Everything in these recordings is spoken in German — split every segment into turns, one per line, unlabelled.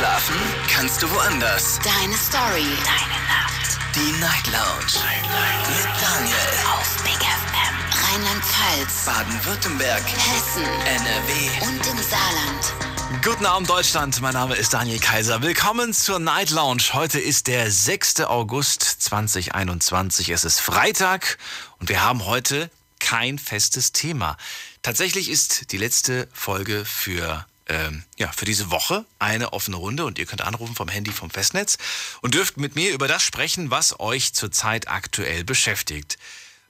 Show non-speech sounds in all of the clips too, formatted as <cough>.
Schlafen kannst du woanders.
Deine Story. Deine Nacht.
Die Night Lounge. Night, Night. Mit Daniel.
Auf Big FM. Rheinland-Pfalz.
Baden-Württemberg.
Hessen.
NRW.
Und im Saarland.
Guten Abend Deutschland, mein Name ist Daniel Kaiser. Willkommen zur Night Lounge. Heute ist der 6. August 2021. Es ist Freitag und wir haben heute kein festes Thema. Tatsächlich ist die letzte Folge für ähm, ja, für diese Woche eine offene Runde und ihr könnt anrufen vom Handy vom Festnetz und dürft mit mir über das sprechen, was euch zurzeit aktuell beschäftigt.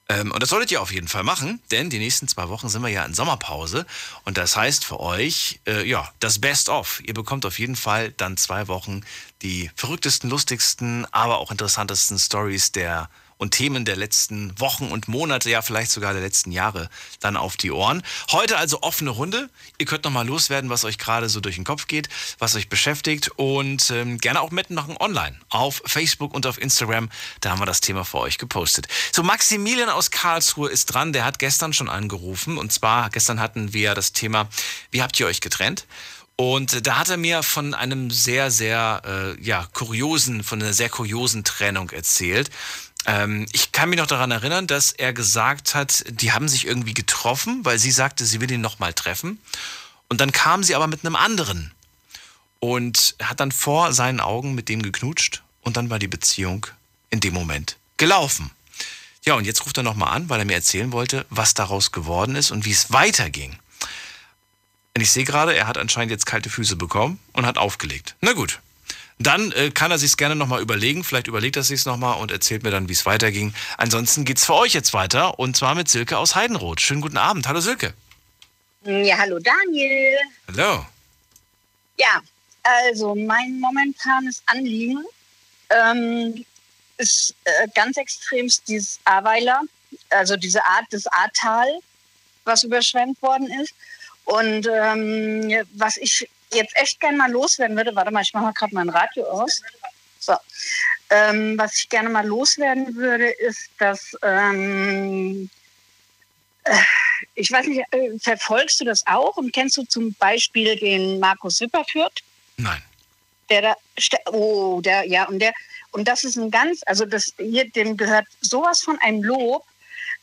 Ähm, und das solltet ihr auf jeden Fall machen, denn die nächsten zwei Wochen sind wir ja in Sommerpause und das heißt für euch, äh, ja, das Best-of. Ihr bekommt auf jeden Fall dann zwei Wochen die verrücktesten, lustigsten, aber auch interessantesten Stories der und Themen der letzten Wochen und Monate, ja vielleicht sogar der letzten Jahre dann auf die Ohren. Heute also offene Runde. Ihr könnt nochmal loswerden, was euch gerade so durch den Kopf geht, was euch beschäftigt und ähm, gerne auch mitmachen online auf Facebook und auf Instagram. Da haben wir das Thema für euch gepostet. So, Maximilian aus Karlsruhe ist dran. Der hat gestern schon angerufen und zwar gestern hatten wir das Thema, wie habt ihr euch getrennt? Und da hat er mir von einem sehr, sehr, äh, ja, kuriosen, von einer sehr kuriosen Trennung erzählt. Ähm, ich kann mich noch daran erinnern, dass er gesagt hat, die haben sich irgendwie getroffen, weil sie sagte, sie will ihn nochmal treffen. Und dann kam sie aber mit einem anderen und hat dann vor seinen Augen mit dem geknutscht und dann war die Beziehung in dem Moment gelaufen. Ja, und jetzt ruft er nochmal an, weil er mir erzählen wollte, was daraus geworden ist und wie es weiterging. Und ich sehe gerade, er hat anscheinend jetzt kalte Füße bekommen und hat aufgelegt. Na gut, dann äh, kann er sich gerne nochmal überlegen. Vielleicht überlegt er sich nochmal und erzählt mir dann, wie es weiterging. Ansonsten geht's für euch jetzt weiter und zwar mit Silke aus Heidenroth. Schönen guten Abend. Hallo Silke.
Ja, hallo Daniel.
Hallo.
Ja, also mein momentanes Anliegen ähm, ist äh, ganz extremst dieses Ahrweiler, also diese Art des Ahrtal, was überschwemmt worden ist. Und ähm, was ich jetzt echt gerne mal loswerden würde, warte mal, ich mache mal gerade mein Radio aus. So. Ähm, was ich gerne mal loswerden würde, ist, dass ähm, äh, ich weiß nicht, äh, verfolgst du das auch und kennst du zum Beispiel den Markus Wipperfürth?
Nein.
Der da, oh, der, ja, und der, und das ist ein ganz, also das hier, dem gehört sowas von einem Lob.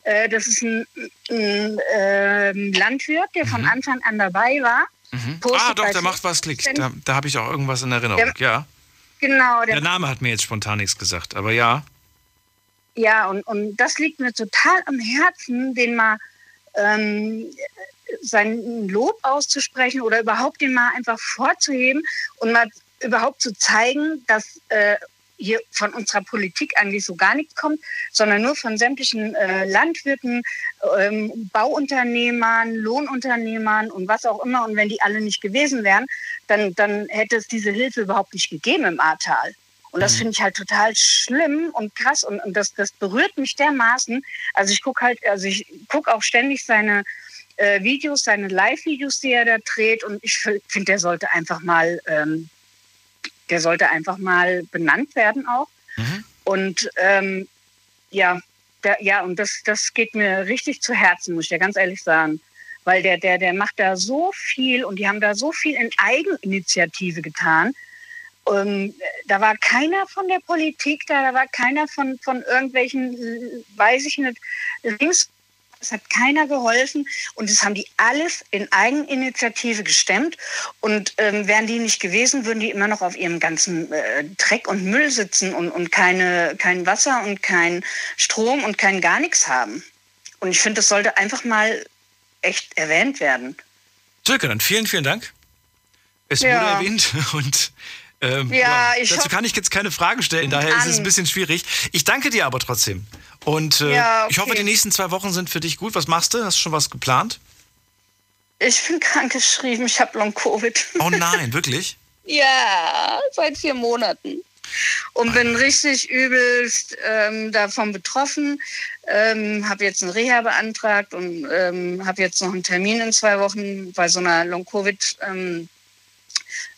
Äh, das ist ein, ein äh, Landwirt, der mhm. von Anfang an dabei war
Mhm. Ah, doch, der macht was Klick. Da, da habe ich auch irgendwas in Erinnerung, der, ja.
Genau.
Der, der, Name hat mir jetzt spontan nichts gesagt, aber ja.
Ja, und, und das liegt mir total am Herzen, den mal ähm, sein Lob auszusprechen oder überhaupt den mal einfach vorzuheben und mal überhaupt zu zeigen, dass äh, hier von unserer Politik eigentlich so gar nichts kommt, sondern nur von sämtlichen äh, Landwirten, ähm, Bauunternehmern, Lohnunternehmern und was auch immer. Und wenn die alle nicht gewesen wären, dann, dann hätte es diese Hilfe überhaupt nicht gegeben im Ahrtal. Und das mhm. finde ich halt total schlimm und krass und, und das, das berührt mich dermaßen. Also ich gucke halt, also ich gucke auch ständig seine äh, Videos, seine Live-Videos, die er da dreht und ich finde, der sollte einfach mal ähm, der sollte einfach mal benannt werden auch. Mhm. Und ähm, ja, der, ja, und das, das geht mir richtig zu Herzen, muss ich ja ganz ehrlich sagen. Weil der, der, der macht da so viel und die haben da so viel in Eigeninitiative getan. Und da war keiner von der Politik da, da war keiner von, von irgendwelchen, weiß ich nicht, links es hat keiner geholfen und das haben die alles in Eigeninitiative gestemmt. Und ähm, wären die nicht gewesen, würden die immer noch auf ihrem ganzen äh, Dreck und Müll sitzen und, und keine, kein Wasser und kein Strom und kein gar nichts haben. Und ich finde, das sollte einfach mal echt erwähnt werden.
Silke, dann vielen, vielen Dank. Es ja. wurde erwähnt <laughs> und ähm,
ja,
ja. dazu kann ich jetzt keine Fragen stellen, daher an. ist es ein bisschen schwierig. Ich danke dir aber trotzdem. Und äh, ja, okay. ich hoffe, die nächsten zwei Wochen sind für dich gut. Was machst du? Hast du schon was geplant?
Ich bin <laughs> krankgeschrieben. Ich habe Long-Covid.
Oh nein, wirklich? <laughs>
ja, seit vier Monaten. Und bin richtig übelst ähm, davon betroffen. Ähm, habe jetzt ein Reha beantragt und ähm, habe jetzt noch einen Termin in zwei Wochen bei so einer Long-Covid. Ähm,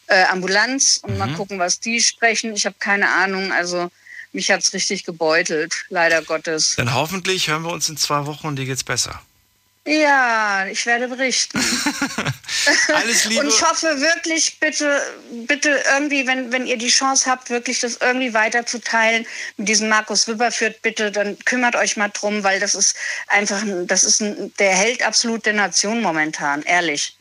äh, Ambulanz und mhm. mal gucken, was die sprechen. Ich habe keine Ahnung. Also mich hat es richtig gebeutelt, leider Gottes.
Dann hoffentlich hören wir uns in zwei Wochen und dir geht's besser.
Ja, ich werde berichten. <laughs>
Alles Liebe.
Und ich hoffe wirklich, bitte, bitte irgendwie, wenn, wenn ihr die Chance habt, wirklich das irgendwie weiterzuteilen mit diesem Markus Wipperfürth, bitte, dann kümmert euch mal drum, weil das ist einfach, das ist ein, der Held absolut der Nation momentan, ehrlich.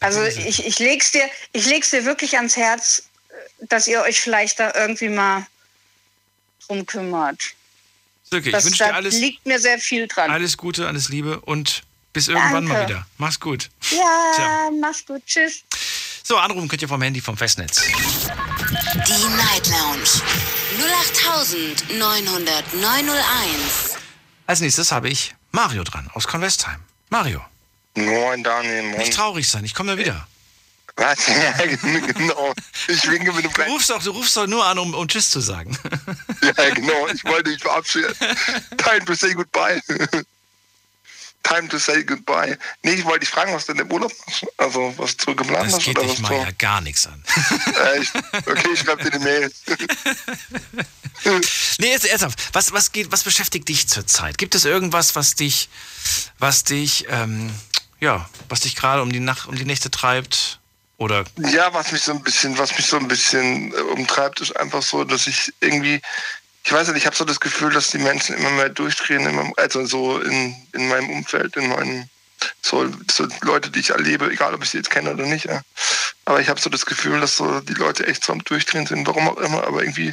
Also ich, ich leg's dir, ich leg's dir wirklich ans Herz, dass ihr euch vielleicht da irgendwie mal drum kümmert.
Silke, ich wünsche dir alles,
liegt mir sehr viel dran.
alles Gute, alles Liebe und bis irgendwann mal
Danke.
wieder. Mach's gut.
Ja,
Tja.
mach's gut. Tschüss.
So, anrufen könnt ihr vom Handy vom Festnetz.
Die Night Lounge 0890901.
Als nächstes habe ich Mario dran aus Convestheim. Mario,
Moin Daniel, moin.
nicht traurig sein, ich komme da wieder.
Was? <laughs> Ja, genau. Ich winke mit dem
Du rufst doch, du rufst doch nur an, um, um Tschüss zu sagen. <laughs>
Ja, genau. Ich wollte dich verabschieden. Time to say goodbye. Time to say goodbye. Nee, ich wollte dich fragen, was du denn im Urlaub machst. Also, was du geplant
Das
hast.
geht
oder
dich
was
mal ja gar nichts an. <laughs>
Echt? Okay, ich schreibe dir eine Mail.
Nee, jetzt ernsthaft. Was, was, geht, was beschäftigt dich zurzeit? Gibt es irgendwas, was dich, was dich, ähm, ja, was dich gerade um die Nacht, um die Nächte treibt? Oder
Ja, was mich so ein bisschen, was mich so ein bisschen äh, umtreibt, ist einfach so, dass ich irgendwie, ich weiß nicht, ich habe so das Gefühl, dass die Menschen immer mehr durchdrehen, immer, also so in, in meinem Umfeld, in meinen, so, so Leute, die ich erlebe, egal ob ich sie jetzt kenne oder nicht. Ja. Aber ich habe so das Gefühl, dass so die Leute echt so am Durchdrehen sind, warum auch immer, aber irgendwie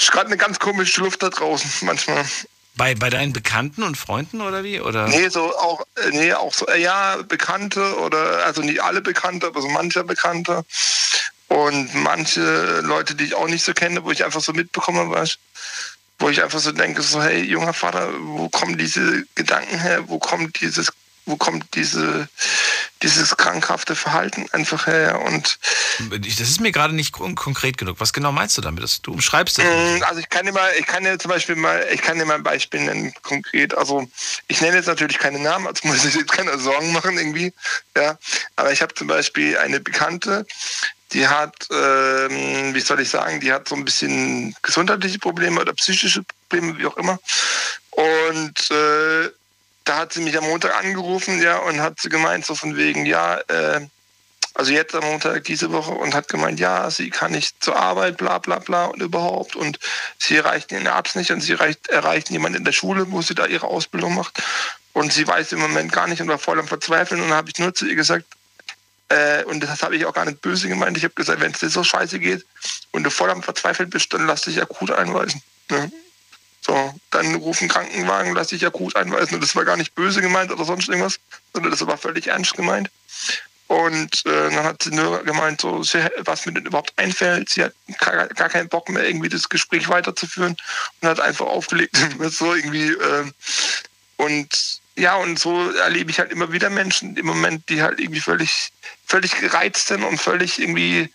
ist gerade eine ganz komische Luft da draußen manchmal.
Bei, bei deinen Bekannten und Freunden oder wie? Oder?
Nee, so auch, äh, nee, auch so, äh, ja, Bekannte oder, also nicht alle Bekannte, aber so mancher Bekannte. Und manche Leute, die ich auch nicht so kenne, wo ich einfach so mitbekomme, weißt, wo ich einfach so denke, so, hey, junger Vater, wo kommen diese Gedanken her? Wo kommt dieses, wo kommt diese, dieses krankhafte Verhalten einfach her? Und
Das ist mir gerade nicht kon konkret genug. Was genau meinst du damit? Du umschreibst das.
Mm, Also ich kann dir mal, ich kann dir zum Beispiel mal, ich kann dir mal ein Beispiel nennen, konkret. Also ich nenne jetzt natürlich keine Namen, also muss ich jetzt keine Sorgen machen irgendwie. Ja. Aber ich habe zum Beispiel eine Bekannte, die hat, ähm, wie soll ich sagen, die hat so ein bisschen gesundheitliche Probleme oder psychische Probleme, wie auch immer. Und äh, da hat sie mich am Montag angerufen, ja, und hat sie gemeint, so von wegen, ja, äh, also jetzt am Montag diese Woche und hat gemeint, ja, sie kann nicht zur Arbeit, bla bla bla und überhaupt und sie erreicht den Arzt nicht und sie erreicht, erreicht niemanden in der Schule, wo sie da ihre Ausbildung macht und sie weiß im Moment gar nicht und war voll am Verzweifeln und habe ich nur zu ihr gesagt, äh, und das habe ich auch gar nicht böse gemeint, ich habe gesagt, wenn es dir so scheiße geht und du voll am Verzweifeln bist, dann lass dich akut einweisen. Ne? So, dann rufen Krankenwagen, lass dich akut einweisen. Und das war gar nicht böse gemeint oder sonst irgendwas, sondern das war völlig ernst gemeint. Und äh, dann hat sie nur gemeint, so, was mir denn überhaupt einfällt. Sie hat gar, gar keinen Bock mehr, irgendwie das Gespräch weiterzuführen und hat einfach aufgelegt. <laughs> so irgendwie. Äh, und ja, und so erlebe ich halt immer wieder Menschen im Moment, die halt irgendwie völlig, völlig gereizt sind und völlig irgendwie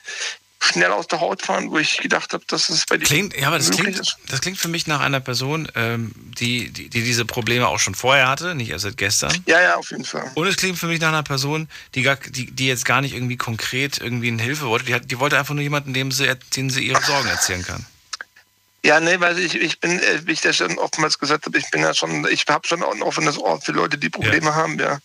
schnell aus der Haut fahren, wo ich gedacht habe, dass es bei dir
Klingt, ja, aber das klingt,
ist.
das klingt für mich nach einer Person, ähm, die, die, die diese Probleme auch schon vorher hatte, nicht erst seit gestern.
Ja, ja, auf jeden Fall.
Und es klingt für mich nach einer Person, die, gar, die, die jetzt gar nicht irgendwie konkret irgendwie eine Hilfe wollte. Die, hat, die wollte einfach nur jemanden, dem sie, den sie ihre Sorgen erzählen kann.
Ja, nee, weil ich, ich bin, äh, wie ich das schon oftmals gesagt habe, ich bin ja schon, ich habe schon auch ein offenes Ohr für Leute, die Probleme haben, ja.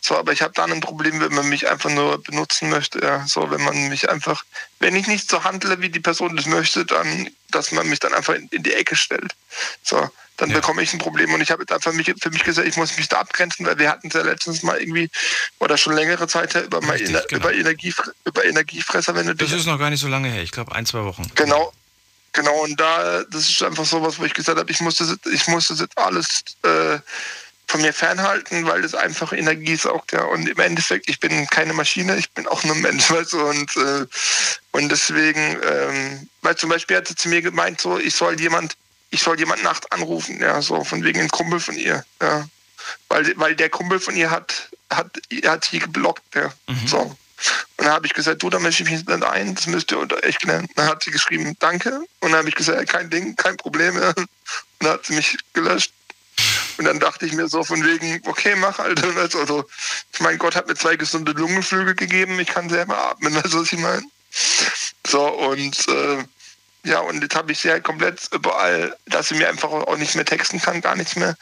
So, aber ich habe dann ein Problem, wenn man mich einfach nur benutzen möchte, ja. So, wenn man mich einfach, wenn ich nicht so handle, wie die Person das möchte, dann, dass man mich dann einfach in, in die Ecke stellt. So, dann
Ja.
bekomme ich ein Problem und ich habe jetzt einfach mich, für mich gesagt, ich muss mich da abgrenzen, weil wir hatten es ja letztens mal irgendwie, oder schon längere Zeit her, über,
Richtig,
Ener-
genau.
über, Energiefre über Energiefresser, wenn du
Das ist noch gar nicht so lange her. Ich glaube, ein, zwei Wochen.
Genau, genau. Und da, das ist einfach sowas, wo ich gesagt habe, ich muss das, ich muss das jetzt alles äh, von mir fernhalten, weil das einfach Energie saugt, ja. Und im Endeffekt, ich bin keine Maschine, ich bin auch nur Mensch, <laughs> weißt du, und, äh, und deswegen, ähm, weil zum Beispiel hat sie zu mir gemeint, so, ich soll jemand, ich soll jemand nachts anrufen, ja, so, von wegen ein Kumpel von ihr, ja. Weil, weil der Kumpel von ihr hat, hat, hat sie geblockt, ja. So. Und dann habe ich gesagt, du, da mische ich mich nicht ein, das müsst ihr unter euch klären. Dann hat sie geschrieben, danke. Und dann habe ich gesagt, kein Ding, kein Problem. Ja. Und dann hat sie mich gelöscht. Und dann dachte ich mir so von wegen, okay, mach halt. Also, ich meine, Gott hat mir zwei gesunde Lungenflügel gegeben, ich kann selber atmen, <laughs> weißt du, was ich meine? So, und äh, Ja, und jetzt habe ich sie halt komplett überall, dass sie mir einfach auch nicht mehr texten kann, gar nichts mehr.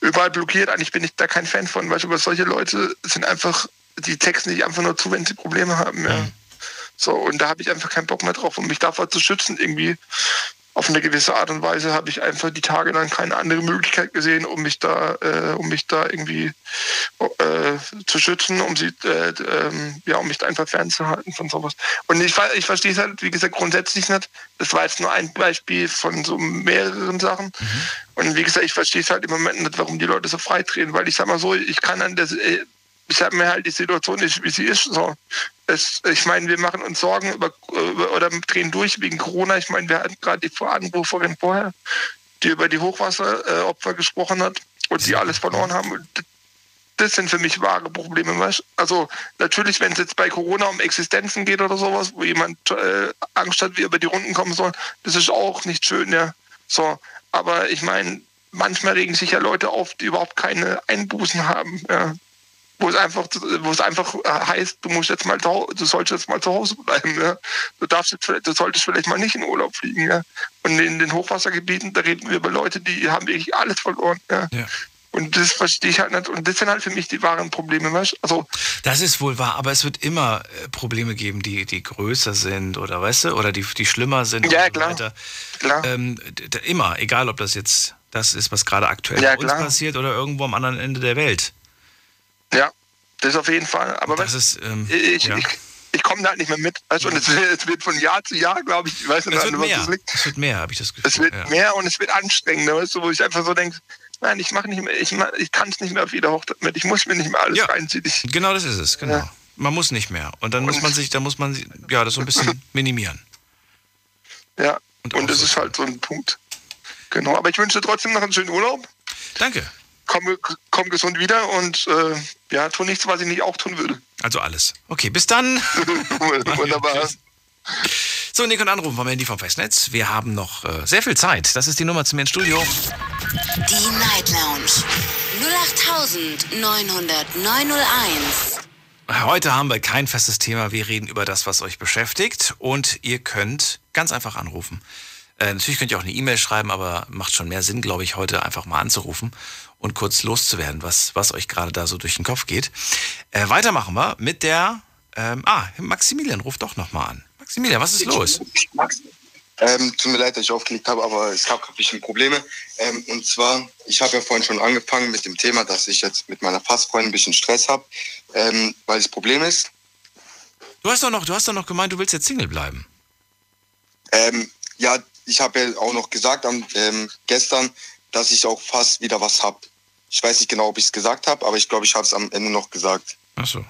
Überall blockiert. Eigentlich bin ich da kein Fan von, weil aber solche Leute sind einfach, die texten sich einfach nur zu, wenn sie Probleme haben. Ja. Mhm. So, und da habe ich einfach keinen Bock mehr drauf, um mich davor zu schützen, irgendwie auf eine gewisse Art und Weise habe ich einfach die Tage dann keine andere Möglichkeit gesehen, um mich da, äh, um mich da irgendwie äh, zu schützen, um sie, äh, ähm, ja, um mich da einfach fernzuhalten von sowas. Und ich, ich verstehe es halt, wie gesagt, grundsätzlich nicht. Das war jetzt nur ein Beispiel von so mehreren Sachen. Mhm. Und wie gesagt, ich verstehe es halt im Moment nicht, warum die Leute so freitreten, weil ich sag mal so, ich kann an das, äh, ich habe mir halt die Situation nicht, wie sie ist. So. Es, ich meine, wir machen uns Sorgen über, oder drehen durch wegen Corona. Ich meine, wir hatten gerade die Anruferin vorher, die über die Hochwasseropfer gesprochen hat und die alles verloren haben. Das sind für mich wahre Probleme. Weißt? Also natürlich, wenn es jetzt bei Corona um Existenzen geht oder sowas, wo jemand äh, Angst hat, wie er über die Runden kommen soll, das ist auch nicht schön, ja. So, aber ich meine, manchmal regen sich ja Leute auf, die überhaupt keine Einbußen haben. Ja wo es einfach, wo es einfach heißt, du musst jetzt mal, du sollst jetzt mal zu Hause bleiben. Ja? Du darfst jetzt, du solltest vielleicht mal nicht in Urlaub fliegen. Ja? Und in den Hochwassergebieten, da reden wir über Leute, die haben wirklich alles verloren. Ja? ja. Und das verstehe ich halt nicht. Und das sind halt für mich die wahren Probleme. Weißt? Also,
das ist wohl wahr, aber es wird immer äh, Probleme geben, die, die größer sind oder weißt du, oder die, die schlimmer sind.
Ja, klar. So
klar. Ähm, immer, egal ob das jetzt das ist, was gerade aktuell ja, bei uns passiert oder irgendwo am anderen Ende der Welt.
Ja, das auf jeden Fall. Aber
das was, ist, ähm,
ich, ja. ich, ich komme da halt nicht mehr mit. Also, und es, es, wird von Jahr zu Jahr, glaube ich, ich weiß nicht,
es wird
was
mehr.
das liegt.
Es wird mehr, habe ich das Gefühl.
Es wird ja. mehr und es wird anstrengender, weißt du, wo ich einfach so denke, nein, ich mache nicht mehr, ich, ich kann es nicht mehr auf jeder Hochzeit mit. Ich muss mir nicht mehr alles ja. reinziehen. Ich,
genau das ist es, genau. Ja. Man muss nicht mehr. Und dann und muss man sich, da muss man ja das so ein bisschen <laughs> minimieren.
Ja, und, und das ist halt so ein Punkt. Genau, aber ich wünsche trotzdem noch einen schönen Urlaub.
Danke
komm, komm gesund wieder und äh, ja, tu nichts, was ich nicht auch tun würde.
Also alles. Okay, bis dann. <laughs>
Wunderbar. <laughs>
so, Nick und Anrufen vom Handy vom Festnetz. Wir haben noch äh, sehr viel Zeit. Das ist die Nummer zu mir ins Studio.
Die Night Lounge 0890901.
Heute haben wir kein festes Thema. Wir reden über das, was euch beschäftigt. Und ihr könnt ganz einfach anrufen. Äh, natürlich könnt ihr auch eine E-Mail schreiben, aber macht schon mehr Sinn, glaube ich, heute einfach mal anzurufen und kurz loszuwerden, was, was euch gerade da so durch den Kopf geht. Äh, weitermachen wir mit der, ähm, ah, Maximilian ruft doch nochmal an. Maximilian, was ist los?
Ähm, tut mir leid, dass ich aufgelegt habe, aber es gab ein bisschen Probleme. Ähm, und zwar, ich habe ja vorhin schon angefangen mit dem Thema, dass ich jetzt mit meiner Fassfreundin ein bisschen Stress habe, ähm, weil das Problem ist.
Du hast doch noch, du hast doch noch gemeint, du willst jetzt Single bleiben.
Ähm, ja, ich habe ja auch noch gesagt ähm, gestern, dass ich auch fast wieder was habe. Ich weiß nicht genau, ob ich es gesagt habe, aber ich glaube, ich habe es am Ende noch gesagt.
Ach so.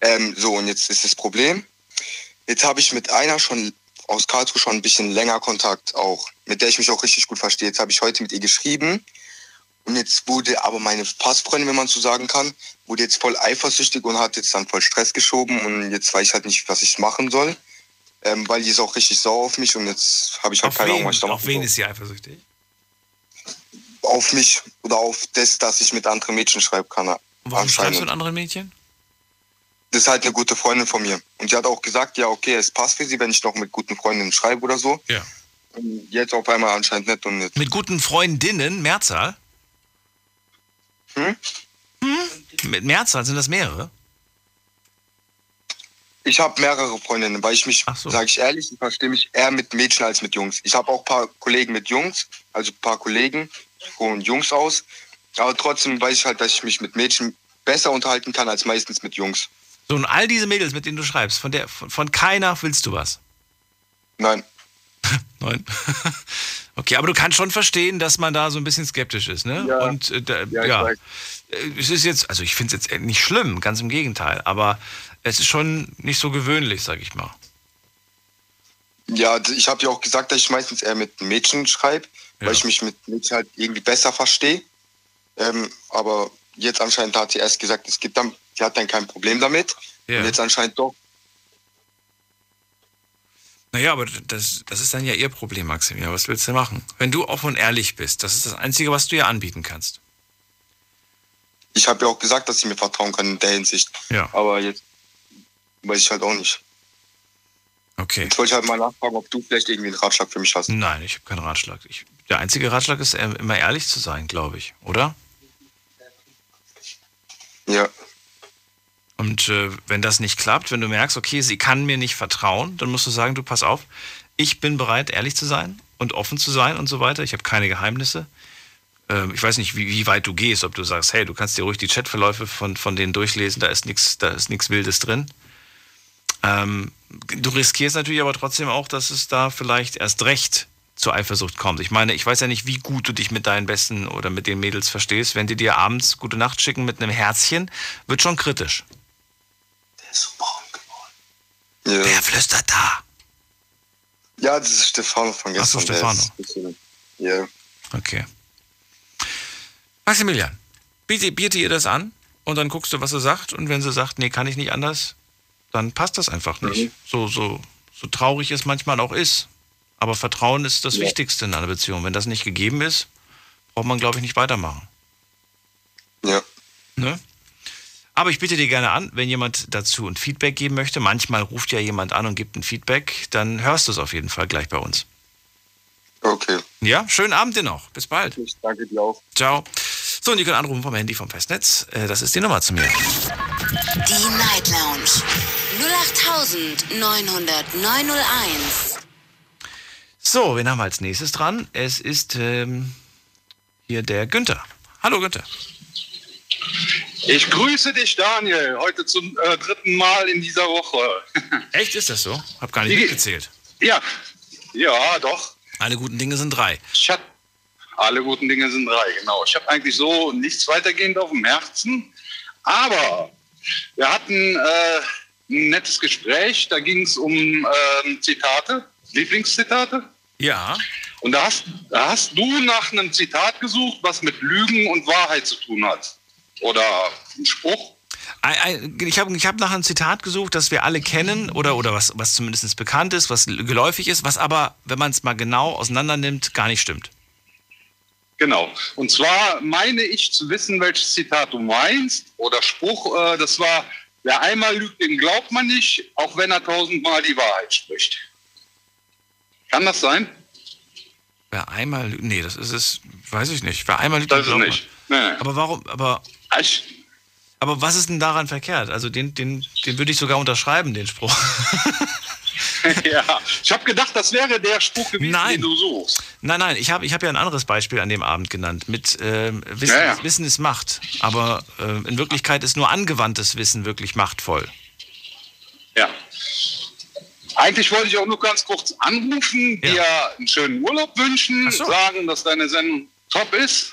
Ähm, so, und jetzt ist das Problem. Jetzt habe ich mit einer schon aus Karlsruhe schon ein bisschen länger Kontakt auch, mit der ich mich auch richtig gut verstehe. Jetzt habe ich heute mit ihr geschrieben und jetzt wurde aber meine Passfreundin, wenn man so sagen kann, wurde jetzt voll eifersüchtig und hat jetzt dann voll Stress geschoben und jetzt weiß ich halt nicht, was ich machen soll, ähm, weil die ist auch richtig sauer auf mich und jetzt habe ich halt
auf
keine
Ahnung,
was ich
da Auf wen ist sie eifersüchtig?
Auf mich oder auf das, dass ich mit anderen Mädchen schreiben kann.
Warum schreibst du mit anderen Mädchen?
Das ist halt eine gute Freundin von mir. Und sie hat auch gesagt, ja, okay, es passt für sie, wenn ich noch mit guten Freundinnen schreibe oder so.
Ja.
Und jetzt auf einmal anscheinend nicht und nicht.
Mit guten Freundinnen, Mehrzahl?
Hm?
Hm? Mit Mehrzahl sind das mehrere?
Ich habe mehrere Freundinnen, weil ich mich, so. sage ich ehrlich, ich verstehe mich eher mit Mädchen als mit Jungs. Ich habe auch ein paar Kollegen mit Jungs, also ein paar Kollegen, und Jungs aus. Aber trotzdem weiß ich halt, dass ich mich mit Mädchen besser unterhalten kann als meistens mit Jungs.
So, und all diese Mädels, mit denen du schreibst, von, der, von, von keiner willst du was?
Nein. <laughs>
Nein. <laughs> okay, aber du kannst schon verstehen, dass man da so ein bisschen skeptisch ist, ne?
Ja.
Und äh, da, ja, ja. Äh, es ist jetzt, also ich finde es jetzt nicht schlimm, ganz im Gegenteil, aber es ist schon nicht so gewöhnlich, sag ich mal.
Ja, ich habe ja auch gesagt, dass ich meistens eher mit Mädchen schreibe ja. weil ich mich mit Mädchen halt irgendwie besser verstehe. Ähm, aber jetzt anscheinend hat sie erst gesagt, es gibt dann, sie hat dann kein Problem damit. Ja. Und jetzt anscheinend doch.
Naja, aber das, das ist dann ja ihr Problem, Maximilian. Was willst du machen? Wenn du offen und ehrlich bist, das ist das Einzige, was du ihr anbieten kannst.
Ich habe ja auch gesagt, dass sie mir vertrauen kann in der Hinsicht.
Ja.
Aber jetzt weiß ich halt auch nicht.
Okay.
Jetzt wollte ich halt mal nachfragen, ob du vielleicht irgendwie einen Ratschlag für mich hast.
Nein, ich habe keinen Ratschlag. Ich, der einzige Ratschlag ist, äh, immer ehrlich zu sein, glaube ich, oder?
Ja.
Und äh, wenn das nicht klappt, wenn du merkst, okay, sie kann mir nicht vertrauen, dann musst du sagen, du pass auf, ich bin bereit, ehrlich zu sein und offen zu sein und so weiter. Ich habe keine Geheimnisse. Ähm, ich weiß nicht, wie, wie, weit du gehst, ob du sagst, hey, du kannst dir ruhig die Chatverläufe von, von denen durchlesen, da ist nichts, da ist nichts Wildes drin. Ähm, du riskierst natürlich aber trotzdem auch, dass es da vielleicht erst recht zur Eifersucht kommt. Ich meine, ich weiß ja nicht, wie gut du dich mit deinen Besten oder mit den Mädels verstehst. Wenn die dir abends gute Nacht schicken mit einem Herzchen, wird schon kritisch.
Der ist so braun geworden.
Ja,
Wer flüstert da?
ja das ist Stefano von
Ach so,
gestern.
Stefano.
bisschen- Ja.
Okay. Maximilian, biete, biete ihr das an und dann guckst du, was sie sagt. Und wenn sie sagt, nee, kann ich nicht anders, dann passt das einfach nicht.
Mhm.
So, so, so traurig es manchmal auch ist. Aber Vertrauen ist das
Ja.
Wichtigste in einer Beziehung. Wenn das nicht gegeben ist, braucht man, glaube ich, nicht weitermachen.
Ja.
Ne? Aber ich bitte dir gerne an, wenn jemand dazu ein Feedback geben möchte, manchmal ruft ja jemand an und gibt ein Feedback, dann hörst du es auf jeden Fall gleich bei uns.
Okay.
Ja, schönen Abend dir noch. Bis bald.
Ich danke dir auch.
Ciao. So, und ihr könnt anrufen vom Handy vom Festnetz. Äh, Das ist die Nummer zu mir.
Die Night Lounge 0890901.
So, wen haben wir als nächstes dran? Es ist ähm, hier der Günther. Hallo Günther.
Ich grüße dich, Daniel, heute zum äh, dritten Mal in dieser Woche. <laughs>
Echt, ist das so? Hab gar nicht
Wie-
mitgezählt.
ja, ja, doch.
Alle guten Dinge sind drei.
Ich hab, alle guten Dinge sind drei, genau. Ich habe eigentlich so nichts weitergehend auf dem Herzen, aber wir hatten äh, ein nettes Gespräch. Da ging es um ähm, Zitate, Lieblingszitate.
Ja.
Und da hast, da hast du nach einem Zitat gesucht, was mit Lügen und Wahrheit zu tun hat. Oder ein Spruch.
Ich habe ich hab nach einem Zitat gesucht, das wir alle kennen oder, oder was, was zumindest bekannt ist, was geläufig ist, was aber, wenn man es mal genau auseinander nimmt, gar nicht stimmt.
Genau. Und zwar meine ich zu wissen, welches Zitat du meinst oder Spruch. Äh, das war, wer einmal lügt, den glaubt man nicht, auch wenn er tausendmal die Wahrheit spricht. Kann das sein?
Wer einmal lügt, nee, das ist es, weiß ich nicht. Wer einmal lügt,
Das ist
glaubt man.
nicht. Nee, nee.
Aber warum, aber,
Ich,
aber was ist denn daran verkehrt? Also den, den, den würde ich sogar unterschreiben, den Spruch. <laughs> <laughs>
ja, ich habe gedacht, das wäre der Spruch gewesen,
Nein.
den du suchst.
Nein, nein, ich habe ich hab ja ein anderes Beispiel an dem Abend genannt. Mit ähm, Wissen,
Ja, ja.
Wissen ist Macht. Aber ähm, in Wirklichkeit ist nur angewandtes Wissen wirklich machtvoll.
Ja. Eigentlich wollte ich auch nur ganz kurz anrufen,
Ja.
dir einen schönen Urlaub wünschen,
so.
sagen, dass deine Sendung top ist.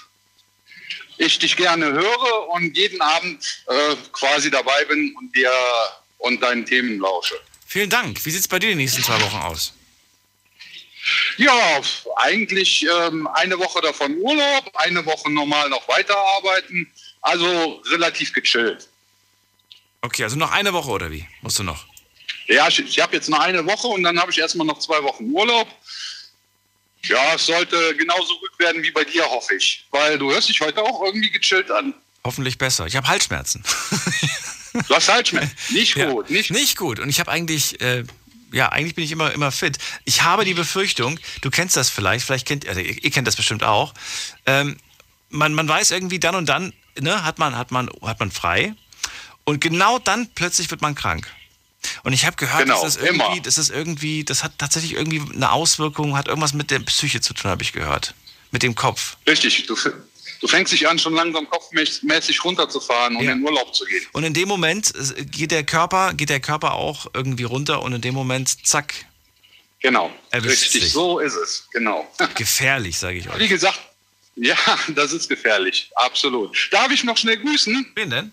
Ich dich gerne höre und jeden Abend äh, quasi dabei bin und dir und deinen Themen lausche.
Vielen Dank. Wie sieht es bei dir die nächsten zwei Wochen aus?
Ja, eigentlich ähm, eine Woche davon Urlaub, eine Woche normal noch weiterarbeiten. Also relativ gechillt.
Okay, also noch eine Woche oder wie? Musst du noch?
Ja, ich, ich habe jetzt noch eine Woche und dann habe ich erstmal noch zwei Wochen Urlaub. Ja, es sollte genauso gut werden wie bei dir, hoffe ich. Weil du hörst dich heute auch irgendwie gechillt an.
Hoffentlich besser. Ich habe Halsschmerzen. <laughs>
Du hast Halsschmerzen. Nicht
Ja,
gut, nicht gut.
Nicht gut. Und ich habe eigentlich, äh, ja, eigentlich bin ich immer, immer fit. Ich habe die Befürchtung, du kennst das vielleicht, vielleicht kennt, also ihr, ihr kennt das bestimmt auch. Ähm, man, man weiß irgendwie dann und dann, ne, hat man, hat man, hat man frei. Und genau dann plötzlich wird man krank. Und ich habe gehört,
Genau,
dass das irgendwie,
immer.
das ist irgendwie, das hat tatsächlich irgendwie eine Auswirkung, hat irgendwas mit der Psyche zu tun, habe ich gehört. Mit dem Kopf.
Richtig, du, du fängst dich an, schon langsam kopfmäßig runterzufahren und
Ja.
in Urlaub zu gehen.
Und in dem Moment äh, geht der Körper, geht der Körper auch irgendwie runter und in dem Moment, zack,
Genau.
Erwischt
Richtig,
sich.
so ist es. Genau. <laughs>
gefährlich, sage ich euch.
Wie gesagt, ja, <laughs> das ist gefährlich. Absolut. Darf ich noch schnell grüßen?
Wen denn?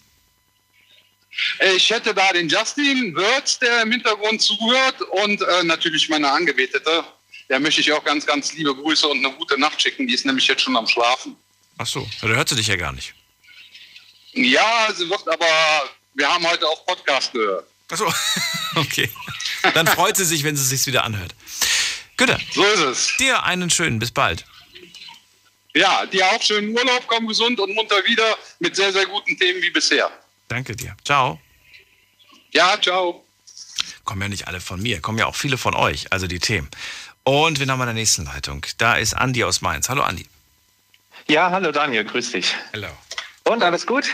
Ich hätte da den Justin Wirtz, der im Hintergrund zuhört und äh, natürlich meine Angebetete. Der möchte ich auch ganz, ganz liebe Grüße und eine gute Nacht schicken. Die ist nämlich jetzt schon am Schlafen.
Ach so, da hört sie dich ja gar nicht.
Ja, sie wird aber, wir haben heute auch Podcast gehört.
Ach so, <laughs> okay. Dann freut sie sich, wenn sie sich wieder anhört. Güte,
So ist es.
dir einen schönen, bis bald.
Ja, dir auch schönen Urlaub, komm gesund und munter wieder mit sehr, sehr guten Themen wie bisher.
Danke dir. Ciao.
Ja, ciao.
Kommen ja nicht alle von mir, kommen ja auch viele von euch, also die Themen. Und wir haben an der nächsten Leitung. Da ist Andi aus Mainz. Hallo Andi.
Ja, hallo Daniel, grüß dich.
Hallo.
Und alles gut?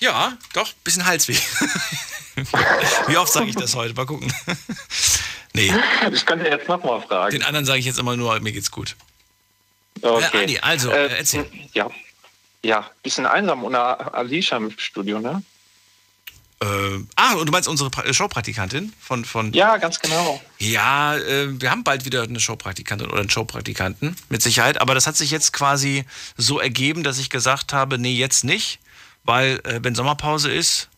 Ja, doch, bisschen Halsweh. <laughs> Wie oft sage ich das heute? Mal gucken. <laughs> nee.
Ich könnte jetzt nochmal fragen.
Den anderen sage ich jetzt immer nur, mir geht's gut.
Okay.
Äh, Andi, also, äh, erzähl.
Ja. Ja, bisschen einsam ohne Alicia im Studio, ne?
Äh, ah, und du meinst unsere pra Showpraktikantin von, von.
Ja, ganz genau.
Ja, äh, wir haben bald wieder eine Showpraktikantin oder einen Showpraktikanten, mit Sicherheit. Aber das hat sich jetzt quasi so ergeben, dass ich gesagt habe, nee, jetzt nicht. Weil, äh, wenn Sommerpause ist,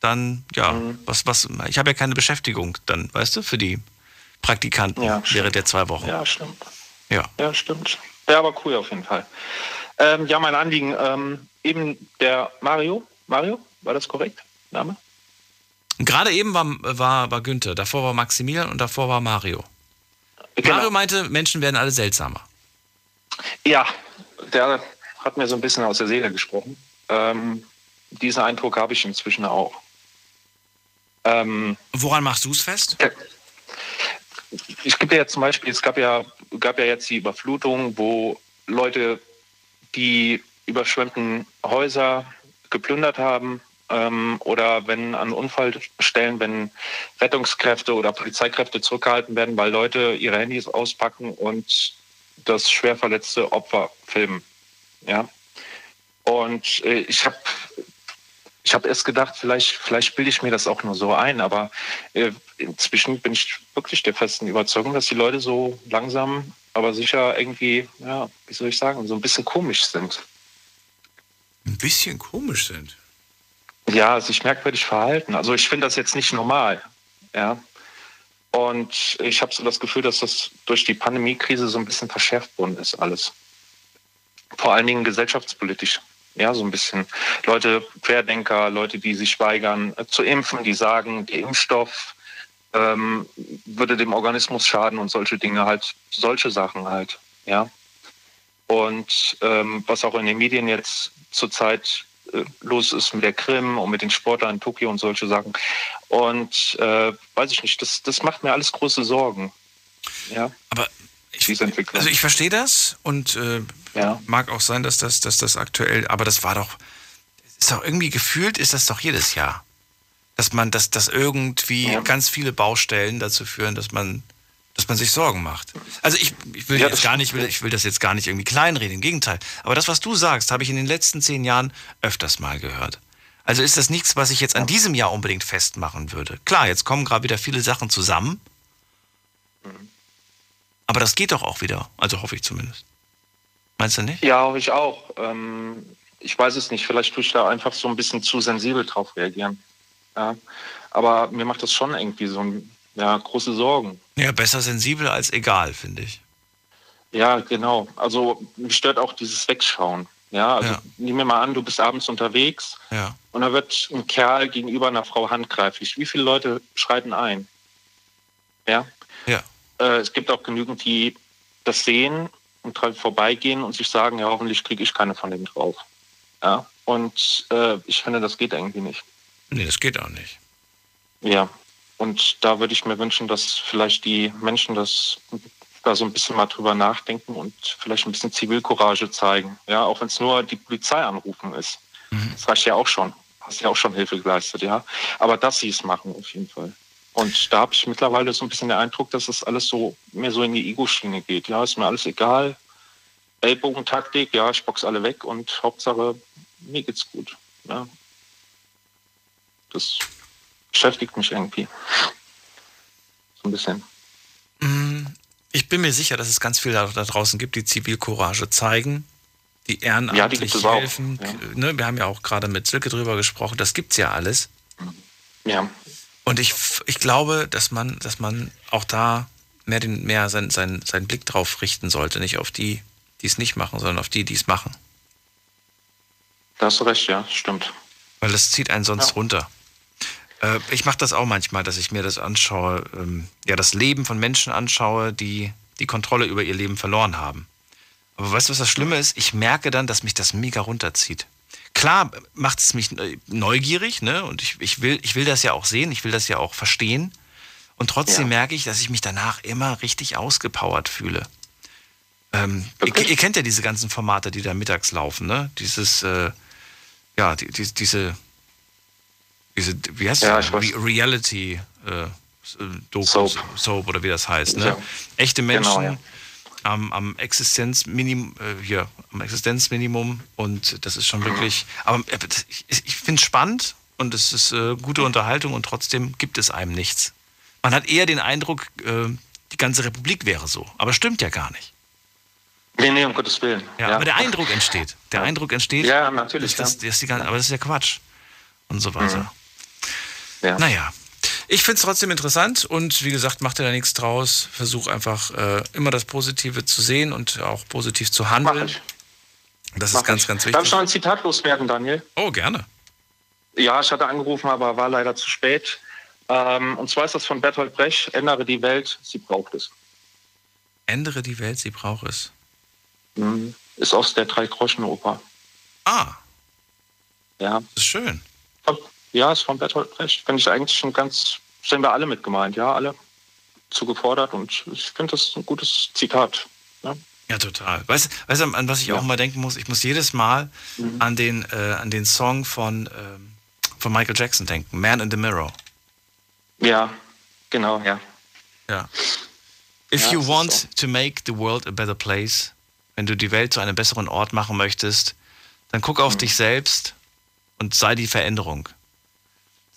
dann, ja, mhm. was, was, ich habe ja keine Beschäftigung dann, weißt du, für die Praktikanten
ja,
während der zwei Wochen.
Ja, stimmt.
Ja.
Ja, stimmt. Ja, aber cool auf jeden Fall. Ähm, ja, mein Anliegen, ähm, eben der Mario, Mario, war das korrekt? Name?
Gerade eben war, war, war Günther, davor war Maximilian und davor war Mario. Genau. Mario meinte, Menschen werden alle seltsamer.
Ja, der hat mir so ein bisschen aus der Seele gesprochen. Ähm, diesen Eindruck habe ich inzwischen auch.
Ähm, Woran machst du es fest?
Ich gebe ja zum Beispiel, es gab ja, gab ja jetzt die Überflutung, wo Leute die überschwemmten Häuser geplündert haben, ähm, oder wenn an Unfallstellen, wenn Rettungskräfte oder Polizeikräfte zurückgehalten werden, weil Leute ihre Handys auspacken und das schwer verletzte Opfer filmen. Ja. Und äh, ich habe ich habe erst gedacht, vielleicht, vielleicht bilde ich mir das auch nur so ein, aber äh, inzwischen bin ich wirklich der festen Überzeugung, dass die Leute so langsam, aber sicher irgendwie, ja, wie soll ich sagen, so ein bisschen komisch sind.
Ein bisschen komisch sind?
Ja, sich merkwürdig verhalten. Also ich finde das jetzt nicht normal. Ja. Und ich habe so das Gefühl, dass das durch die Pandemiekrise so ein bisschen verschärft worden ist, alles. Vor allen Dingen gesellschaftspolitisch. Ja, so ein bisschen. Leute, Querdenker, Leute, die sich weigern äh, zu impfen, die sagen, der Impfstoff ähm, würde dem Organismus schaden und solche Dinge halt, solche Sachen halt. Ja. Und ähm, was auch in den Medien jetzt zurzeit los ist mit der Krim und mit den Sportlern in Tokio und solche Sachen. Und äh, weiß ich nicht, das, das macht mir alles große Sorgen. Ja.
Aber ich, also ich verstehe das und äh, ja. mag auch sein, dass das, dass das aktuell, aber das war doch, ist doch irgendwie gefühlt, ist das doch jedes Jahr. Dass man, dass, dass irgendwie ja. ganz viele Baustellen dazu führen, dass man dass man sich Sorgen macht. Also ich, ich will ja, jetzt gar nicht, will, ich will das jetzt gar nicht irgendwie kleinreden, im Gegenteil. Aber das, was du sagst, habe ich in den letzten zehn Jahren öfters mal gehört. Also ist das nichts, was ich jetzt an diesem Jahr unbedingt festmachen würde. Klar, jetzt kommen gerade wieder viele Sachen zusammen. Aber das geht doch auch wieder. Also hoffe ich zumindest. Meinst du nicht?
Ja, hoffe ich auch. Ähm, ich weiß es nicht. Vielleicht tue ich da einfach so ein bisschen zu sensibel drauf reagieren. Ja. Aber mir macht das schon irgendwie so ein ja, große Sorgen.
Ja, besser sensibel als egal, finde ich.
Ja, genau. Also mich stört auch dieses Wegschauen. Ja, also ja. nehmen wir mal an, du bist abends unterwegs
ja.
und da wird ein Kerl gegenüber einer Frau handgreiflich. Wie viele Leute schreiten ein? Ja.
Ja.
Äh, es gibt auch genügend, die das sehen und vorbeigehen und sich sagen, ja, hoffentlich kriege ich keine von dem drauf. Ja. Und äh, ich finde, das geht irgendwie nicht.
Nee, das geht auch nicht.
Ja. Und da würde ich mir wünschen, dass vielleicht die Menschen das da so ein bisschen mal drüber nachdenken und vielleicht ein bisschen Zivilcourage zeigen. Ja, auch wenn es nur die Polizei anrufen ist. Mhm. Das reicht ja auch schon. Hast ja auch schon Hilfe geleistet, ja. Aber dass sie es machen, auf jeden Fall. Und da habe ich mittlerweile so ein bisschen den Eindruck, dass es alles so mehr so in die Ego-Schiene geht. Ja, ist mir alles egal. Ellbogentaktik, ja, ich box alle weg und Hauptsache, mir geht's gut. Ja. Das beschäftigt mich irgendwie. So ein bisschen.
Mm, ich bin mir sicher, dass es ganz viele da, draußen gibt, die Zivilcourage zeigen, die ehrenamtlich ja, die helfen. Ja. Ne, wir haben ja auch gerade mit Silke drüber gesprochen, das gibt es ja alles.
Ja.
Und ich, ich glaube, dass man, dass man auch da mehr, den, mehr seinen sein, sein Blick drauf richten sollte. Nicht auf die, die es nicht machen, sondern auf die, die es machen.
Da hast du recht, ja, stimmt.
Weil das zieht einen sonst ja. runter. Äh, ich mache das auch manchmal, dass ich mir das anschaue, ähm, ja, das Leben von Menschen anschaue, die die Kontrolle über ihr Leben verloren haben. Aber weißt du, was das Schlimme ist? Ich merke dann, dass mich das mega runterzieht. Klar macht es mich neugierig, ne? Und ich, ich, will, ich will das ja auch sehen, ich will das ja auch verstehen. Und trotzdem
Ja.
merke ich, dass ich mich danach immer richtig ausgepowert fühle. Ähm, ihr,
Wirklich?
ihr kennt ja diese ganzen Formate, die da mittags laufen, ne? Dieses, äh, ja, die, die, diese, diese, wie heißt
Ja,
das? Re Reality äh, Doku,
Soap.
Soap oder wie das heißt, ne?
Ja.
Echte Menschen
Genau, ja.
am, am Existenzminimum, äh, hier, am Existenzminimum und das ist schon wirklich, aber äh, ich, ich finde es spannend und es ist äh, gute Unterhaltung und trotzdem gibt es einem nichts. Man hat eher den Eindruck, äh, die ganze Republik wäre so, aber stimmt ja gar nicht.
Nee, nee, um Gottes Willen.
Ja, Aber der Eindruck entsteht. Der Eindruck entsteht.
Ja, natürlich,
Das, das,
ja.
das die ganze, aber das ist ja Quatsch. Und so weiter.
Ja.
Naja. Ich finde es trotzdem interessant und wie gesagt, mach dir da nichts draus. Versuch einfach äh, immer das Positive zu sehen und auch positiv zu
Mach
handeln.
ich.
Das
Mach
ist ganz,
ich.
ganz
Darf ich
wichtig.
noch ein Zitat loswerden, Daniel?
Oh, gerne.
Ja, ich hatte angerufen, aber war leider zu spät. Ähm, und zwar ist das von Bertolt Brecht, ändere die Welt, sie braucht es.
Ändere die Welt, sie braucht es.
Mhm. Ist aus der Drei-Groschen-Oper.
Ah,
Ja.
das ist schön.
Ja, ist von Bertolt Brecht. Finde ich eigentlich schon ganz, sind wir alle mit gemeint, ja, alle zugefordert und ich finde das ein gutes Zitat. Ne?
Ja, total. Weißt du, an was ich auch mal denken muss? Ich muss jedes Mal
Mhm.
an, den, äh, an den Song von, ähm, von Michael Jackson denken, Man in the Mirror.
Ja, genau, ja.
Ja. If
Ja,
you want to make the world a better place, wenn du die Welt zu einem besseren Ort machen möchtest, dann guck
Mhm.
auf dich selbst und sei die Veränderung.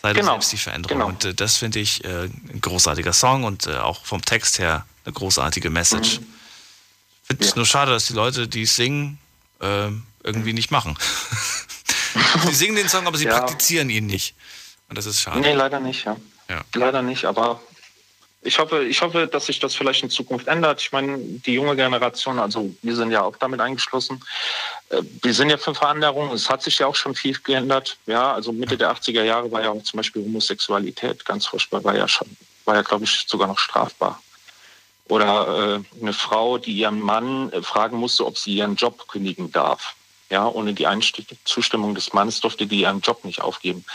Sei
Genau,
selbst die Veränderung.
genau.
Und äh, das finde ich äh, ein großartiger Song und äh, auch vom Text her eine großartige Message.
Mhm.
Ich finde es
Ja.
nur schade, dass die Leute, die es singen, äh, irgendwie nicht machen. <laughs> sie singen den Song, aber sie
Ja.
praktizieren ihn nicht. Und das ist schade.
Nee, leider nicht, ja.
Ja.
Leider nicht, aber ich hoffe, ich hoffe, dass sich das vielleicht in Zukunft ändert. Ich meine, die junge Generation, also wir sind ja auch damit eingeschlossen. Äh, Wir sind ja für Veränderungen. Es hat sich ja auch schon viel geändert. Ja, also Mitte der 80er Jahre war ja auch zum Beispiel Homosexualität ganz furchtbar, war ja schon, war ja, glaube ich, sogar noch strafbar. Oder äh, eine Frau, die ihren Mann äh, fragen musste, ob sie ihren Job kündigen darf. Ja, ohne die Zustimmung des Mannes durfte die ihren Job nicht aufgeben.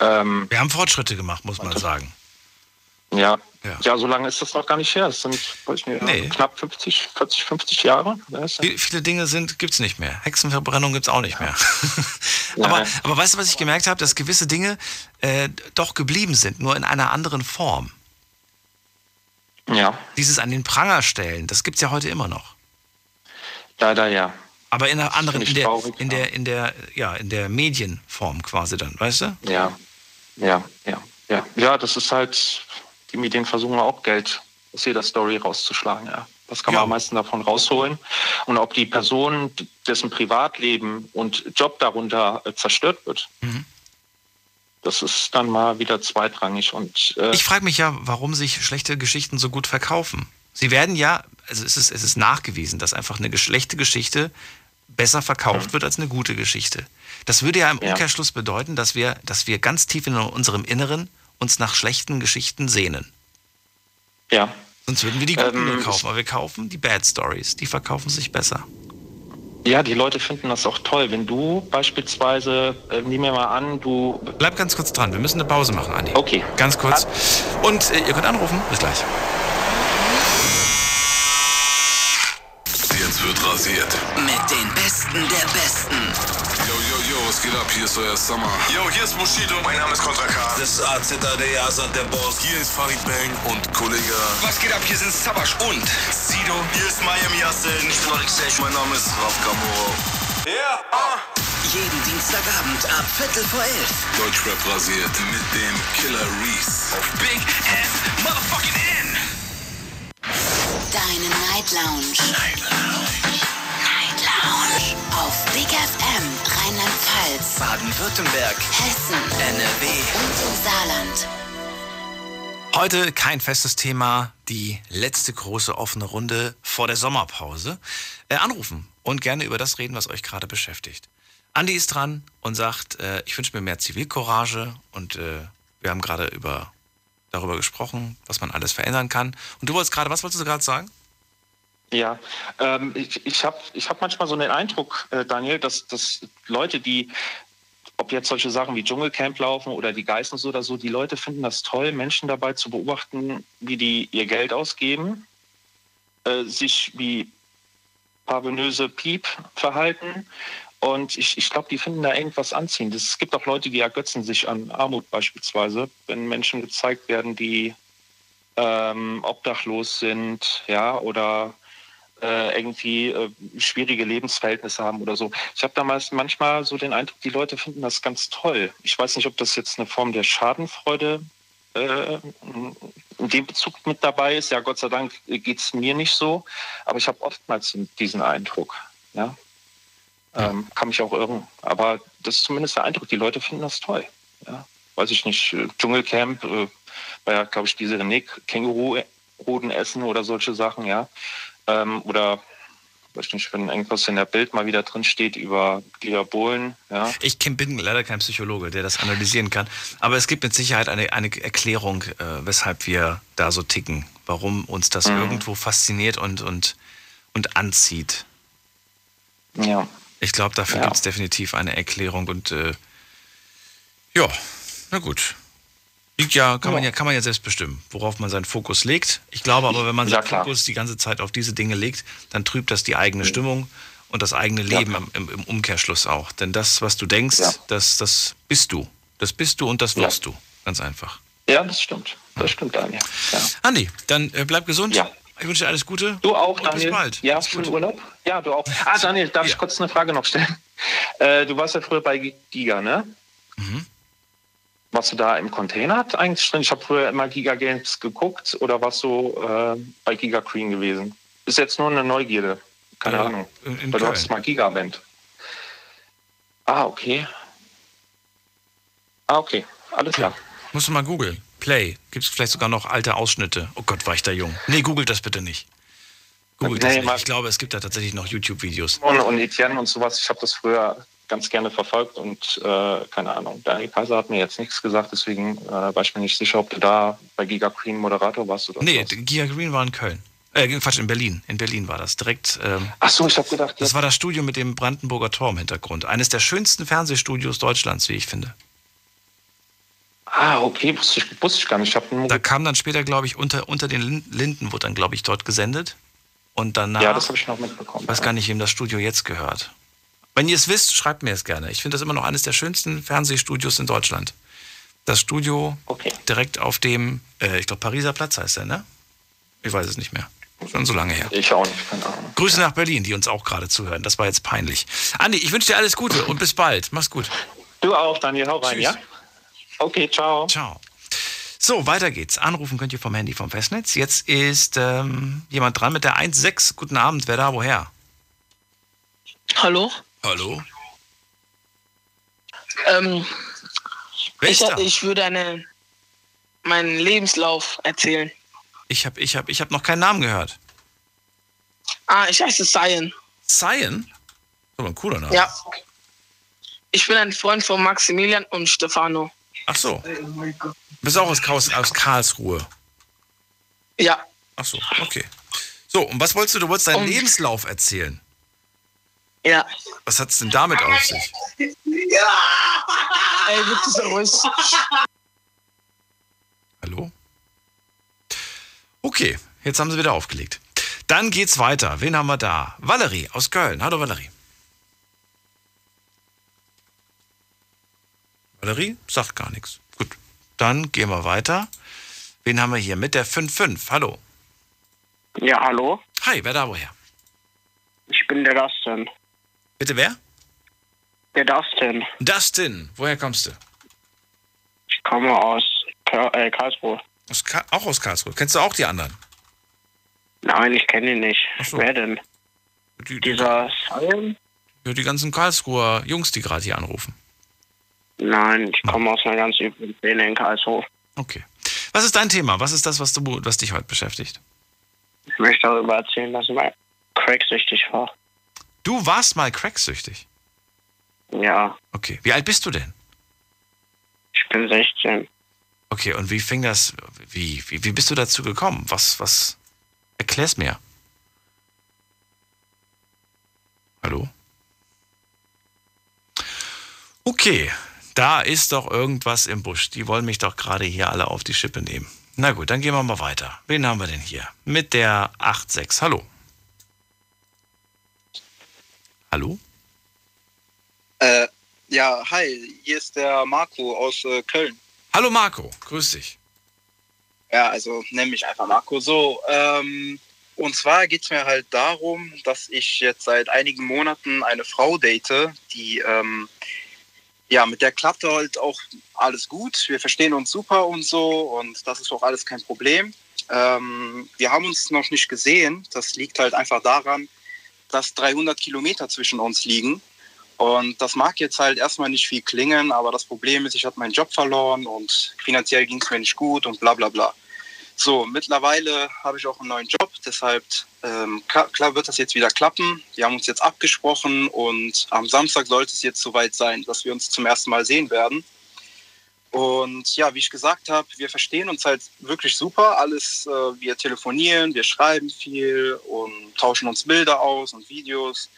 Ähm,
Wir haben Fortschritte gemacht, muss man sagen.
Ja.
Ja.
ja. so lange ist das noch gar nicht her. Das sind nicht,
Nee.
knapp 50, 40, 50 Jahre. Ja-
Viele, Dinge sind, gibt's nicht mehr. Hexenverbrennung gibt's auch nicht mehr.
Ja. <laughs>
aber, aber weißt du, was ich gemerkt habe? Dass gewisse Dinge äh, doch geblieben sind, nur in einer anderen Form.
ja,
Dieses an den Pranger stellen, das gibt's ja heute immer noch.
leider ja.
Aber in einer anderen, in der,
traurig,
in der, in der, ja, in der Medienform quasi dann, weißt du?
Ja, ja, ja, ja. Ja, das ist halt, die Medien versuchen auch Geld aus jeder Story rauszuschlagen. Ja. Das kann
Ja.
man am meisten davon rausholen. Und ob die Person, dessen Privatleben und Job darunter äh, zerstört wird,
Mhm.
das ist dann mal wieder zweitrangig. Und äh,
Ich frage mich ja, warum sich schlechte Geschichten so gut verkaufen. Sie werden ja, also es ist, es ist nachgewiesen, dass einfach eine schlechte Geschichte besser verkauft wird als eine gute Geschichte. Das würde ja im
Ja.
Umkehrschluss bedeuten, dass wir, dass wir ganz tief in unserem Inneren uns nach schlechten Geschichten sehnen.
ja,
Sonst würden wir die guten
Ähm,
nur kaufen, aber wir kaufen die Bad Stories. Die verkaufen sich besser.
Ja, die Leute finden das auch toll. Wenn du beispielsweise, äh, nehmen wir mal an, du.
Bleib ganz kurz dran, wir müssen eine Pause machen, Andi.
Okay.
Ganz kurz. Und äh, ihr könnt anrufen. Bis gleich.
Jetzt wird rasiert. Geht ab? Hier ist euer Summer. Yo, hier ist Bushido. Mein Name ist Contra K. Das ist AZAD, Asad, der Boss. Hier ist Farid Bang und Kollege.
Was geht ab? Hier sind Sabash und
Sido. Hier ist Miami Yassin. Ich bin Alexej. Mein Name ist Raf Kamoro. Yeah, ah.
Jeden Dienstagabend ab Viertel vor elf.
Deutschrap rasiert mit dem Killer Reese.
auf Big F Motherfucking N.
Deine Night Lounge. Night Lounge. Night Lounge. Auf Big FM Rheinland-Pfalz,
Baden-Württemberg,
Hessen,
NRW.
und im Saarland.
Heute kein festes Thema, die letzte große offene Runde vor der Sommerpause. Äh, anrufen und gerne über das reden, was euch gerade beschäftigt. Andi ist dran und sagt, äh, ich wünsche mir mehr Zivilcourage und äh, wir haben gerade über darüber gesprochen, was man alles verändern kann. Und du wolltest gerade, was wolltest du gerade sagen?
Ja, ähm, ich, ich habe ich hab manchmal so den Eindruck, äh, Daniel, dass, dass Leute, die ob jetzt solche Sachen wie Dschungelcamp laufen oder die Geissens oder so, die Leute finden das toll, Menschen dabei zu beobachten, wie die ihr Geld ausgeben, äh, sich wie parvenöse Piep verhalten. Und ich, ich glaube, die finden da irgendwas anziehend. Es gibt auch Leute, die ergötzen sich an Armut beispielsweise, wenn Menschen gezeigt werden, die ähm, obdachlos sind, ja, oder äh, irgendwie äh, schwierige Lebensverhältnisse haben oder so. Ich habe damals manchmal so den Eindruck, die Leute finden das ganz toll. Ich weiß nicht, ob das jetzt eine Form der Schadenfreude äh, in dem Bezug mit dabei ist. Ja, Gott sei Dank geht es mir nicht so, aber ich habe oftmals diesen Eindruck. Ja? Ähm, kann mich auch irren. Aber das ist zumindest der Eindruck, die Leute finden das toll. Ja? Weiß ich nicht, äh, Dschungelcamp, äh, war ja, glaube ich, diese René Känguru-Hoden essen oder solche Sachen, ja. Ähm, oder weiß nicht, wenn irgendwas in der Bild mal wieder drin steht über Gliabolen. Ja.
Ich bin leider kein Psychologe, der das analysieren kann. Aber es gibt mit Sicherheit eine, eine Erklärung, äh, weshalb wir da so ticken. Warum uns das mhm. irgendwo fasziniert und, und, und anzieht.
Ja.
Ich glaube, dafür ja. gibt es definitiv eine Erklärung. Und äh, ja, na gut. Liegt ja, kann ja. man ja, kann man ja selbst bestimmen, worauf man seinen Fokus legt. Ich glaube aber, wenn man ja, seinen klar. Fokus die ganze Zeit auf diese Dinge legt, dann trübt das die eigene mhm. Stimmung und das eigene Leben ja. im, im, Umkehrschluss auch. Denn das, was du denkst, das, das bist du. Das bist du und das wirst du. Ganz einfach.
Ja, das stimmt. Das stimmt, Daniel. Ja.
Andi, dann äh, bleib gesund.
Ja.
Ich wünsche dir alles Gute.
Du auch, Daniel. Bis bald. Ja, schönen Urlaub. Ja, du auch. Ah, Daniel, darf ich kurz eine Frage noch stellen? <laughs> Äh, du warst ja früher bei Giga, ne? Mhm. Warst du da im Container eigentlich drin? Ich habe früher immer Giga Games geguckt oder warst du äh, bei Giga Green gewesen? Ist jetzt nur eine Neugierde. Keine ja, Ahnung. In, Weil du hast mal Giga Band. Ah, okay. Ah, okay. Alles klar.
Musst du mal googeln. Play. Gibt es vielleicht sogar noch alte Ausschnitte? Oh Gott, war ich da jung. Nee, googelt das bitte nicht. Googelt nee, das nicht. Ich glaube, es gibt da tatsächlich noch YouTube-Videos.
Und, und Etienne und sowas. Ich habe das früher ganz gerne verfolgt und äh, keine Ahnung, Daniel Kaiser hat mir jetzt nichts gesagt, deswegen äh, war ich mir nicht sicher, ob du da bei Giga Green Moderator warst oder
Nee, was. Giga Green war in Köln. Äh, Quatsch, in Berlin. In Berlin war das. Direkt. Ähm,
Ach so, ich habe gedacht.
Das war das Studio mit dem Brandenburger Tor im Hintergrund. Eines der schönsten Fernsehstudios Deutschlands, wie ich finde.
Ah, okay, wusste ich, wusste ich gar nicht. Ich
da kam dann später, glaube ich, unter, unter den Linden, wurde dann, glaube ich, dort gesendet. Und danach.
Ja, das habe ich noch mitbekommen.
Ich weiß gar nicht, wem das Studio jetzt gehört. Wenn ihr es wisst, schreibt mir es gerne. Ich finde das immer noch eines der schönsten Fernsehstudios in Deutschland. Das Studio okay. direkt auf dem, äh, ich glaube, Pariser Platz heißt er, ne? Ich weiß es nicht mehr. Schon so lange her.
Ich auch nicht, keine Ahnung.
Grüße nach Berlin, die uns auch gerade zuhören. Das war jetzt peinlich. Andi, ich wünsche dir alles Gute und bis bald. Mach's gut.
Du auch, Daniel. Hau rein, Tschüss. ja? Okay, ciao.
Ciao. So, weiter geht's. Anrufen könnt ihr vom Handy vom Festnetz. Jetzt ist ähm, jemand dran mit der 1.6. Guten Abend. Wer da? Woher?
Hallo?
Hallo?
Ähm, ich, ich würde eine, meinen Lebenslauf erzählen.
Ich habe ich hab, ich hab noch keinen Namen gehört.
Ah, ich heiße Cyan.
Cyan? Das ist aber ein cooler Name.
Ja. Ich bin ein Freund von Maximilian und Stefano.
Ach so. Du bist auch aus, aus Karlsruhe.
Ja.
Ach so, okay. So, und was wolltest du? Du wolltest deinen um, Lebenslauf erzählen.
Ja.
Was hat es denn damit auf sich?
Ja! Ey, bitte so ruhig.
Hallo? Okay, jetzt haben sie wieder aufgelegt. Dann geht's weiter. Wen haben wir da? Valerie aus Köln. Hallo Valerie. Valerie sagt gar nichts. Gut, dann gehen wir weiter. Wen haben wir hier mit der 5-5? Hallo.
Ja, hallo.
Hi, wer da woher?
Ich bin der Dustin.
Bitte wer?
Der Dustin.
Dustin, woher kommst du?
Ich komme aus äh, Karlsruhe.
Aus Ka auch aus Karlsruhe. Kennst du auch die anderen?
Nein, ich kenne ihn nicht. So. Wer denn?
Die, Dieser Simon? Ja, die ganzen Karlsruher Jungs, die gerade hier anrufen.
Nein, ich komme aus einer ganz üblen Szene in Karlsruhe.
Okay. Was ist dein Thema? Was ist das, was, du, was dich heute beschäftigt?
Ich möchte darüber erzählen, dass ich mal cracksüchtig war.
Du warst mal cracksüchtig?
Ja.
Okay. Wie alt bist du denn?
Ich bin 16.
Okay, und wie fing das, wie, wie, wie bist du dazu gekommen? Was, was, erklär's mir. Hallo? Okay, da ist doch irgendwas im Busch. Die wollen mich doch gerade hier alle auf die Schippe nehmen. Na gut, dann gehen wir mal weiter. Wen haben wir denn hier? Mit der 86. Hallo. Hallo?
Äh, ja, hi, hier ist der Marco aus äh, Köln.
Hallo Marco, grüß dich.
Ja, also nenn mich einfach Marco. So, ähm, und zwar geht es mir halt darum, dass ich jetzt seit einigen Monaten eine Frau date, die, ähm, ja, mit der klappt halt auch alles gut. Wir verstehen uns super und so und das ist auch alles kein Problem. Ähm, wir haben uns noch nicht gesehen. Das liegt halt einfach daran, dass 300 Kilometer zwischen uns liegen. Und das mag jetzt halt erstmal nicht viel klingen, aber das Problem ist, ich habe meinen Job verloren und finanziell ging es mir nicht gut und bla bla bla. So, mittlerweile habe ich auch einen neuen Job, deshalb ähm, klar wird das jetzt wieder klappen. Wir haben uns jetzt abgesprochen und am Samstag sollte es jetzt soweit sein, dass wir uns zum ersten Mal sehen werden. Und ja, wie ich gesagt habe, wir verstehen uns halt wirklich super. Alles, äh, wir telefonieren, wir schreiben viel und tauschen uns Bilder aus und Videos.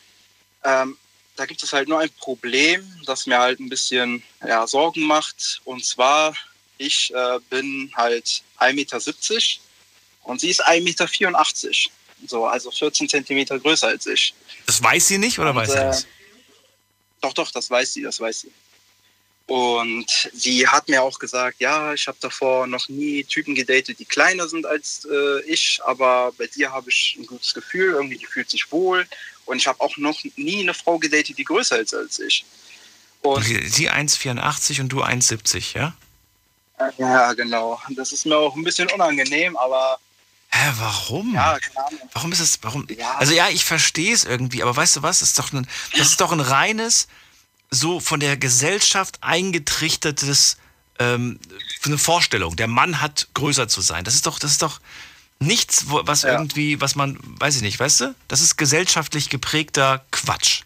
Ähm, da gibt es halt nur ein Problem, das mir halt ein bisschen ja, Sorgen macht. Und zwar, ich äh, bin halt 1,70 Meter und sie ist 1,84 Meter. So, also 14 Zentimeter größer als ich.
Das weiß sie nicht oder und, weiß sie das? Äh,
doch, doch, das weiß sie, das weiß sie. Und sie hat mir auch gesagt, ja, ich habe davor noch nie Typen gedatet, die kleiner sind als äh, ich, aber bei dir habe ich ein gutes Gefühl, irgendwie die fühlt sich wohl. Und ich habe auch noch nie eine Frau gedatet, die größer ist als ich.
Und sie 1,84 und du 1,70, ja?
Ja, genau. Das ist mir auch ein bisschen unangenehm, aber.
Hä, warum? Ja. Warum ist es, warum? Ja. Also ja, ich verstehe es irgendwie, aber weißt du was? Das ist doch ein, das ist doch ein reines so von der Gesellschaft eingetrichtertes ähm, eine Vorstellung. Der Mann hat größer zu sein. Das ist doch, das ist doch nichts, was ja. irgendwie, was man, weiß ich nicht, weißt du? Das ist gesellschaftlich geprägter Quatsch.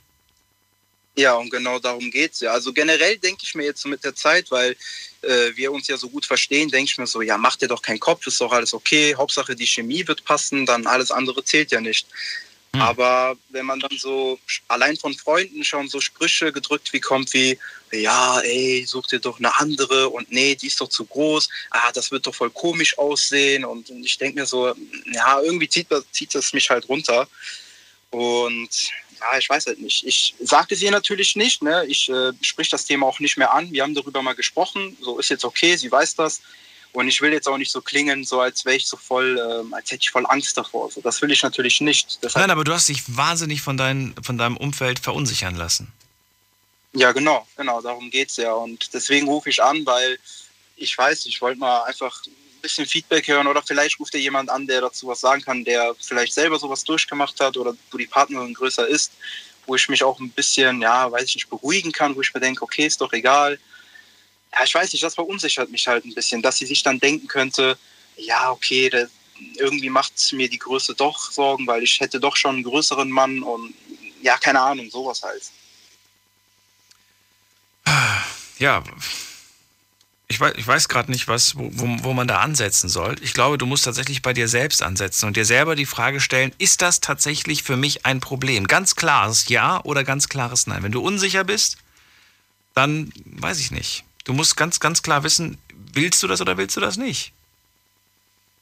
Ja, und genau darum geht es ja. Also generell denke ich mir jetzt mit der Zeit, weil äh, wir uns ja so gut verstehen, denke ich mir so, ja, mach dir doch keinen Kopf, ist doch alles okay. Hauptsache die Chemie wird passen, dann alles andere zählt ja nicht. Hm. Aber wenn man dann so allein von Freunden schon so Sprüche gedrückt wie kommt wie, ja, ey, such dir doch eine andere und nee, die ist doch zu groß, ah, das wird doch voll komisch aussehen und ich denke mir so, ja, irgendwie zieht, zieht das mich halt runter und ja, ich weiß halt nicht. Ich sagte es ihr natürlich nicht, ne? ich äh, sprich das Thema auch nicht mehr an, wir haben darüber mal gesprochen, so ist jetzt okay, sie weiß das und ich will jetzt auch nicht so klingen, so als wäre ich so voll, ähm, als hätte ich voll Angst davor. So, das will ich natürlich nicht.
Deshalb Nein, aber du hast dich wahnsinnig von, dein, von deinem Umfeld verunsichern lassen.
Ja, genau, genau, darum geht es ja. Und deswegen rufe ich an, weil ich weiß, ich wollte mal einfach ein bisschen Feedback hören oder vielleicht ruft dir jemand an, der dazu was sagen kann, der vielleicht selber sowas durchgemacht hat oder wo die Partnerin größer ist, wo ich mich auch ein bisschen, ja, weiß ich nicht, beruhigen kann, wo ich mir denke, okay, ist doch egal ja, ich weiß nicht, das verunsichert mich halt ein bisschen, dass sie sich dann denken könnte, ja, okay, das, irgendwie macht mir die Größe doch Sorgen, weil ich hätte doch schon einen größeren Mann und ja, keine Ahnung, sowas halt.
Ja, ich weiß, ich weiß gerade nicht, was, wo, wo man da ansetzen soll. Ich glaube, du musst tatsächlich bei dir selbst ansetzen und dir selber die Frage stellen, ist das tatsächlich für mich ein Problem? Ganz klares Ja oder ganz klares Nein. Wenn du unsicher bist, dann weiß ich nicht. Du musst ganz, ganz klar wissen, willst du das oder willst du das nicht?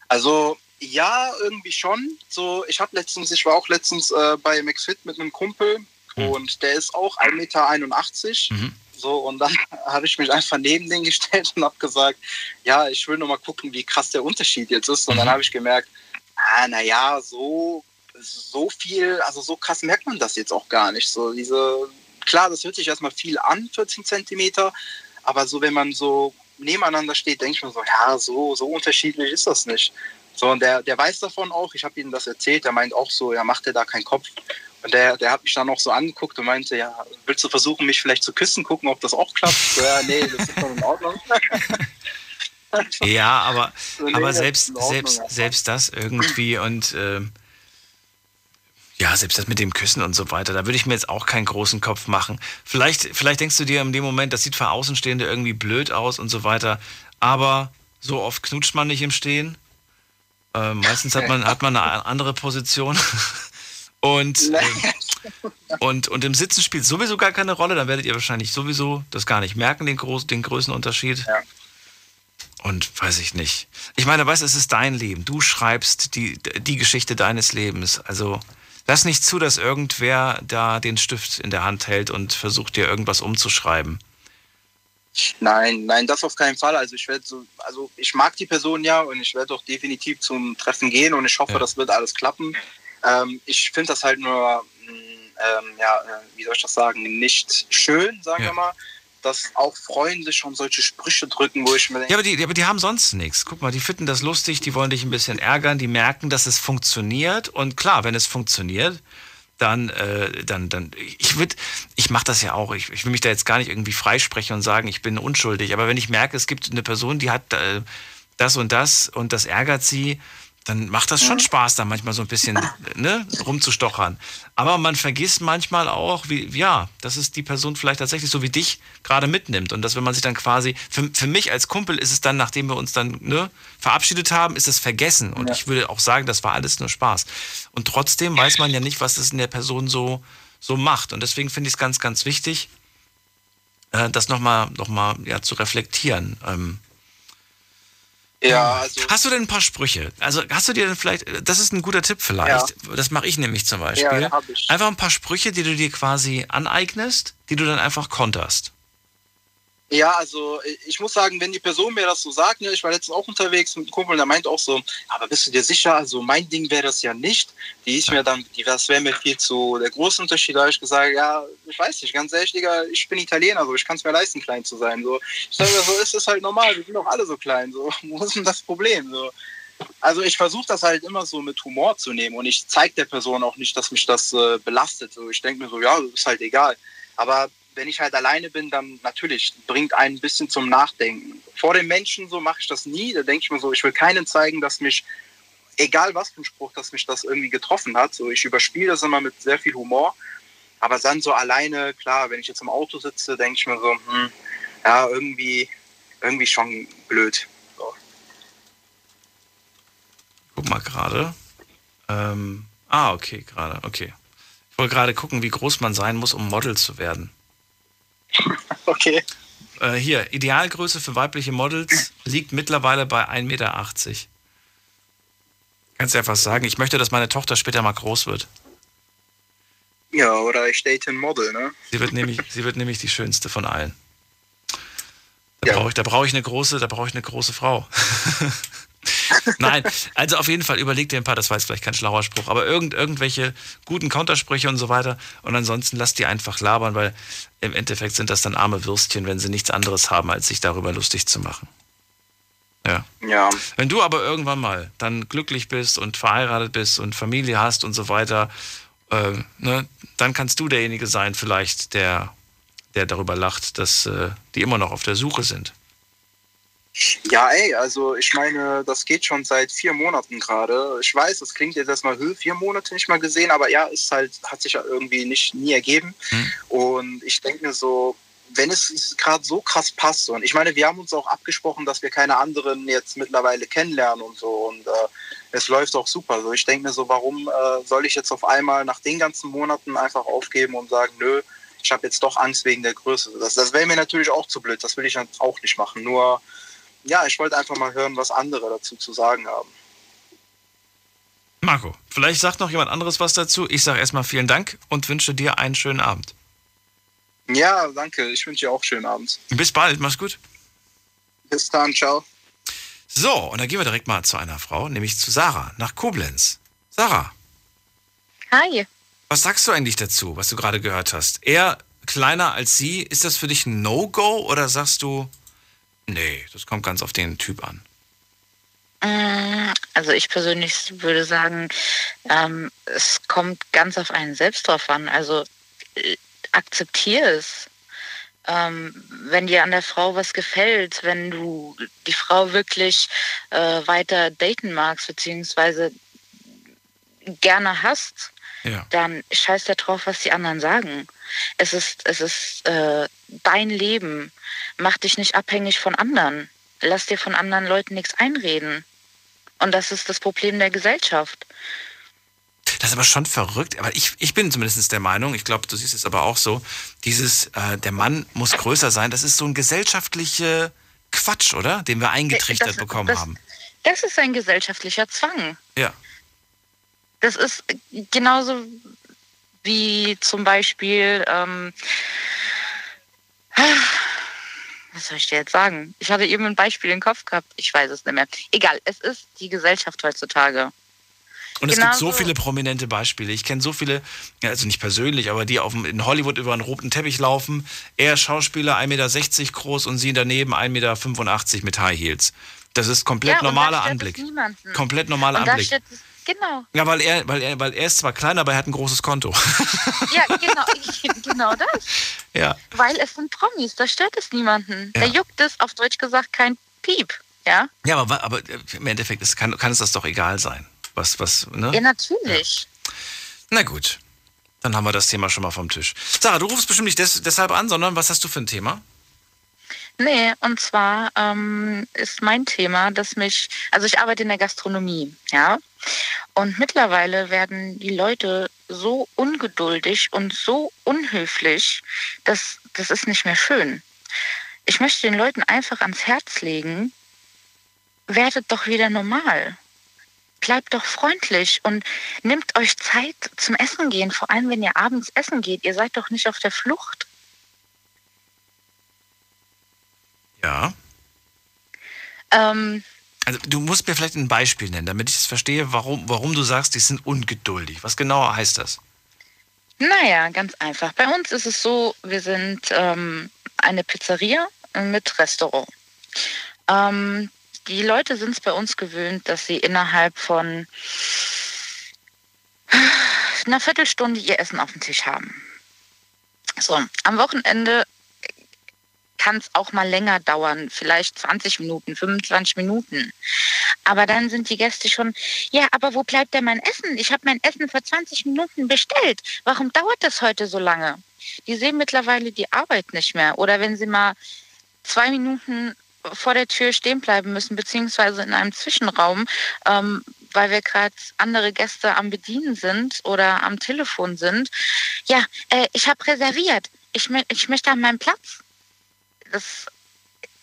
Also ja, irgendwie schon. So, ich habe letztens, ich war auch letztens äh, bei McFit mit einem Kumpel mhm. und der ist auch 1,81 Meter. Mhm. So, und dann <laughs> habe ich mich einfach neben den gestellt und habe gesagt, ja, ich will nur mal gucken, wie krass der Unterschied jetzt ist. Und mhm. dann habe ich gemerkt, ah, naja, so, so viel, also so krass merkt man das jetzt auch gar nicht. So diese, klar, das hört sich erstmal viel an, 14 Zentimeter, aber so, wenn man so nebeneinander steht, denke ich mir so, ja, so, so unterschiedlich ist das nicht. So, und der, der weiß davon auch, ich habe ihm das erzählt, der meint auch so, ja, macht dir da keinen Kopf. Und der, der hat mich dann auch so angeguckt und meinte, ja, willst du versuchen, mich vielleicht zu küssen, gucken, ob das auch klappt? So, ja, nee, das ist schon in Ordnung. <laughs>
ja, aber, <laughs> so, nee, aber selbst, selbst, selbst das irgendwie und ähm, ja, selbst das mit dem Küssen und so weiter, da würde ich mir jetzt auch keinen großen Kopf machen. Vielleicht, vielleicht denkst du dir in dem Moment, das sieht für Außenstehende irgendwie blöd aus und so weiter, aber so oft knutscht man nicht im Stehen. Äh, meistens hat man, hat man eine andere Position. <laughs> Und äh, Und, und im Sitzen spielt sowieso gar keine Rolle. Dann werdet ihr wahrscheinlich sowieso das gar nicht merken, den, Groß, den Größenunterschied.
Ja.
Und weiß ich nicht. Ich meine, weißt, es ist dein Leben. Du schreibst die, die Geschichte deines Lebens. Also lass nicht zu, dass irgendwer da den Stift in der Hand hält und versucht dir irgendwas umzuschreiben.
Nein, nein, das auf keinen Fall. Also ich werde so, also ich mag die Person ja und ich werde auch definitiv zum Treffen gehen und ich hoffe,
Ja.
das wird alles klappen. Ähm, ich finde das halt nur, mh, ähm, ja, äh, wie soll ich das sagen, nicht schön, sagen
Ja.
wir mal, dass auch Freunde schon solche Sprüche drücken, wo ich mir denke,
Ja, aber die, aber die haben sonst nichts. Guck mal, die finden das lustig, die wollen dich ein bisschen ärgern, die merken, dass es funktioniert. Und klar, wenn es funktioniert, dann, äh, dann, dann, ich würde, ich mache das ja auch. Ich, ich will mich da jetzt gar nicht irgendwie freisprechen und sagen, ich bin unschuldig. Aber wenn ich merke, es gibt eine Person, die hat äh, das und das und das ärgert sie, dann macht das schon Spaß, da manchmal so ein bisschen ne, rumzustochern. Aber man vergisst manchmal auch, wie, ja, dass es die Person vielleicht tatsächlich so wie dich gerade mitnimmt. Und dass, wenn man sich dann quasi, für, für mich als Kumpel ist es dann, nachdem wir uns dann ne, verabschiedet haben, ist es vergessen. Und ich würde auch sagen, das war alles nur Spaß. Und trotzdem weiß man ja nicht, was es in der Person so, so macht. Und deswegen finde ich es ganz, ganz wichtig, äh, das nochmal noch mal, ja, zu reflektieren. Ähm,
ja, also
Hast du denn ein paar Sprüche? Also hast du dir denn vielleicht, das ist ein guter Tipp vielleicht, das mache ich nämlich zum Beispiel.
Ja, ja, hab ich.
Einfach ein paar Sprüche, die du dir quasi aneignest, die du dann einfach konterst.
Ja, also ich muss sagen, wenn die Person mir das so sagt, ne, ich war letztens auch unterwegs mit einem Kumpel der meint auch so, aber bist du dir sicher, also mein Ding wäre das ja nicht. Die ist mir dann, die, das wäre mir viel zu der große Unterschied. Da habe ich gesagt, ja, ich weiß nicht, ganz ehrlich, Digga, ich bin Italiener, so, ich kann es mir leisten, klein zu sein. So. Ich sage so ist es halt normal, wir sind doch alle so klein. So. <laughs> Wo ist denn das Problem? So. Also ich versuche das halt immer so mit Humor zu nehmen und ich zeige der Person auch nicht, dass mich das äh, belastet. So. Ich denke mir so, ja, ist halt egal. Aber wenn ich halt alleine bin, dann natürlich bringt einen ein bisschen zum Nachdenken. Vor den Menschen so mache ich das nie. Da denke ich mir so, ich will keinen zeigen, dass mich, egal was für ein Spruch, dass mich das irgendwie getroffen hat. So, ich überspiele das immer mit sehr viel Humor. Aber dann so alleine, klar, wenn ich jetzt im Auto sitze, denke ich mir so, hm, ja, irgendwie, irgendwie schon blöd. So.
Guck mal gerade. Ähm, ah, okay, gerade, okay. Ich wollte gerade gucken, wie groß man sein muss, um Model zu werden. <laughs>
Okay.
Äh, hier, Idealgröße für weibliche Models liegt mittlerweile bei 1,80 Meter. Kannst du einfach sagen, ich möchte, dass meine Tochter später mal groß wird.
Ja, oder ich date ein Model, ne?
Sie wird nämlich, <laughs> sie wird nämlich die schönste von allen. Da brauche ich, da brauche ich eine große, da brauche ich eine große Frau. <laughs> Nein, also auf jeden Fall überleg dir ein paar, das war jetzt vielleicht kein schlauer Spruch, aber irgend, irgendwelche guten Countersprüche und so weiter. Und ansonsten lass die einfach labern, weil im Endeffekt sind das dann arme Würstchen, wenn sie nichts anderes haben, als sich darüber lustig zu machen. Ja.
Ja.
Wenn du aber irgendwann mal dann glücklich bist und verheiratet bist und Familie hast und so weiter, äh, ne, dann kannst du derjenige sein, vielleicht, der, der darüber lacht, dass äh, die immer noch auf der Suche sind.
Ja, ey, also ich meine, das geht schon seit vier Monaten gerade. Ich weiß, das klingt jetzt erstmal Höhe, vier Monate nicht mal gesehen, aber ja, ist halt, hat sich ja irgendwie nicht nie ergeben. Und ich denke mir so, wenn es gerade so krass passt, und ich meine, wir haben uns auch abgesprochen, dass wir keine anderen jetzt mittlerweile kennenlernen und so, und äh, es läuft auch super. So, ich denke mir so, warum äh, soll ich jetzt auf einmal nach den ganzen Monaten einfach aufgeben und sagen, nö, ich habe jetzt doch Angst wegen der Größe. Das, das wäre mir natürlich auch zu blöd, das will ich dann auch nicht machen. Nur, ja, ich wollte einfach mal hören, was andere dazu zu sagen haben.
Marco, vielleicht sagt noch jemand anderes was dazu. Ich sage erstmal vielen Dank und wünsche dir einen schönen Abend.
Ja, danke. Ich wünsche dir auch einen schönen Abend.
Bis bald, mach's gut.
Bis dann, ciao.
So, und dann gehen wir direkt mal zu einer Frau, nämlich zu Sarah, nach Koblenz. Sarah,
Hi.
was sagst du eigentlich dazu, was du gerade gehört hast? Er kleiner als sie, ist das für dich ein No-Go oder sagst du, nee, das kommt ganz auf den Typ an?
Mm, Also ich persönlich würde sagen, ähm, es kommt ganz auf einen selbst drauf an. Also äh, akzeptiere es. Ähm, wenn dir an der Frau was gefällt, wenn du die Frau wirklich äh, weiter daten magst, beziehungsweise gerne hast,
Ja.
dann scheiß da drauf, was die anderen sagen. Es ist, es ist äh, dein Leben. Mach dich nicht abhängig von anderen. Lass dir von anderen Leuten nichts einreden. Und das ist das Problem der Gesellschaft.
Das ist aber schon verrückt. Aber ich, ich bin zumindest der Meinung, ich glaube, du siehst es aber auch so, dieses, äh, der Mann muss größer sein, das ist so ein gesellschaftlicher Quatsch, oder? Den wir eingetrichtert
Das-
bekommen
das-
haben.
Das ist ein gesellschaftlicher Zwang.
Ja.
Das ist genauso wie zum Beispiel, ähm, was soll ich dir jetzt sagen? Ich hatte eben ein Beispiel im Kopf gehabt. Ich weiß es nicht mehr. Egal, es ist die Gesellschaft heutzutage.
Und es gibt so viele prominente Beispiele. Ich kenne so viele, also nicht persönlich, aber die auf dem, in Hollywood über einen roten Teppich laufen. Er Schauspieler, 1,60 Meter groß und sie daneben 1,85 Meter mit High Heels. Das ist komplett
Ja,
normaler Anblick.
niemanden.
Komplett normaler Anblick.
es, genau.
Ja, weil er, weil, er, weil er ist zwar klein, aber er hat ein großes Konto.
Ja, genau, <laughs> genau das. <laughs>
ja.
Weil es sind Promis, da stört es niemanden.
Ja.
Da juckt es auf Deutsch gesagt kein Piep. Ja,
Ja, aber, aber im Endeffekt ist, kann, kann es das doch egal sein. Was, was, ne?
ja natürlich.
Na gut. Dann haben wir das Thema schon mal vom Tisch. Sarah, du rufst bestimmt nicht des, deshalb an, sondern was hast du für ein Thema?
Nee, und zwar ähm, ist mein Thema, dass mich, also ich arbeite in der Gastronomie, ja. Und mittlerweile werden die Leute so ungeduldig und so unhöflich, dass das ist nicht mehr schön. Ich möchte den Leuten einfach ans Herz legen, werdet doch wieder normal. Bleibt doch freundlich und nehmt euch Zeit zum Essen gehen, vor allem wenn ihr abends essen geht. Ihr seid doch nicht auf der Flucht.
Ja.
Ähm,
Also du musst mir vielleicht ein Beispiel nennen, damit ich es verstehe, warum, warum du sagst, die sind ungeduldig. Was genau heißt das?
Naja, ganz einfach. Bei uns ist es so, wir sind ähm, eine Pizzeria mit Restaurant. Ähm, die Leute sind es bei uns gewöhnt, dass sie innerhalb von einer Viertelstunde ihr Essen auf dem Tisch haben. So, am Wochenende kann es auch mal länger dauern, vielleicht 20 Minuten, 25 Minuten. Aber dann sind die Gäste schon, ja, aber wo bleibt denn mein Essen? Ich habe mein Essen vor 20 Minuten bestellt. Warum dauert das heute so lange? Die sehen mittlerweile die Arbeit nicht mehr. Oder wenn sie mal zwei Minuten vor der Tür stehen bleiben müssen, beziehungsweise in einem Zwischenraum, ähm, weil wir gerade andere Gäste am Bedienen sind oder am Telefon sind. Ja, äh, ich habe reserviert. Ich, ich möchte an meinen Platz. Das,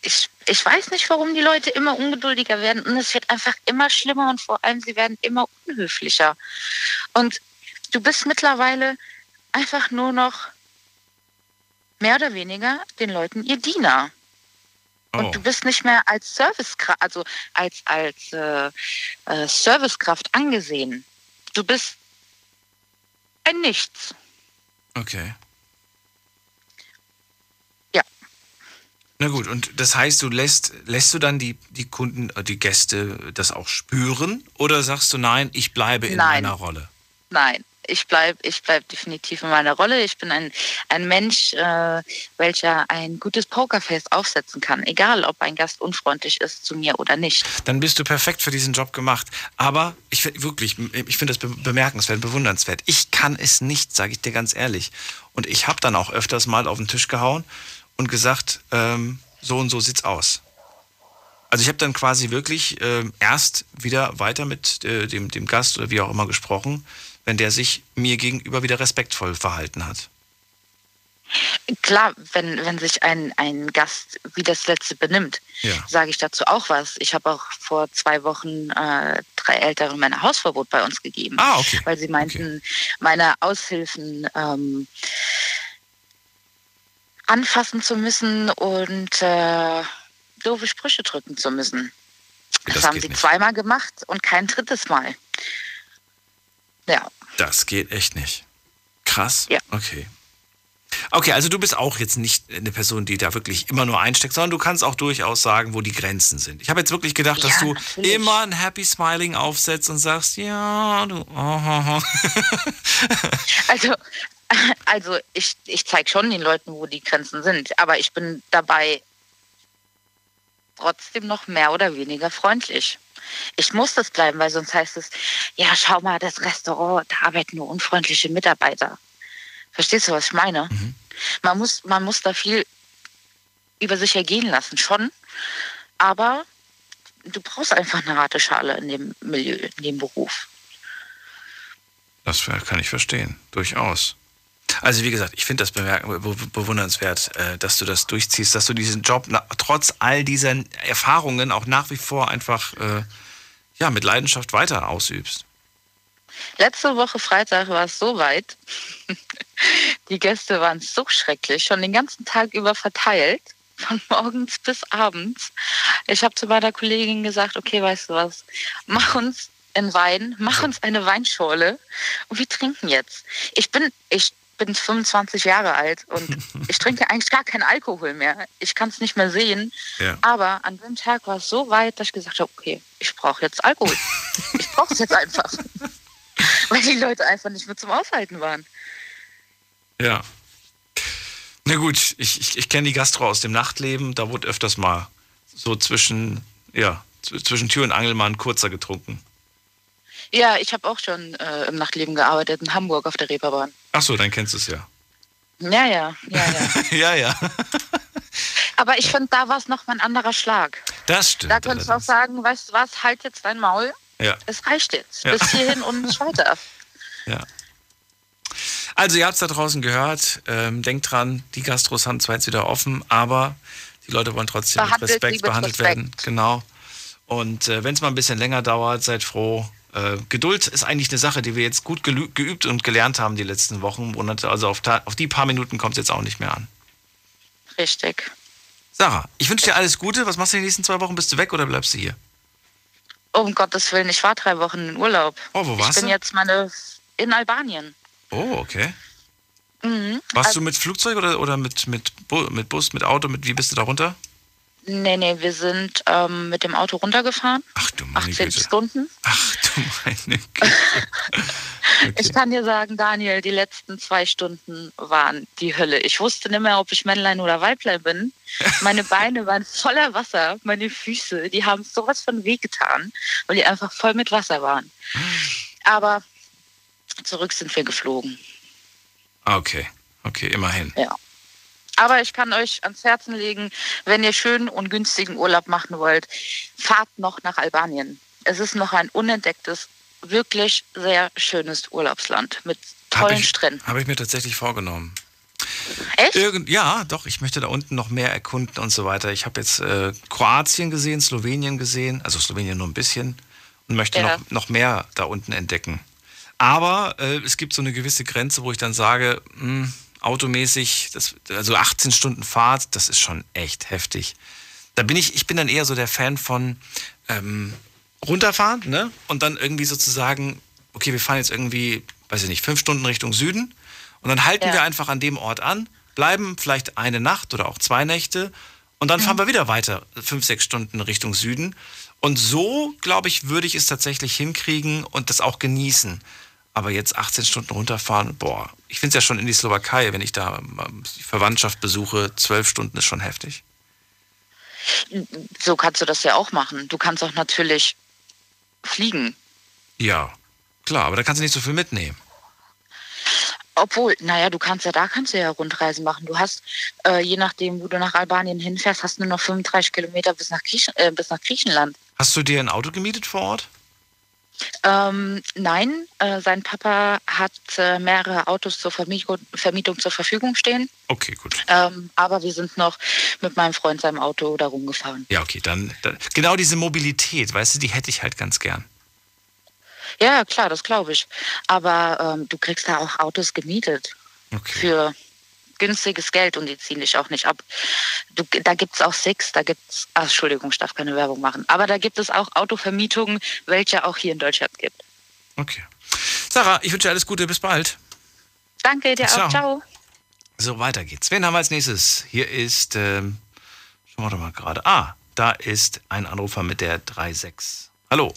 ich, ich weiß nicht, warum die Leute immer ungeduldiger werden und es wird einfach immer schlimmer und vor allem sie werden immer unhöflicher. Und du bist mittlerweile einfach nur noch mehr oder weniger den Leuten ihr Diener.
Oh.
Und du bist nicht mehr als Servicekraft, also als, als äh, äh, Servicekraft angesehen. Du bist ein Nichts.
Okay. Na gut, und das heißt, du lässt, lässt du dann die, die Kunden, äh, die Gäste das auch spüren? Oder sagst du, nein, ich bleibe in
Nein.
meiner Rolle?
Nein, ich bleibe ich bleib definitiv in meiner Rolle. Ich bin ein, ein Mensch, äh, welcher ein gutes Pokerface aufsetzen kann. Egal, ob ein Gast unfreundlich ist zu mir oder nicht.
Dann bist du perfekt für diesen Job gemacht. Aber ich wirklich, ich finde das be bemerkenswert, bewundernswert. Ich kann es nicht, sage ich dir ganz ehrlich. Und ich habe dann auch öfters mal auf den Tisch gehauen und gesagt, ähm, so und so sieht's aus. Also ich habe dann quasi wirklich ähm, erst wieder weiter mit äh, dem, dem Gast oder wie auch immer gesprochen, wenn der sich mir gegenüber wieder respektvoll verhalten hat.
Klar, wenn, wenn sich ein, ein Gast wie das letzte benimmt,
Ja.
sage ich dazu auch was. Ich habe auch vor zwei Wochen äh, drei ältere Männer Hausverbot bei uns gegeben,
Ah, okay.
weil sie meinten, meine Aushilfen ähm, anfassen zu müssen und äh, doofe Sprüche drücken zu müssen. Das,
Das
haben sie
nicht.
zweimal gemacht und kein drittes Mal. Ja,
Das geht echt nicht. Krass.
Ja.
Okay. Okay, also du bist auch jetzt nicht eine Person, die da wirklich immer nur einsteckt, sondern du kannst auch durchaus sagen, wo die Grenzen sind. Ich habe jetzt wirklich gedacht, dass
Ja,
du
natürlich.
immer ein Happy Smiling aufsetzt und sagst, ja, du. Oh, oh, oh.
Also, <laughs> also ich, ich zeige schon den Leuten, wo die Grenzen sind, aber ich bin dabei trotzdem noch mehr oder weniger freundlich. Ich muss das bleiben, weil sonst heißt es, ja, schau mal, das Restaurant, da arbeiten nur unfreundliche Mitarbeiter. Verstehst du, was ich meine? Man, muss, man muss da viel über sich ergehen lassen, schon. Aber du brauchst einfach eine harte Schale in dem Milieu, in dem Beruf.
Das kann ich verstehen, durchaus. Also wie gesagt, ich finde das bewundernswert, äh, dass du das durchziehst, dass du diesen Job trotz all dieser Erfahrungen auch nach wie vor einfach äh, ja, mit Leidenschaft weiter ausübst.
Letzte Woche Freitag war es so weit. <laughs> Die Gäste waren so schrecklich, schon den ganzen Tag über verteilt, von <laughs> morgens bis abends. Ich habe zu meiner Kollegin gesagt, okay, weißt du was, mach uns einen Wein, mach uns eine Weinschorle und wir trinken jetzt. Ich bin, ich bin 25 Jahre alt und <laughs> ich trinke eigentlich gar keinen Alkohol mehr. Ich kann es nicht mehr sehen. Ja. Aber an dem Tag war es so weit, dass ich gesagt habe, okay, ich brauche jetzt Alkohol. <laughs> ich brauche es jetzt einfach. <laughs> Weil die Leute einfach nicht mehr zum Aushalten waren.
Ja. Na gut, ich, ich, ich kenne die Gastro aus dem Nachtleben. Da wurde öfters mal so zwischen, ja, zwischen Tür und Angel mal ein kurzer getrunken.
Ja, ich habe auch schon äh, im Nachtleben gearbeitet, in Hamburg auf der Reeperbahn.
Ach so, dann kennst du es ja.
Ja, ja, ja, ja. <laughs>
ja, ja.
Aber ich finde, da war es noch mal ein anderer Schlag.
Das stimmt.
Da könntest du auch sagen, weißt du was, halt jetzt dein Maul.
Ja.
Es reicht jetzt. Ja. Bis hierhin und nicht weiter. <laughs>
Ja. Also, ihr habt es da draußen gehört. Ähm, denkt dran, die Gastros haben zwar jetzt wieder offen, aber die Leute wollen trotzdem behandelt mit Respekt behandelt Respekt. werden. Genau. Und äh, wenn es mal ein bisschen länger dauert, seid froh. Äh, Geduld ist eigentlich eine Sache, die wir jetzt gut geübt und gelernt haben die letzten Wochen, Monate. Also auf, auf die paar Minuten kommt es jetzt auch nicht mehr an.
Richtig.
Sarah, ich wünsche dir alles Gute. Was machst du in den nächsten zwei Wochen? Bist du weg oder bleibst du hier?
Oh, um Gottes Willen, ich war drei Wochen in Urlaub.
Oh, wo warst
du? Ich bin
du?
jetzt meine in Albanien.
Oh, okay. Mhm. Warst also, du mit Flugzeug oder, oder mit, mit, mit Bus, mit Auto? Mit, wie bist du da runter?
Nee, nee, wir sind ähm, mit dem Auto runtergefahren.
Ach du meine
18
Güte.
Stunden.
Ach du meine <laughs> Güte.
Okay. Ich kann dir sagen, Daniel, die letzten zwei Stunden waren die Hölle. Ich wusste nicht mehr, ob ich Männlein oder Weiblein bin. Meine Beine waren voller Wasser, meine Füße, die haben sowas von wehgetan, weil die einfach voll mit Wasser waren. Aber zurück sind wir geflogen.
Okay, okay, immerhin.
Ja. Aber ich kann euch ans Herzen legen, wenn ihr schönen und günstigen Urlaub machen wollt, fahrt noch nach Albanien. Es ist noch ein unentdecktes, wirklich sehr schönes Urlaubsland mit tollen
hab ich,
Stränden.
Habe ich mir tatsächlich vorgenommen.
Echt?
Irgend, ja, doch, ich möchte da unten noch mehr erkunden und so weiter. Ich habe jetzt äh, Kroatien gesehen, Slowenien gesehen, also Slowenien nur ein bisschen und möchte ja. noch, noch mehr da unten entdecken. Aber äh, es gibt so eine gewisse Grenze, wo ich dann sage, mh, hm, automäßig, das, also 18 Stunden Fahrt, das ist schon echt heftig. Da bin ich, ich bin dann eher so der Fan von ähm, runterfahren, ne? Und dann irgendwie sozusagen, okay, wir fahren jetzt irgendwie, weiß ich nicht, fünf Stunden Richtung Süden und dann halten ja. wir einfach an dem Ort an, bleiben vielleicht eine Nacht oder auch zwei Nächte und dann mhm. fahren wir wieder weiter, fünf, sechs Stunden Richtung Süden. Und so, glaube ich, würde ich es tatsächlich hinkriegen und das auch genießen. Aber jetzt 18 Stunden runterfahren, boah, ich finde es ja schon in die Slowakei, wenn ich da die Verwandtschaft besuche, zwölf Stunden ist schon heftig.
So kannst du das ja auch machen. Du kannst auch natürlich fliegen.
Ja, klar, aber da kannst du nicht so viel mitnehmen.
Obwohl, naja, du kannst ja, da kannst du ja Rundreisen machen. Du hast, äh, je nachdem, wo du nach Albanien hinfährst, hast du nur noch 35 Kilometer bis nach, Griechen, äh, bis nach Griechenland.
Hast du dir ein Auto gemietet vor Ort?
Ähm, nein, äh, sein Papa hat äh, mehrere Autos zur Vermietung, Vermietung, zur Verfügung stehen.
Okay, gut.
Ähm, aber wir sind noch mit meinem Freund seinem Auto da rumgefahren.
Ja, okay, dann, dann genau diese Mobilität, weißt du, die hätte ich halt ganz gern.
Ja, klar, das glaube ich. Aber ähm, du kriegst da auch Autos gemietet.
Okay.
Für günstiges Geld und die ziehen dich auch nicht ab. Du, da gibt es auch Six, da gibt es, Entschuldigung, ich darf keine Werbung machen, aber da gibt es auch Autovermietungen, welche auch hier in Deutschland gibt.
Okay. Sarah, ich wünsche dir alles Gute, bis bald.
Danke dir
Ciao.
auch, ciao.
So, weiter geht's. Wen haben wir als nächstes? Hier ist, ähm, schauen wir doch mal gerade. Ah, da ist ein Anrufer mit der 3.6. Hallo.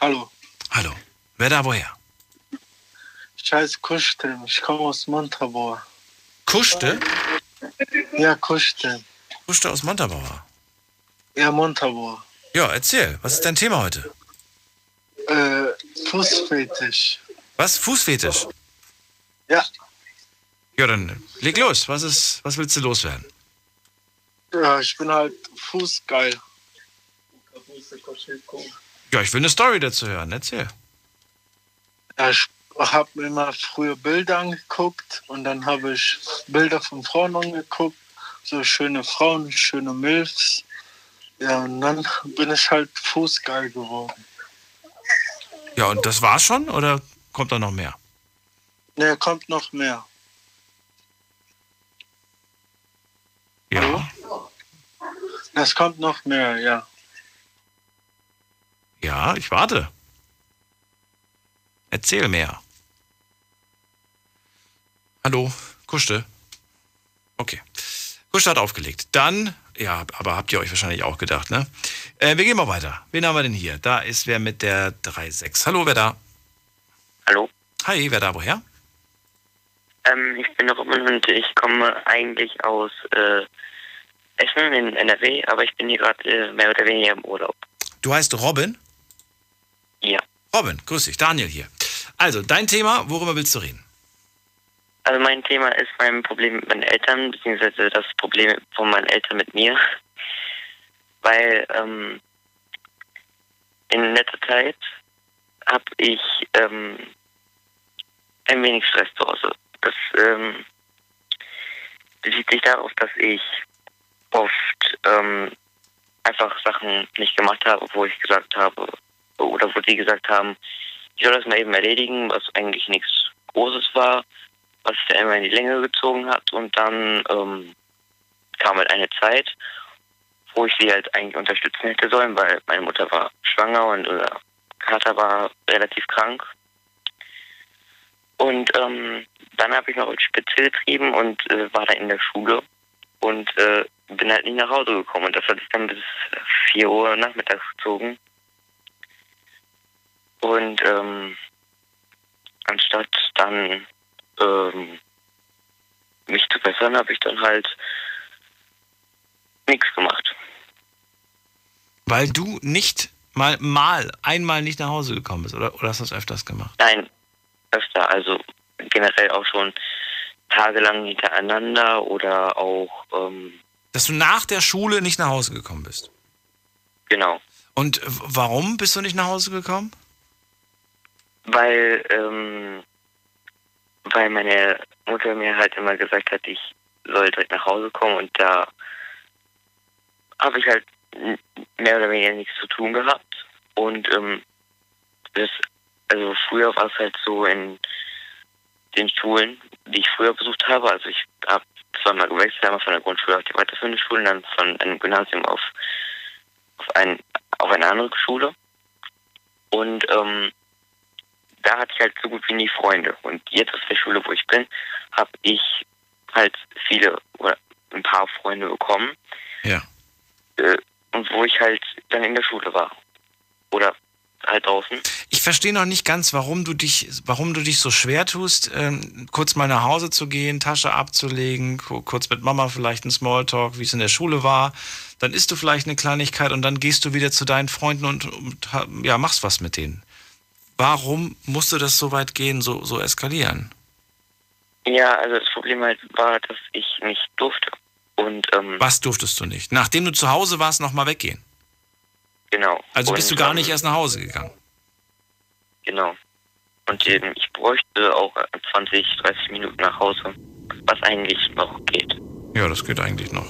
Hallo.
Hallo. Wer da woher?
Ich heiße Kushtem, ich komme aus Montabaur.
Kuschte?
Ja, Kushtem.
Kuschte aus Montabaur?
Ja, Montabaur.
Ja, erzähl, was ist dein Thema heute?
Äh, Fußfetisch.
Was? Fußfetisch?
Ja.
Ja, dann leg los. Was, ist, was willst du loswerden?
Ja, ich bin halt fußgeil.
Ja, ich will eine Story dazu hören. Erzähl.
Ja, ich habe mir immer früher Bilder angeguckt und dann habe ich Bilder von Frauen angeguckt, so schöne Frauen, schöne Milfs. Ja, und dann bin ich halt fußgeil geworden.
Ja, und das war's schon oder kommt da noch mehr?
Ne, kommt noch mehr.
Ja.
Es kommt noch mehr, ja.
Ja, ich warte. Erzähl mehr. Hallo, Kuschte. Okay. Kuschte hat aufgelegt. Dann, ja, aber habt ihr euch wahrscheinlich auch gedacht, ne? Äh, wir gehen mal weiter. Wen haben wir denn hier? Da ist wer mit der 3.6. Hallo, wer da?
Hallo.
Hi, wer da, woher?
Ähm, ich bin Robin und ich komme eigentlich aus äh, Essen in NRW, aber ich bin hier gerade äh, mehr oder weniger im Urlaub.
Du heißt Robin?
Ja.
Robin, grüß dich, Daniel hier. Also, dein Thema, worüber willst du reden?
Also mein Thema ist mein Problem mit meinen Eltern, beziehungsweise das Problem von meinen Eltern mit mir. Weil ähm, in letzter Zeit habe ich ähm, ein wenig Stress zu Hause. Das ähm, bezieht sich darauf, dass ich oft ähm, einfach Sachen nicht gemacht habe, wo ich gesagt habe, oder wo die gesagt haben, ich soll das mal eben erledigen, was eigentlich nichts Großes war, was dann immer in die Länge gezogen hat. Und dann ähm, kam halt eine Zeit, wo ich sie halt eigentlich unterstützen hätte sollen, weil meine Mutter war schwanger und unser Vater war relativ krank. Und ähm, dann habe ich noch Spitze getrieben und äh, war da in der Schule und äh, bin halt nicht nach Hause gekommen. Und das hat sich dann bis 4 Uhr nachmittags gezogen. Und ähm, anstatt dann ähm, mich zu bessern, habe ich dann halt nichts gemacht.
Weil du nicht mal, mal, einmal nicht nach Hause gekommen bist, oder, oder hast du das öfters gemacht?
Nein, öfter. Also generell auch schon tagelang hintereinander oder auch, ähm,
Dass du nach der Schule nicht nach Hause gekommen bist.
genau.
Und warum bist du nicht nach Hause gekommen?
Weil, ähm, weil meine Mutter mir halt immer gesagt hat, ich soll direkt nach Hause kommen und da habe ich halt mehr oder weniger nichts zu tun gehabt. Und ähm, das, also früher war es halt so in den Schulen, die ich früher besucht habe. Also ich habe zweimal gewechselt, einmal von der Grundschule auf die weiterführende Schule dann von einem Gymnasium auf, auf, ein, auf eine andere Schule. Und ähm, da hatte ich halt so gut wie nie Freunde. Und jetzt aus der Schule, wo ich bin, habe ich halt viele oder ein paar Freunde bekommen.
Ja.
Äh, und wo ich halt dann in der Schule war. Oder halt draußen.
Ich verstehe noch nicht ganz, warum du dich, warum du dich so schwer tust, ähm, kurz mal nach Hause zu gehen, Tasche abzulegen, ku- kurz mit Mama vielleicht ein Smalltalk, wie es in der Schule war. Dann isst du vielleicht eine Kleinigkeit und dann gehst du wieder zu deinen Freunden und, und ja, machst was mit denen. Warum musste das so weit gehen, so, so eskalieren?
Ja, also das Problem halt war, dass ich nicht durfte. Und ähm,
Was durftest du nicht? Nachdem du zu Hause warst, nochmal weggehen.
genau.
Also bist du
Und,
gar
ähm,
nicht erst nach Hause gegangen.
Genau. Und ähm, ich bräuchte auch 20, 30 Minuten nach Hause, was eigentlich noch geht.
Ja, das geht eigentlich noch.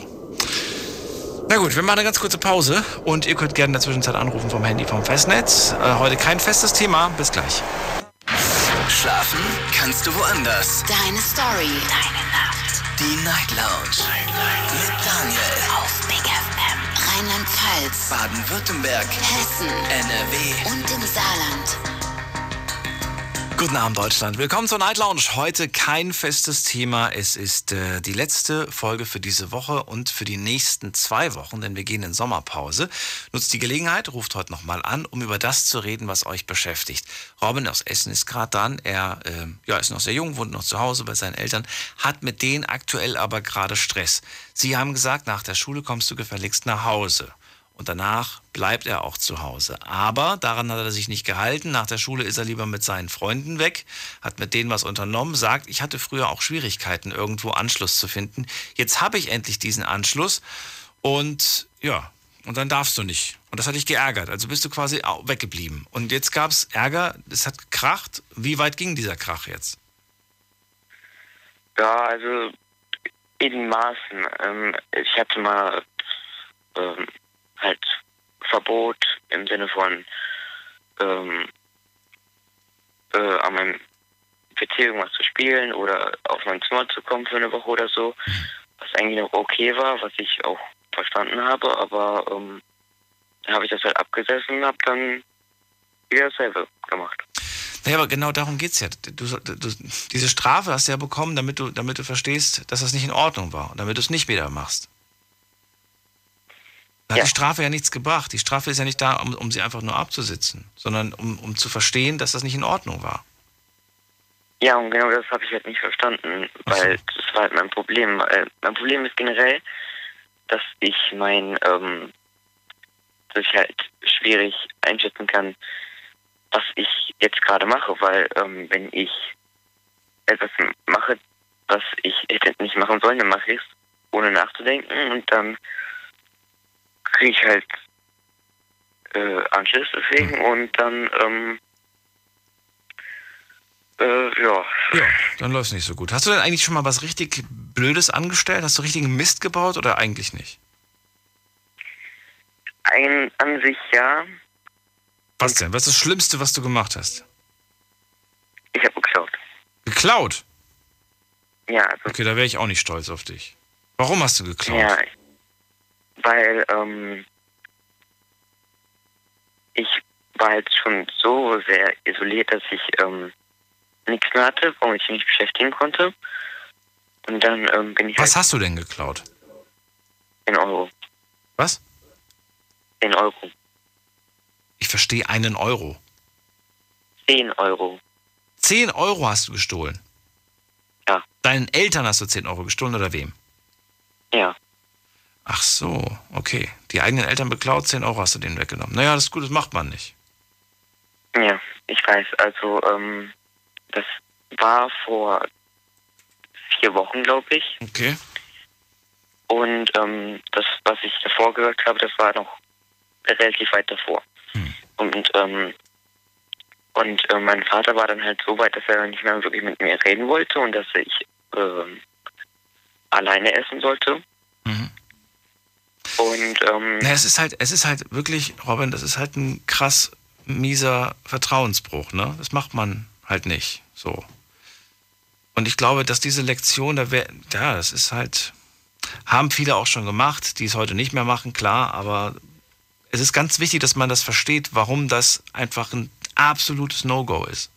Na gut, wir machen eine ganz kurze Pause und ihr könnt gerne in der Zwischenzeit anrufen vom Handy vom Festnetz. Äh, heute kein festes Thema. Bis gleich.
Schlafen kannst du woanders. Deine Story. Deine Nacht. Die Night Lounge. Mit Daniel. Auf Big FM. Rheinland-Pfalz. Baden-Württemberg. Hessen. NRW. Und im Saarland.
Guten Abend, Deutschland. Willkommen zur Night Lounge. Heute kein festes Thema. Es ist äh, die letzte Folge für diese Woche und für die nächsten zwei Wochen, denn wir gehen in Sommerpause. Nutzt die Gelegenheit, ruft heute nochmal an, um über das zu reden, was euch beschäftigt. Robin aus Essen ist gerade dran. Er äh, ja, ist noch sehr jung, wohnt noch zu Hause bei seinen Eltern, hat mit denen aktuell aber gerade Stress. Sie haben gesagt, nach der Schule kommst du gefälligst nach Hause. Und danach bleibt er auch zu Hause. Aber daran hat er sich nicht gehalten. Nach der Schule ist er lieber mit seinen Freunden weg, hat mit denen was unternommen, sagt, ich hatte früher auch Schwierigkeiten, irgendwo Anschluss zu finden. Jetzt habe ich endlich diesen Anschluss. Und ja, Und dann darfst du nicht. Und das hat dich geärgert. Also bist du quasi weggeblieben. Und jetzt gab es Ärger, es hat gekracht. Wie weit ging dieser Krach jetzt?
Ja, also in Maßen. Ähm, ich hatte mal ähm, halt Verbot im Sinne von ähm, äh, an meinem PC irgendwas zu spielen oder auf mein Zimmer zu kommen für eine Woche oder so, was eigentlich noch okay war, was ich auch verstanden habe, aber ähm, dann habe ich das halt abgesessen und habe dann wieder dasselbe gemacht.
Naja, aber genau darum geht es ja. Du, du, diese Strafe hast du ja bekommen, damit du, damit du verstehst, dass das nicht in Ordnung war und damit du es nicht wieder machst. Da ja. hat die Strafe ja nichts gebracht. Die Strafe ist ja nicht da, um, um sie einfach nur abzusitzen, sondern um, um zu verstehen, dass das nicht in Ordnung war.
Ja, und genau das habe ich halt nicht verstanden, weil so. das war halt mein Problem. Mein Problem ist generell, dass ich mein, ähm, dass ich halt schwierig einschätzen kann, was ich jetzt gerade mache, weil ähm, wenn ich etwas mache, was ich hätte nicht machen sollen, dann mache ich es ohne nachzudenken und dann kriege ich halt äh, Anschluss deswegen mhm. und dann ähm, äh, ja.
Ja, dann läuft es nicht so gut. Hast du denn eigentlich schon mal was richtig Blödes angestellt? Hast du richtigen Mist gebaut oder eigentlich nicht?
Ein, an sich ja.
Was denn? Was ist das Schlimmste, was du gemacht hast?
Ich habe geklaut.
Geklaut?
Ja. Also
okay, da wäre ich auch nicht stolz auf dich. Warum hast du geklaut?
Ja, weil ähm, ich war halt schon so sehr isoliert, dass ich ähm, nichts mehr hatte, warum ich mich beschäftigen konnte. Und dann ähm, bin ich.
Was halt hast du denn geklaut?
In Euro.
Was?
In Euro.
Ich verstehe einen Euro.
Zehn Euro.
Zehn Euro hast du gestohlen?
Ja.
Deinen Eltern hast du zehn Euro gestohlen oder wem?
Ja.
Ach so, okay. Die eigenen Eltern beklaut, 10 Euro hast du denen weggenommen. Naja, das ist gut, das macht man nicht.
Ja, ich weiß. Also, ähm, das war vor vier Wochen, glaube ich.
Okay.
Und ähm, das, was ich davor gesagt habe, das war noch relativ weit davor. Hm. Und, ähm, und äh, mein Vater war dann halt so weit, dass er nicht mehr wirklich mit mir reden wollte und dass ich äh, alleine essen sollte. Und ähm,
naja, es ist halt, es ist halt wirklich, Robin, das ist halt ein krass mieser Vertrauensbruch, ne? Das macht man halt nicht. So. Und ich glaube, dass diese Lektion, da wäre, ja, das ist halt, haben viele auch schon gemacht, die es heute nicht mehr machen, klar, aber es ist ganz wichtig, dass man das versteht, warum das einfach ein absolutes No-Go ist.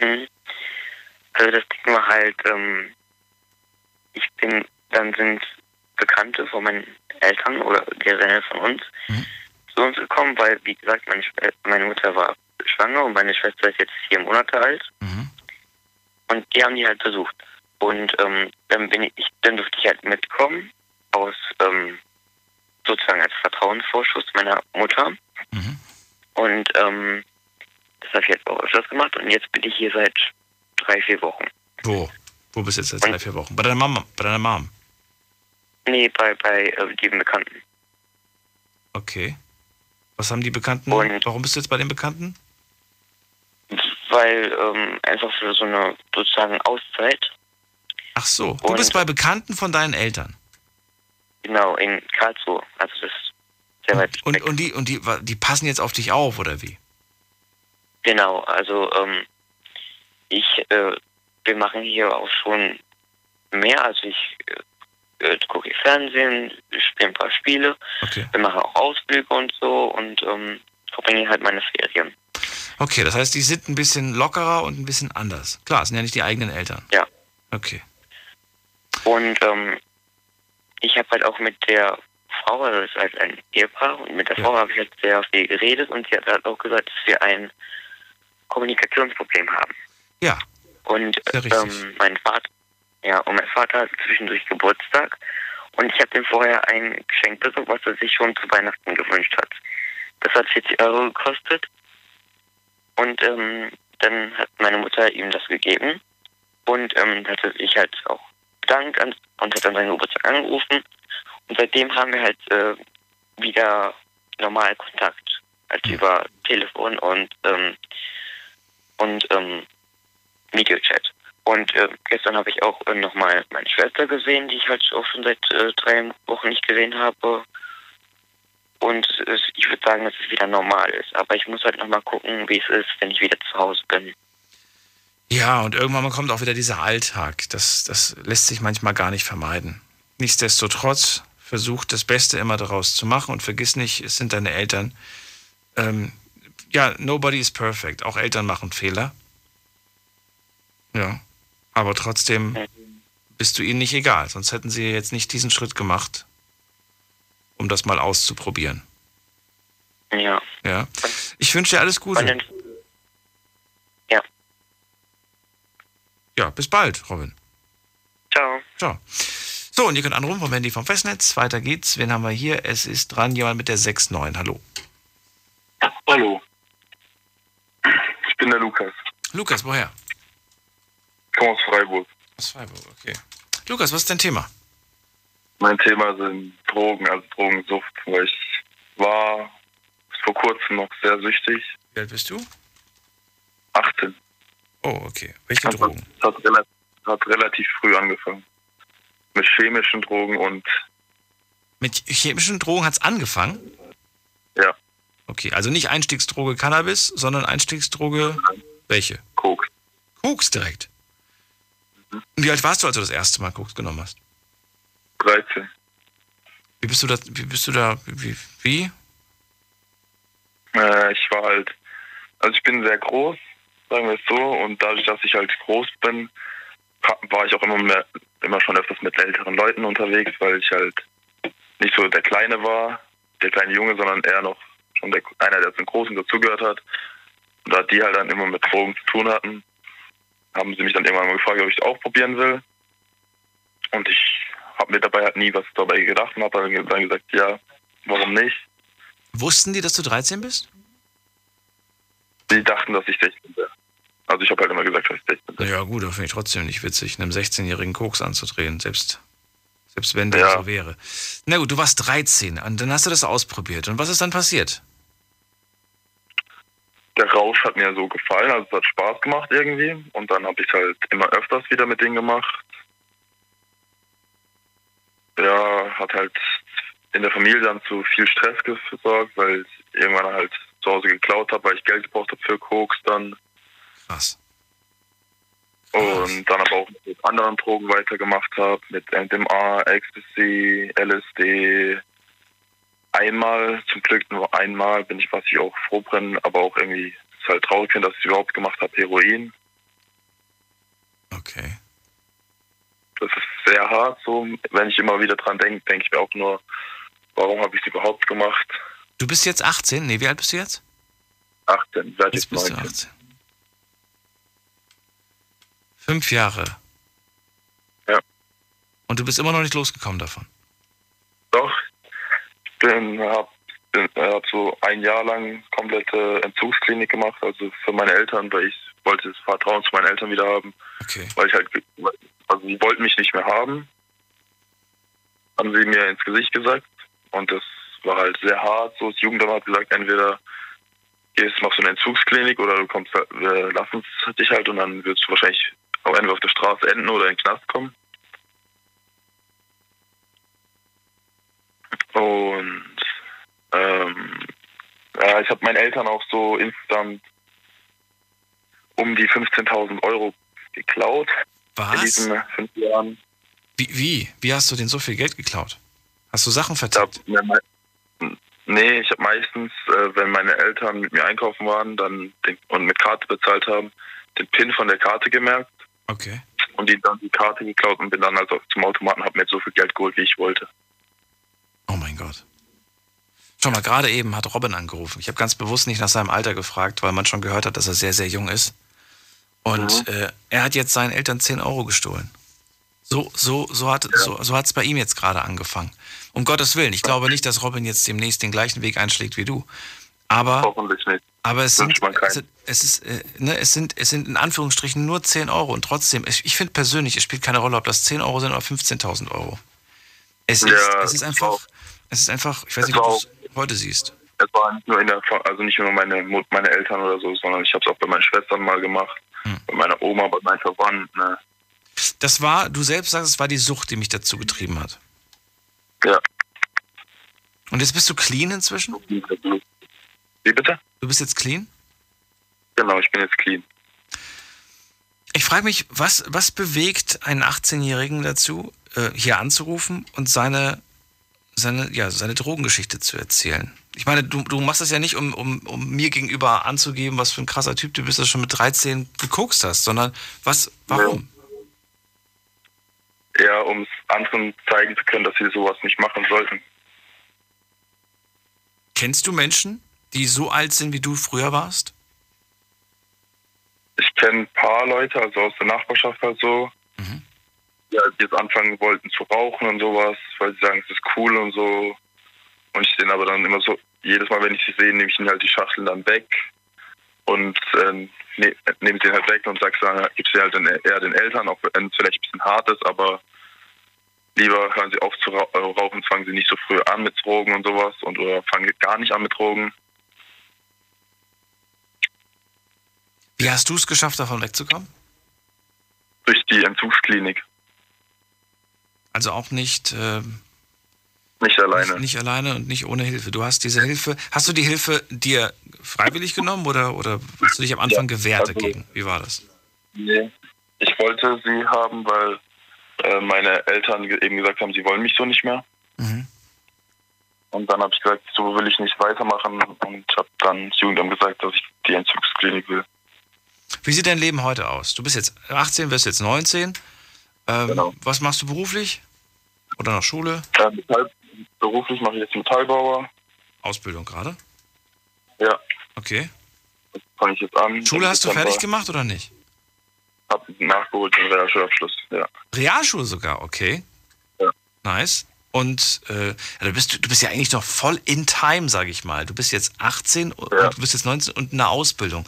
Mhm. Also das Ding war halt, ähm, ich bin, dann sind Bekannte von meinen Eltern oder generell von uns mhm. zu uns gekommen, weil, wie gesagt, meine, meine, Mutter war schwanger und meine Schwester ist jetzt vier Monate alt. Mhm. Und die haben die halt besucht. Und ähm, dann bin ich, dann durfte ich halt mitkommen aus ähm, sozusagen als Vertrauensvorschuss meiner Mutter. Mhm. Und ähm, das habe ich jetzt auch öfters gemacht und jetzt bin ich hier seit drei, vier Wochen.
Wo? Wo bist du jetzt seit drei, vier Wochen? Bei deiner Mama, bei deiner Mom?
Nee, bei, bei äh, den Bekannten.
Okay. Was haben die Bekannten? Und Warum bist du jetzt bei den Bekannten?
Weil ähm, einfach für so eine sozusagen Auszeit.
Ach so, du Und bist bei Bekannten von deinen Eltern.
Genau, in Karlsruhe. Also das ist sehr weit
und, weg. Und, die, und die, die passen jetzt auf dich auf, oder wie?
Genau, also ähm, ich, äh, wir machen hier auch schon mehr. Also ich äh, gucke ich Fernsehen, spiele ein paar Spiele, okay. wir machen auch Ausflüge und so und ähm, verbringe halt meine Ferien.
Okay, das heißt, die sind ein bisschen lockerer und ein bisschen anders. Klar, es sind ja nicht die eigenen Eltern.
Ja.
Okay.
Und ähm, ich habe halt auch mit der Frau, also das ist halt ein Ehepaar, und mit der ja. Frau habe ich halt sehr viel geredet und sie hat halt auch gesagt, dass wir ein Kommunikationsproblem haben.
Ja.
Und ähm, mein Vater, ja, und mein Vater hatte zwischendurch Geburtstag und ich habe ihm vorher ein Geschenk besorgt, was er sich schon zu Weihnachten gewünscht hat. Das hat 40 Euro gekostet und ähm, dann hat meine Mutter ihm das gegeben und ähm, hatte sich halt auch bedankt und hat dann seinen Geburtstag angerufen und seitdem haben wir halt äh, wieder normal Kontakt, halt über Telefon und ähm, und ähm, Videochat. Und äh, gestern habe ich auch äh, nochmal meine Schwester gesehen, die ich halt auch schon seit äh, drei Wochen nicht gesehen habe. Und es, ich würde sagen, dass es wieder normal ist. Aber ich muss halt nochmal gucken, wie es ist, wenn ich wieder zu Hause bin.
Ja, und irgendwann kommt auch wieder dieser Alltag. Das, das lässt sich manchmal gar nicht vermeiden. Nichtsdestotrotz versuch das Beste immer daraus zu machen und vergiss nicht, es sind deine Eltern. Ähm, ja, nobody is perfect. Auch Eltern machen Fehler. Ja. Aber trotzdem bist du ihnen nicht egal. Sonst hätten sie jetzt nicht diesen Schritt gemacht, um das mal auszuprobieren.
Ja.
Ja. Ich wünsche dir alles Gute.
Ja.
Ja, bis bald, Robin.
Ciao.
Ciao. So, und ihr könnt anrufen vom Handy vom Festnetz. Weiter geht's. Wen haben wir hier? Es ist dran jemand mit der 6.9. Hallo.
Hallo. Ich bin der Lukas.
Lukas, woher?
Ich komme aus Freiburg.
Aus Freiburg, okay. Lukas, was ist dein Thema?
Mein Thema sind Drogen, also Drogensucht, weil ich war vor kurzem noch sehr süchtig.
Wie alt bist du?
18.
Oh, okay. Welche
hat,
Drogen?
Hat, relativ, hat relativ früh angefangen. Mit chemischen Drogen und.
Mit chemischen Drogen hat's angefangen?
Ja.
Okay, also nicht Einstiegsdroge Cannabis, sondern Einstiegsdroge welche?
Koks.
Koks direkt. Wie alt warst du, als du das erste Mal Koks genommen hast?
13.
Wie bist du da, wie bist du da, wie, wie?
Äh, ich war halt, also ich bin sehr groß, sagen wir es so, und dadurch, dass ich halt groß bin, war ich auch immer mehr, immer schon öfters mit älteren Leuten unterwegs, weil ich halt nicht so der Kleine war, der kleine Junge, sondern eher noch schon der, einer, der zum Großen dazugehört hat. Und da die halt dann immer mit Drogen zu tun hatten, haben sie mich dann irgendwann mal gefragt, ob ich es auch probieren will. Und ich habe mir dabei halt nie was dabei gedacht und habe dann gesagt, ja, warum nicht?
Wussten die, dass du 13 bist?
Die dachten, dass ich 16 bin. Also ich habe halt immer gesagt, dass ich 16 bin.
Ja, gut, aber finde ich trotzdem nicht witzig, einem 16-jährigen Koks anzudrehen, selbst, selbst wenn der
Ja.
so wäre. Na gut, du warst 13 und dann hast du das ausprobiert. Und was ist dann passiert?
Der Rausch hat mir so gefallen, also es hat Spaß gemacht irgendwie. Und dann habe ich halt immer öfters wieder mit denen gemacht. Ja, hat halt in der Familie dann zu viel Stress gesorgt, weil ich irgendwann halt zu Hause geklaut habe, weil ich Geld gebraucht habe für Koks dann.
Krass.
Und dann aber auch mit anderen Drogen weitergemacht habe, mit MDMA, Ecstasy, LSD. Einmal, zum Glück nur einmal, bin ich, was ich auch froh bin, aber auch irgendwie ist halt traurig finde, dass ich es überhaupt gemacht habe, Heroin.
Okay.
Das ist sehr hart, so. Wenn ich immer wieder dran denke, denke ich mir auch nur, warum habe ich es überhaupt gemacht?
Du bist jetzt 18? Nee, wie alt bist du jetzt?
18, seit
Jetzt
ich
bist du
19.
18. Fünf Jahre.
Ja.
Und du bist immer noch nicht losgekommen davon.
Doch, bin, hab, bin, hab so ein Jahr lang komplette Entzugsklinik gemacht, also für meine Eltern, weil ich wollte das Vertrauen zu meinen Eltern wieder haben.
Okay.
Weil ich halt, also die wollten mich nicht mehr haben, haben sie mir ins Gesicht gesagt und das war halt sehr hart. So, das Jugendamt hat gesagt, entweder gehst machst du eine Entzugsklinik oder du kommst, wir lassen es dich halt und dann wirst du wahrscheinlich auch entweder auf der Straße enden oder in den Knast kommen. Und ähm, ja, ich habe meinen Eltern auch so insgesamt um die 15.000 Euro geklaut in
Was?
diesen fünf Jahren.
Wie, wie? Wie hast du denn so viel Geld geklaut? Hast du Sachen vertickt?
Ja, me- Nee, ich habe meistens, äh, wenn meine Eltern mit mir einkaufen waren dann den, und mit Karte bezahlt haben, den PIN von der Karte gemerkt
Okay.
und die dann die Karte geklaut und bin dann also zum Automaten, habe mir so viel Geld geholt, wie ich wollte.
Oh mein Gott. Schau mal, gerade eben hat Robin angerufen. Ich habe ganz bewusst nicht nach seinem Alter gefragt, weil man schon gehört hat, dass er sehr, sehr jung ist. Und äh, er hat jetzt seinen Eltern 10 Euro gestohlen. So, so, so hat so, so hat's bei ihm jetzt gerade angefangen. Um Gottes Willen. Ich glaube nicht, dass Robin jetzt demnächst den gleichen Weg einschlägt wie du. Aber,
Hoffentlich nicht.
aber es, sind, es, es, ist, äh, ne, es, sind, es sind in Anführungsstrichen nur 10 Euro. Und trotzdem, ich, ich finde persönlich, es spielt keine Rolle, ob das 10 Euro sind oder 15.000 Euro. Es ist, ja, es ist einfach, es ist einfach, ich weiß nicht, wie du es heute siehst.
Es war nicht nur in der, also nicht nur meine, meine Eltern oder so, sondern ich habe es auch bei meinen Schwestern mal gemacht, hm. bei meiner Oma, bei meinen Verwandten. Ne?
Das war, du selbst sagst, es war die Sucht, die mich dazu getrieben hat.
Ja.
Und jetzt bist du clean inzwischen?
Wie bitte?
Du bist jetzt clean?
Genau, ich bin jetzt clean.
Ich frage mich, was, was bewegt einen 18-Jährigen dazu, äh, hier anzurufen und seine, seine, ja, seine Drogengeschichte zu erzählen? Ich meine, du, du machst das ja nicht, um, um, um mir gegenüber anzugeben, was für ein krasser Typ du bist, dass du schon mit 13 gekokst hast, sondern was, warum?
Ja, um es anderen zeigen zu können, dass sie sowas nicht machen sollten.
Kennst du Menschen, die so alt sind, wie du früher warst?
Ich kenne ein paar Leute, also aus der Nachbarschaft halt so, mhm. Die halt jetzt anfangen wollten zu rauchen und sowas, weil sie sagen, es ist cool und so. Und ich sehe aber dann immer so, jedes Mal, wenn ich sie sehe, nehme ich ihnen halt die Schachteln dann weg und äh, ne, nehme sie halt weg und sag's dann, gib sie halt eher den Eltern, auch wenn es vielleicht ein bisschen hart ist, aber lieber hören sie auf zu äh, rauchen, fangen sie nicht so früh an mit Drogen und sowas und oder fangen gar nicht an mit Drogen.
Wie hast du es geschafft, davon wegzukommen?
Durch die Entzugsklinik.
Also auch nicht. Äh,
nicht alleine.
Nicht, nicht, alleine und nicht ohne Hilfe. Du hast diese Hilfe. Hast du die Hilfe dir freiwillig genommen oder, oder hast du dich am Anfang ja, gewehrt also, dagegen? Wie war das?
Nee. Ich wollte sie haben, weil äh, meine Eltern eben gesagt haben, sie wollen mich so nicht mehr. Mhm. Und dann habe ich gesagt, so will ich nicht weitermachen und habe dann das Jugendamt gesagt, dass ich die Entzugsklinik will.
Wie sieht dein Leben heute aus? Du bist jetzt 18, wirst jetzt 19. Ähm, genau. Was machst du beruflich? Oder nach Schule?
Metall, beruflich mache ich jetzt Metallbauer.
Ausbildung gerade?
Ja.
Okay.
Das fange ich jetzt an.
Schule hast du fertig gemacht oder nicht?
Hab nachgeholt den Realschulabschluss, ja.
Realschule sogar, okay.
Ja.
Nice. Und äh, ja, du, bist, du bist ja eigentlich noch voll in time, sage ich mal. Du bist jetzt 18 ja. und du bist jetzt 19 und in der Ausbildung.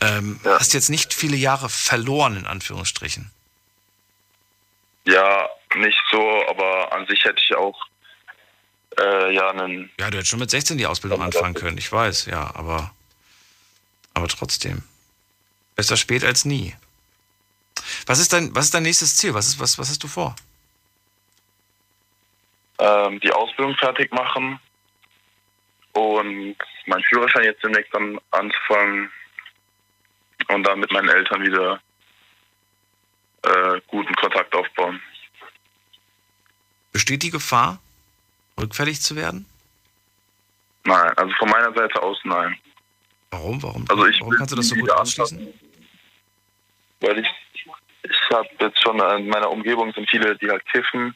Ähm, ja. Hast jetzt nicht viele Jahre verloren, in Anführungsstrichen.
Ja, nicht so, aber an sich hätte ich auch äh, ja einen.
Ja, du hättest schon mit 16 die Ausbildung anfangen können, ich weiß, ja, aber, aber trotzdem. Besser spät als nie. Was ist dein, was ist dein nächstes Ziel? Was, ist, was, was hast du vor?
Ähm, die Ausbildung fertig machen und meinen Führerschein jetzt demnächst dann anzufangen und dann mit meinen Eltern wieder äh, guten Kontakt aufbauen.
Besteht die Gefahr, rückfällig zu werden?
Nein, also von meiner Seite aus nein.
Warum? Warum,
also ich
warum kannst du das so gut ausschließen?
Weil ich, ich habe jetzt schon in meiner Umgebung sind viele, die halt kiffen.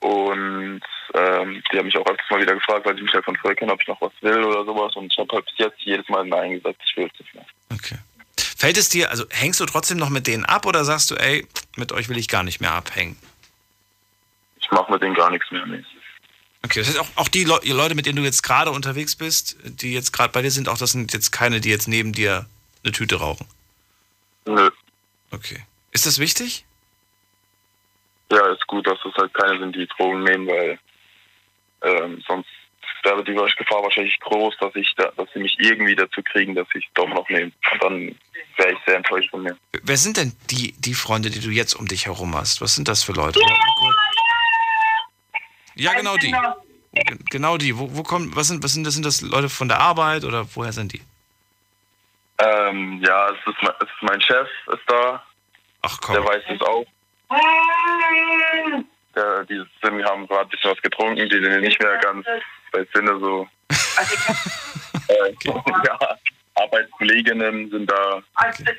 Und ähm, die haben mich auch öfters mal wieder gefragt, weil die mich halt von früher kennen, ob ich noch was will oder sowas. Und ich habe halt bis jetzt jedes Mal Nein gesagt, ich will es nicht mehr.
Okay. Fällt es dir, also hängst du trotzdem noch mit denen ab oder sagst du, ey, mit euch will ich gar nicht mehr abhängen?
Ich mache mit denen gar nichts mehr. Nee.
Okay, das heißt auch, auch die Le Leute, mit denen du jetzt gerade unterwegs bist, die jetzt gerade bei dir sind, auch das sind jetzt keine, die jetzt neben dir eine Tüte rauchen?
Nö.
Okay. Ist das wichtig?
Ja, ist gut, dass es halt keine sind, die Drogen nehmen, weil ähm, sonst wäre die Gefahr wahrscheinlich groß, dass ich da, dass sie mich irgendwie dazu kriegen, dass ich doch noch nehme. Und dann wäre ich sehr enttäuscht von mir.
Wer sind denn die, die Freunde, die du jetzt um dich herum hast? Was sind das für Leute? Ja, genau die. Genau die. Wo, wo kommen, was sind, was sind das? Sind das Leute von der Arbeit oder woher sind die?
Ähm, ja, es ist, mein, es ist mein Chef, ist da.
Ach komm.
Der weiß es auch. Der, die sind, haben gerade ein bisschen was getrunken, die sind nicht mehr ganz bei Sinne so. <laughs> äh, <laughs> ja, Arbeitskolleginnen sind da. Okay.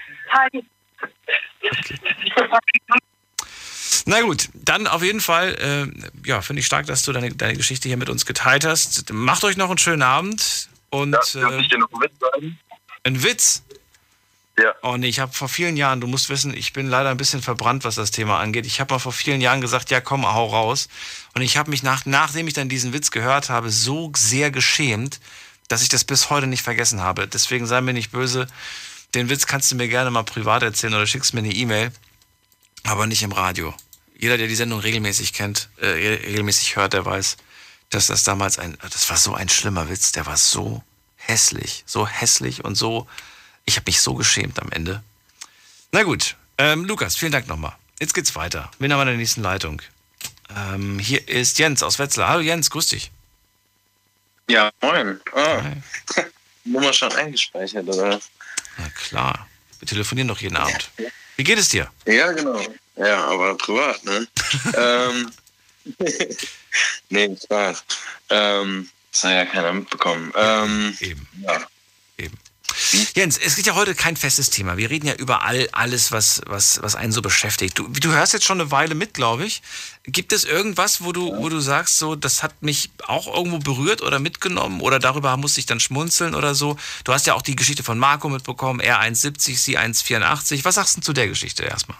Na gut, dann auf jeden Fall, äh, ja, finde ich stark, dass du deine, deine Geschichte hier mit uns geteilt hast. Macht euch noch einen schönen Abend und.
Ja, äh, ich dir noch einen Witz sagen?
Ein Witz?
Ja.
Oh ich habe vor vielen Jahren, du musst wissen, ich bin leider ein bisschen verbrannt, was das Thema angeht. Ich habe mal vor vielen Jahren gesagt, ja komm, hau raus. Und ich habe mich, nach, nachdem ich dann diesen Witz gehört habe, so sehr geschämt, dass ich das bis heute nicht vergessen habe. Deswegen sei mir nicht böse. Den Witz kannst du mir gerne mal privat erzählen oder schickst mir eine E-Mail, aber nicht im Radio. jeder, der die Sendung regelmäßig kennt, äh, regelmäßig hört, der weiß, dass das damals ein, das war so ein schlimmer Witz, der war so hässlich, so hässlich und so, ich habe mich so geschämt am Ende. Na gut, ähm, Lukas, vielen Dank nochmal. Jetzt geht's weiter. Bin aber in der nächsten Leitung. Ähm, hier ist Jens aus Wetzlar. Hallo Jens, grüß dich.
Ja, moin. Ah. <laughs> Nummer schon eingespeichert, oder?
Na klar. Wir telefonieren doch jeden Abend. Wie geht es dir?
Ja, genau. Ja, aber privat, ne? <laughs> ähm, <laughs> nee, Spaß. Ähm, das hat ja keiner mitbekommen. Ähm,
Eben. Ja. Eben. Jens, es gibt ja heute kein festes Thema. Wir reden ja über all, alles, was, was, was einen so beschäftigt. Du, du hörst jetzt schon eine Weile mit, glaube ich. Gibt es irgendwas, wo du, wo du sagst, so, das hat mich auch irgendwo berührt oder mitgenommen oder darüber musste ich dann schmunzeln oder so? Du hast ja auch die Geschichte von Marco mitbekommen, er 1,70, sie 1,84. Was sagst du zu der Geschichte erstmal?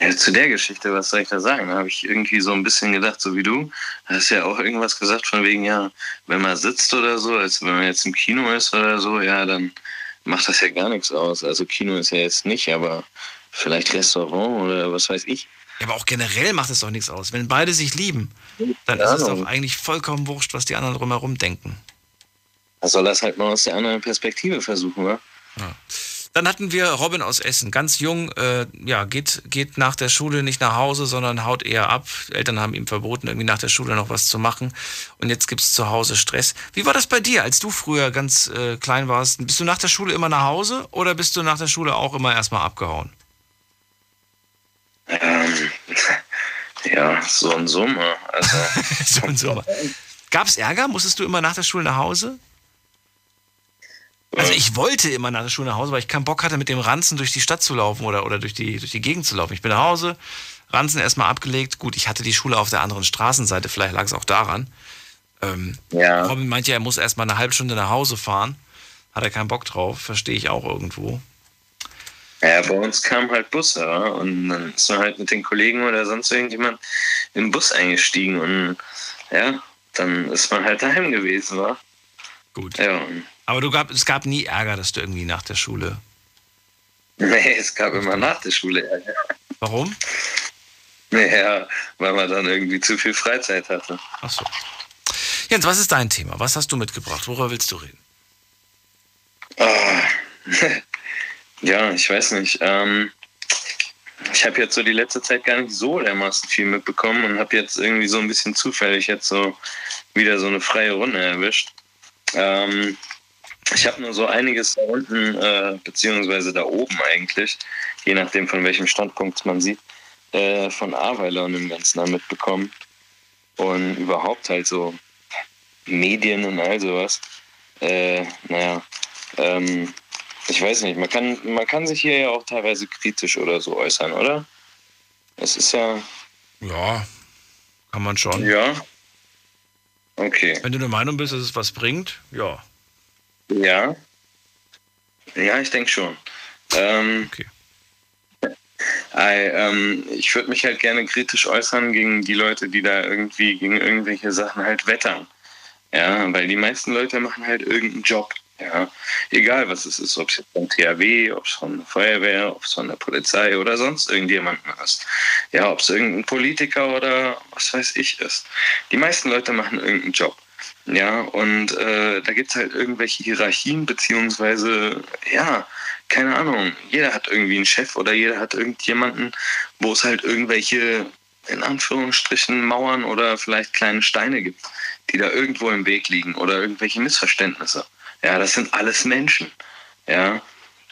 Ja, zu der Geschichte, was soll ich da sagen? Da habe ich irgendwie so ein bisschen gedacht, so wie du. Du hast ja auch irgendwas gesagt von wegen, ja, wenn man sitzt oder so, als wenn man jetzt im Kino ist oder so, ja, dann macht das ja gar nichts aus. Also Kino ist ja jetzt nicht, aber vielleicht Restaurant oder was weiß ich.
Ja, aber auch generell macht es doch nichts aus. Wenn beide sich lieben, dann ist es doch eigentlich vollkommen wurscht, was die anderen drumherum denken.
Da soll das halt mal aus der anderen Perspektive versuchen, wa?
Ja. Dann hatten wir Robin aus Essen, ganz jung, äh, ja, geht, geht nach der Schule nicht nach Hause, sondern haut eher ab. Eltern haben ihm verboten, irgendwie nach der Schule noch was zu machen. Und jetzt gibt es zu Hause Stress. Wie war das bei dir, als du früher ganz äh, klein warst? Bist du nach der Schule immer nach Hause oder bist du nach der Schule auch immer erstmal abgehauen?
Ähm, <laughs> ja, so ein Sommer. Also. <laughs>
so ein Sommer. Gab es Ärger? Musstest du immer nach der Schule nach Hause? Also ich wollte immer nach der Schule nach Hause, weil ich keinen Bock hatte, mit dem Ranzen durch die Stadt zu laufen oder, oder durch, die, durch die Gegend zu laufen. Ich bin nach Hause, Ranzen erstmal abgelegt. Gut, ich hatte die Schule auf der anderen Straßenseite, vielleicht lag es auch daran. Ähm, ja. Robin meinte ja, er muss erstmal eine halbe Stunde nach Hause fahren. Hat er keinen Bock drauf, verstehe ich auch irgendwo.
Ja, bei uns kamen halt Busse und dann ist man halt mit den Kollegen oder sonst irgendjemand im Bus eingestiegen und ja, dann ist man halt daheim gewesen, war.
Gut. Ja. Aber du gab, es gab nie Ärger, dass du irgendwie nach der Schule.
Nee, es gab immer nach der Schule Ärger.
Warum?
Naja, weil man dann irgendwie zu viel Freizeit hatte.
Ach so. Jens, was ist dein Thema? Was hast du mitgebracht? Worüber willst du reden?
Ah, <laughs> ja, ich weiß nicht. Ähm, ich habe jetzt so die letzte Zeit gar nicht so dermaßen viel mitbekommen und habe jetzt irgendwie so ein bisschen zufällig jetzt so wieder so eine freie Runde erwischt. Ähm, ich habe nur so einiges da unten, äh, beziehungsweise da oben eigentlich, je nachdem von welchem Standpunkt man sieht, äh, von Aweiler und dem Ganzen da mitbekommen. Und überhaupt halt so Medien und all sowas. Äh, naja, ähm, ich weiß nicht, man kann, man kann sich hier ja auch teilweise kritisch oder so äußern, oder? Es ist ja.
Ja, kann man schon.
Ja. Okay.
Wenn du der Meinung bist, dass es was bringt, ja.
Ja. Ja, ich denke schon. Ähm, okay. I, ähm, ich würde mich halt gerne kritisch äußern gegen die Leute, die da irgendwie gegen irgendwelche Sachen halt wettern. Ja, weil die meisten Leute machen halt irgendeinen Job. Ja, egal was es ist, ob es jetzt von THW, ob es von der Feuerwehr, ob es von der Polizei oder sonst irgendjemanden ist. Ja, ob es irgendein Politiker oder was weiß ich ist. Die meisten Leute machen irgendeinen Job. Ja, und äh, da gibt es halt irgendwelche Hierarchien, beziehungsweise, ja, keine Ahnung, jeder hat irgendwie einen Chef oder jeder hat irgendjemanden, wo es halt irgendwelche, in Anführungsstrichen, Mauern oder vielleicht kleine Steine gibt, die da irgendwo im Weg liegen oder irgendwelche Missverständnisse. Ja, das sind alles Menschen. Ja,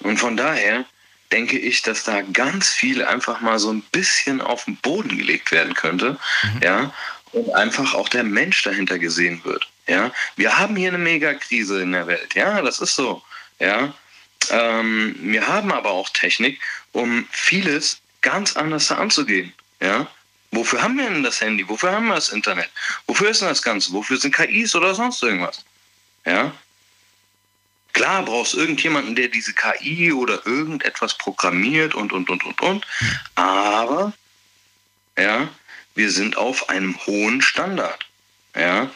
und von daher denke ich, dass da ganz viel einfach mal so ein bisschen auf den Boden gelegt werden könnte. Mhm. Ja, und einfach auch der Mensch dahinter gesehen wird. Ja, wir haben hier eine Megakrise in der Welt. Ja, das ist so. Ja, ähm, wir haben aber auch Technik, um vieles ganz anders anzugehen. Ja, wofür haben wir denn das Handy? Wofür haben wir das Internet? Wofür ist denn das Ganze? Wofür sind KIs oder sonst irgendwas? Ja, Klar brauchst irgendjemanden, der diese KI oder irgendetwas programmiert und, und, und, und, und. Aber, ja, wir sind auf einem hohen Standard. Ja,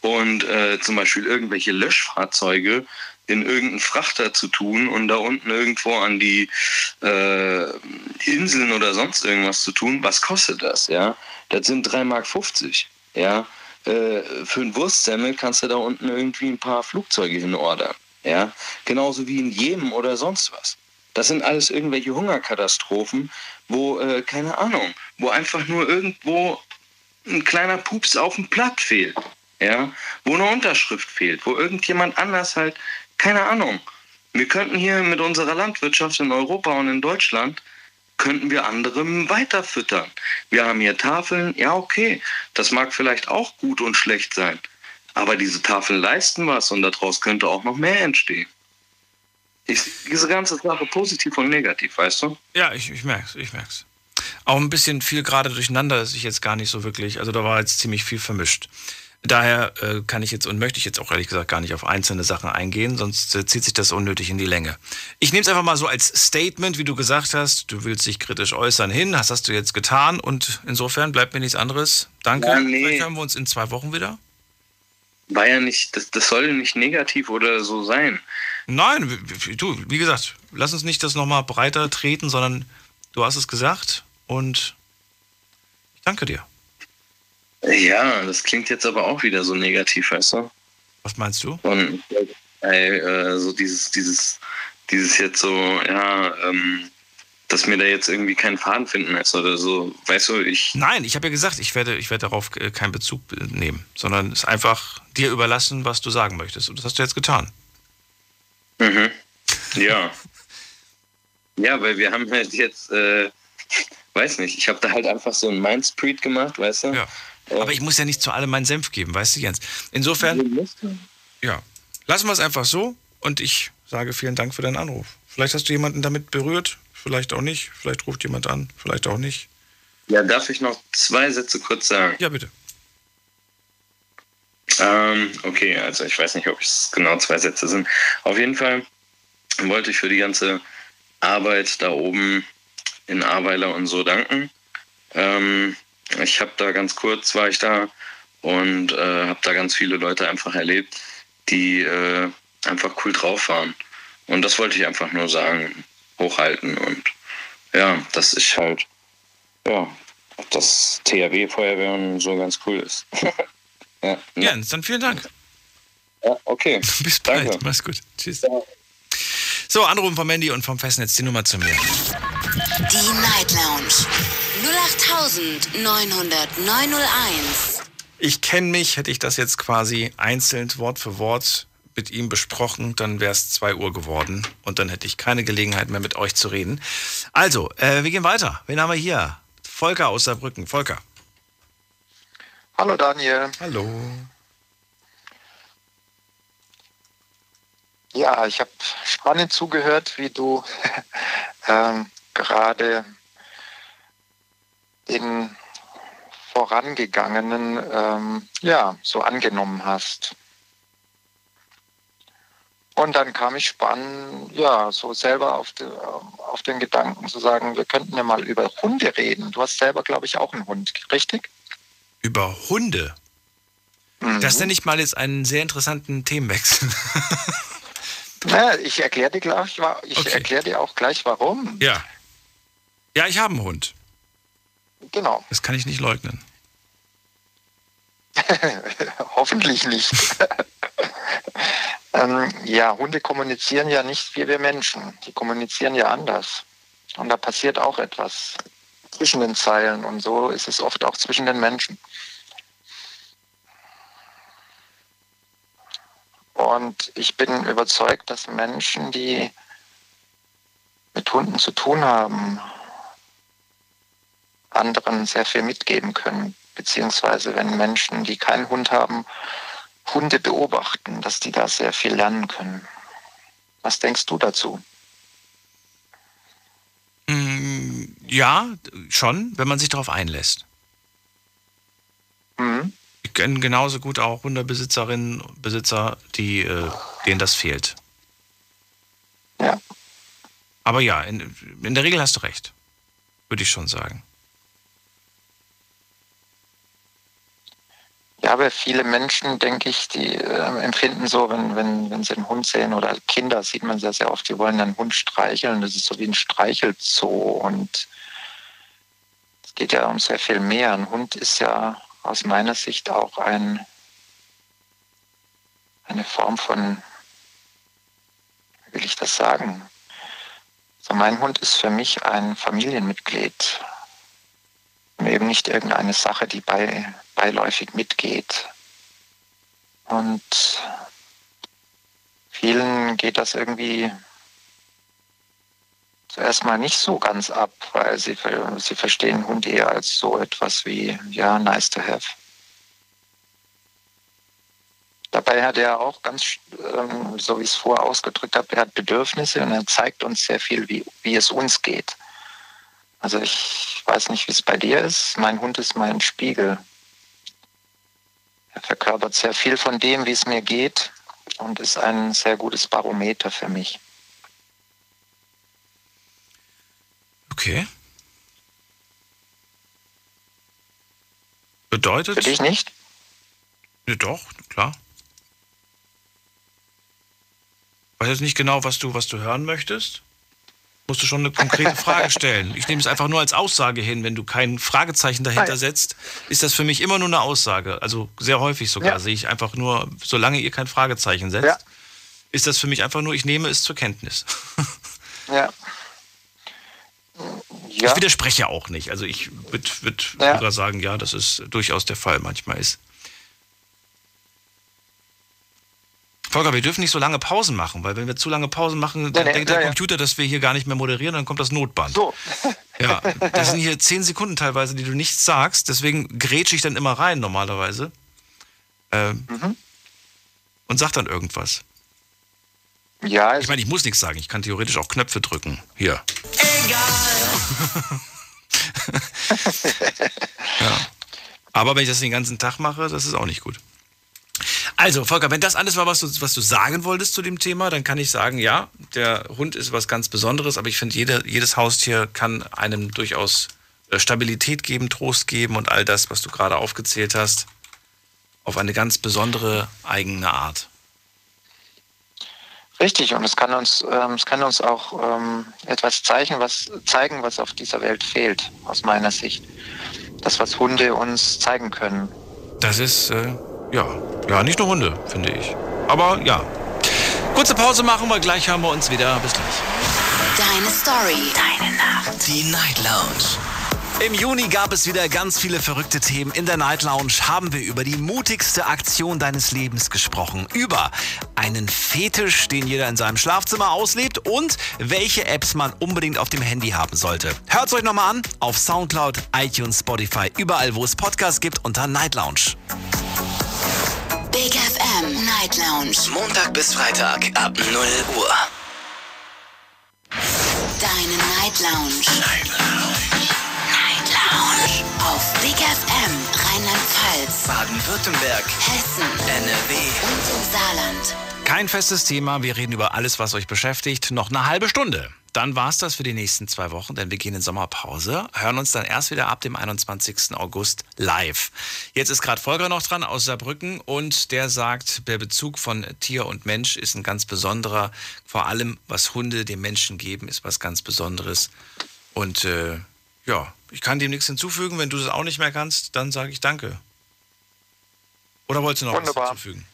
und äh, zum Beispiel irgendwelche Löschfahrzeuge, in irgendeinen Frachter zu tun und da unten irgendwo an die äh, Inseln oder sonst irgendwas zu tun, was kostet das? Ja, das sind 3,50 Mark. Ja, äh, für ein Wurstsemmel kannst du da unten irgendwie ein paar Flugzeuge hinordern. Ja, genauso wie in Jemen oder sonst was. Das sind alles irgendwelche Hungerkatastrophen, wo, äh, keine Ahnung, wo einfach nur irgendwo ein kleiner Pups auf dem Blatt fehlt. Ja, wo eine Unterschrift fehlt, wo irgendjemand anders halt, keine Ahnung. Wir könnten hier mit unserer Landwirtschaft in Europa und in Deutschland könnten wir andere weiter. Wir haben hier Tafeln, ja okay, das mag vielleicht auch gut und schlecht sein, aber diese Tafeln leisten was und daraus könnte auch noch mehr entstehen. Ich, diese ganze Sache positiv und negativ, weißt du?
Ja, ich, ich merk's, ich merk's. Auch ein bisschen viel gerade durcheinander, dass ich jetzt gar nicht so wirklich, also da war jetzt ziemlich viel vermischt. Daher äh, kann ich jetzt und möchte ich jetzt auch ehrlich gesagt gar nicht auf einzelne Sachen eingehen, sonst äh, zieht sich das unnötig in die Länge. Ich nehme es einfach mal so als Statement, wie du gesagt hast, du willst dich kritisch äußern hin, das hast du jetzt getan und insofern bleibt mir nichts anderes. Danke. Ja, nee. Vielleicht hören wir uns in zwei Wochen wieder.
War ja nicht, das, das soll nicht negativ oder so sein.
Nein, du, wie gesagt, lass uns nicht das nochmal breiter treten, sondern du hast es gesagt und ich danke dir.
Ja, das klingt jetzt aber auch wieder so negativ, weißt du?
Was meinst du?
Und ey, äh, so dieses, dieses, dieses jetzt so, ja, ähm, dass mir da jetzt irgendwie keinen Faden finden lässt oder so, weißt du, ich.
Nein, ich habe ja gesagt, ich werde, ich werde darauf äh, keinen Bezug äh, nehmen, sondern es einfach dir überlassen, was du sagen möchtest. Und das hast du jetzt getan.
Mhm. Ja. <laughs> ja, weil wir haben halt jetzt, äh, weiß nicht, ich habe da halt einfach so ein Mindspread gemacht, weißt du?
Ja. Aber ich muss ja nicht zu allem meinen Senf geben, weißt du, Jens? Insofern, ja, lassen wir es einfach so und ich sage vielen Dank für deinen Anruf. Vielleicht hast du jemanden damit berührt, vielleicht auch nicht, vielleicht ruft jemand an, vielleicht auch nicht.
Ja, darf ich noch zwei Sätze kurz sagen?
Ja, bitte.
Ähm, okay, also ich weiß nicht, ob es genau zwei Sätze sind. Auf jeden Fall wollte ich für die ganze Arbeit da oben in Aweiler und so danken. Ähm, ich habe da ganz kurz war ich da und äh, habe da ganz viele Leute einfach erlebt, die äh, einfach cool drauf waren. Und das wollte ich einfach nur sagen, hochhalten und ja, dass ich halt, ja, dass THW Feuerwehr so ganz cool ist. <laughs>
ja, ja, dann vielen Dank.
Ja, okay. <laughs>
Bis bald. Danke. Mach's gut. Tschüss. Ja. So, Anrufen vom Mandy und vom Festnetz die Nummer zu mir.
Die Night Lounge 0890901.
Ich kenne mich, hätte ich das jetzt quasi einzeln Wort für Wort mit ihm besprochen, dann wäre es 2 Uhr geworden und dann hätte ich keine Gelegenheit mehr mit euch zu reden. Also, äh, wir gehen weiter. Wen haben wir hier? Volker aus Saarbrücken. Volker.
Hallo Daniel.
Hallo.
Ja, ich habe spannend zugehört, wie du <laughs> ähm, gerade den vorangegangenen ähm, ja so angenommen hast. Und dann kam ich spannend, ja, so selber auf, die, auf den Gedanken zu sagen, wir könnten ja mal über Hunde reden. Du hast selber, glaube ich, auch einen Hund, richtig?
Über Hunde? Mhm. Das nenne ich mal jetzt einen sehr interessanten Themenwechsel. <laughs>
Na, ich erkläre dir gleich, ich okay. erkläre dir auch gleich warum.
Ja. Ja, ich habe einen Hund.
Genau.
Das kann ich nicht leugnen. <laughs>
Hoffentlich nicht. <laughs> ähm, ja, Hunde kommunizieren ja nicht wie wir Menschen. Die kommunizieren ja anders. Und da passiert auch etwas zwischen den Zeilen. Und so ist es oft auch zwischen den Menschen. Und ich bin überzeugt, dass Menschen, die mit Hunden zu tun haben, anderen sehr viel mitgeben können. Beziehungsweise wenn Menschen, die keinen Hund haben, Hunde beobachten, dass die da sehr viel lernen können. Was denkst du dazu?
Mm, ja, schon, wenn man sich darauf einlässt. Mhm. Ich kenne genauso gut auch Hundebesitzerinnen und Besitzer, die, äh, denen das fehlt.
Ja.
Aber ja, in, in der Regel hast du recht. Würde ich schon sagen.
Aber viele Menschen, denke ich, die äh, empfinden so, wenn, wenn, wenn sie einen Hund sehen oder Kinder, sieht man sehr, sehr oft, die wollen einen Hund streicheln. Das ist so wie ein Streichelzoo und es geht ja um sehr viel mehr. Ein Hund ist ja aus meiner Sicht auch ein, eine Form von, wie will ich das sagen? So, mein Hund ist für mich ein Familienmitglied eben nicht irgendeine Sache, die bei, beiläufig mitgeht. Und vielen geht das irgendwie zuerst mal nicht so ganz ab, weil sie, sie verstehen Hund eher als so etwas wie, ja, nice to have. Dabei hat er auch ganz, ähm, so wie ich es vorher ausgedrückt habe, er hat Bedürfnisse und er zeigt uns sehr viel, wie, wie es uns geht. Also ich weiß nicht, wie es bei dir ist. Mein Hund ist mein Spiegel. Er verkörpert sehr viel von dem, wie es mir geht und ist ein sehr gutes Barometer für mich.
Okay. Bedeutet.
Für dich nicht?
Ja, doch, klar. Ich weiß jetzt nicht genau, was du, was du hören möchtest musst du schon eine konkrete Frage stellen. Ich nehme es einfach nur als Aussage hin. Wenn du kein Fragezeichen dahinter setzt, ist das für mich immer nur eine Aussage. Also sehr häufig sogar ja. sehe ich einfach nur, solange ihr kein Fragezeichen setzt, ja. ist das für mich einfach nur, ich nehme es zur Kenntnis.
ja.
Ja. Ich widerspreche auch nicht. Also ich würde würd sogar sagen, ja, das ist durchaus der Fall. Manchmal ist Volker, wir dürfen nicht so lange Pausen machen, weil wenn wir zu lange Pausen machen, dann nee, denkt nee, der ja, Computer, dass wir hier gar nicht mehr moderieren, dann kommt das Notband. So. Ja, das sind hier zehn Sekunden teilweise, die du nichts sagst, deswegen grätsche ich dann immer rein normalerweise. Ähm, mhm. Und sag dann irgendwas.
Ja.
Ich meine, ich muss nichts sagen, ich kann theoretisch auch Knöpfe drücken. Hier. Egal. <laughs> ja. Aber wenn ich das den ganzen Tag mache, das ist auch nicht gut. Also, Volker, wenn das alles war, was du, was du sagen wolltest zu dem Thema, dann kann ich sagen, ja, der Hund ist was ganz Besonderes, aber ich finde, jede, jedes Haustier kann einem durchaus äh, Stabilität geben, Trost geben und all das, was du gerade aufgezählt hast, auf eine ganz besondere eigene Art.
Richtig, und es kann uns, ähm, es kann uns auch ähm, etwas zeigen was, zeigen, was auf dieser Welt fehlt, aus meiner Sicht. Das, was Hunde uns zeigen können.
Das ist äh, ja, ja, nicht nur Hunde, finde ich. Aber ja. Kurze Pause machen wir, gleich hören wir uns wieder. Bis gleich.
Deine Story. Deine Nacht. Die Night Lounge.
Im Juni gab es wieder ganz viele verrückte Themen. In der Night Lounge haben wir über die mutigste Aktion deines Lebens gesprochen. Über einen Fetisch, den jeder in seinem Schlafzimmer auslebt und welche Apps man unbedingt auf dem Handy haben sollte. Hört es euch nochmal an auf Soundcloud, iTunes, Spotify, überall wo es Podcasts gibt unter Night Lounge.
Big FM Night Lounge. Montag bis Freitag ab 0 Uhr. Deine Night Lounge. Night Lounge. Night Lounge. Auf Big FM Rheinland-Pfalz, Baden-Württemberg, Hessen, NRW und im Saarland.
Kein festes Thema, wir reden über alles, was euch beschäftigt. Noch eine halbe Stunde dann war es das für die nächsten zwei Wochen, denn wir gehen in Sommerpause, hören uns dann erst wieder ab dem 21. August live. Jetzt ist gerade Volker noch dran aus Saarbrücken und der sagt, der Bezug von Tier und Mensch ist ein ganz besonderer. Vor allem, was Hunde dem Menschen geben, ist was ganz Besonderes. Und äh, ja, ich kann dem nichts hinzufügen. Wenn du das auch nicht mehr kannst, dann sage ich danke. Oder wolltest du noch Wunderbar. was hinzufügen?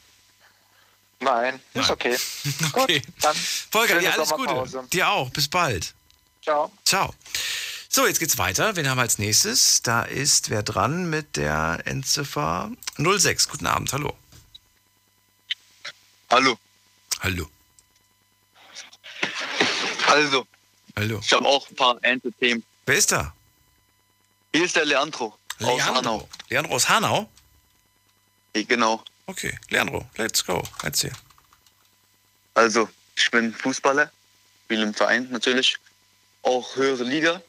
Nein, Nein. ist okay. <laughs>
okay. Gut, dann Volker, dir alles Gute. Dir auch. Bis bald.
Ciao.
Ciao. So, jetzt geht's weiter. Wen haben wir als nächstes? Da ist wer dran mit der Endziffer 06. Guten Abend, hallo.
Hallo.
Hallo.
Also.
Hallo.
Ich habe auch ein paar Ente-Themen.
Wer ist da?
Hier ist der Leandro.
Leandro. Aus Hanau. Leandro aus Hanau?
Genau.
Okay, Leandro, let's go. Erzähl.
Also, ich bin Fußballer, spiele im Verein natürlich, auch höhere Liga.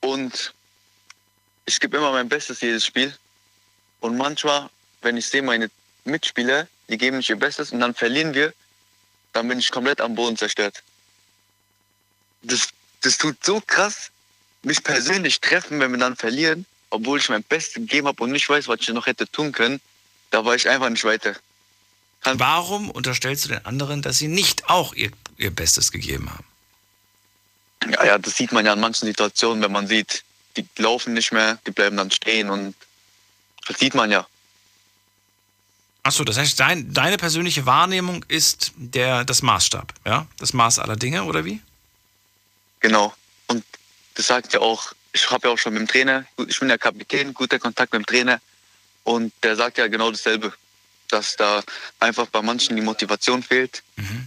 Und ich gebe immer mein Bestes jedes Spiel. Und manchmal, wenn ich sehe, meine Mitspieler, die geben nicht ihr Bestes und dann verlieren wir, dann bin ich komplett am Boden zerstört. Das, das tut so krass, mich persönlich treffen, wenn wir dann verlieren, obwohl ich mein Bestes gegeben habe und nicht weiß, was ich noch hätte tun können da war ich einfach nicht weiter.
Kann Warum unterstellst du den anderen, dass sie nicht auch ihr, ihr Bestes gegeben haben?
Ja, ja, das sieht man ja in manchen Situationen, wenn man sieht, die laufen nicht mehr, die bleiben dann stehen und das sieht man ja.
Achso, das heißt, dein, deine persönliche Wahrnehmung ist der, das Maßstab, ja? Das Maß aller Dinge, oder wie?
Genau. Und das sagt ja auch, ich habe ja auch schon mit dem Trainer, ich bin ja Kapitän, guter Kontakt mit dem Trainer. Und der sagt ja genau dasselbe, dass da einfach bei manchen die Motivation fehlt. Mhm.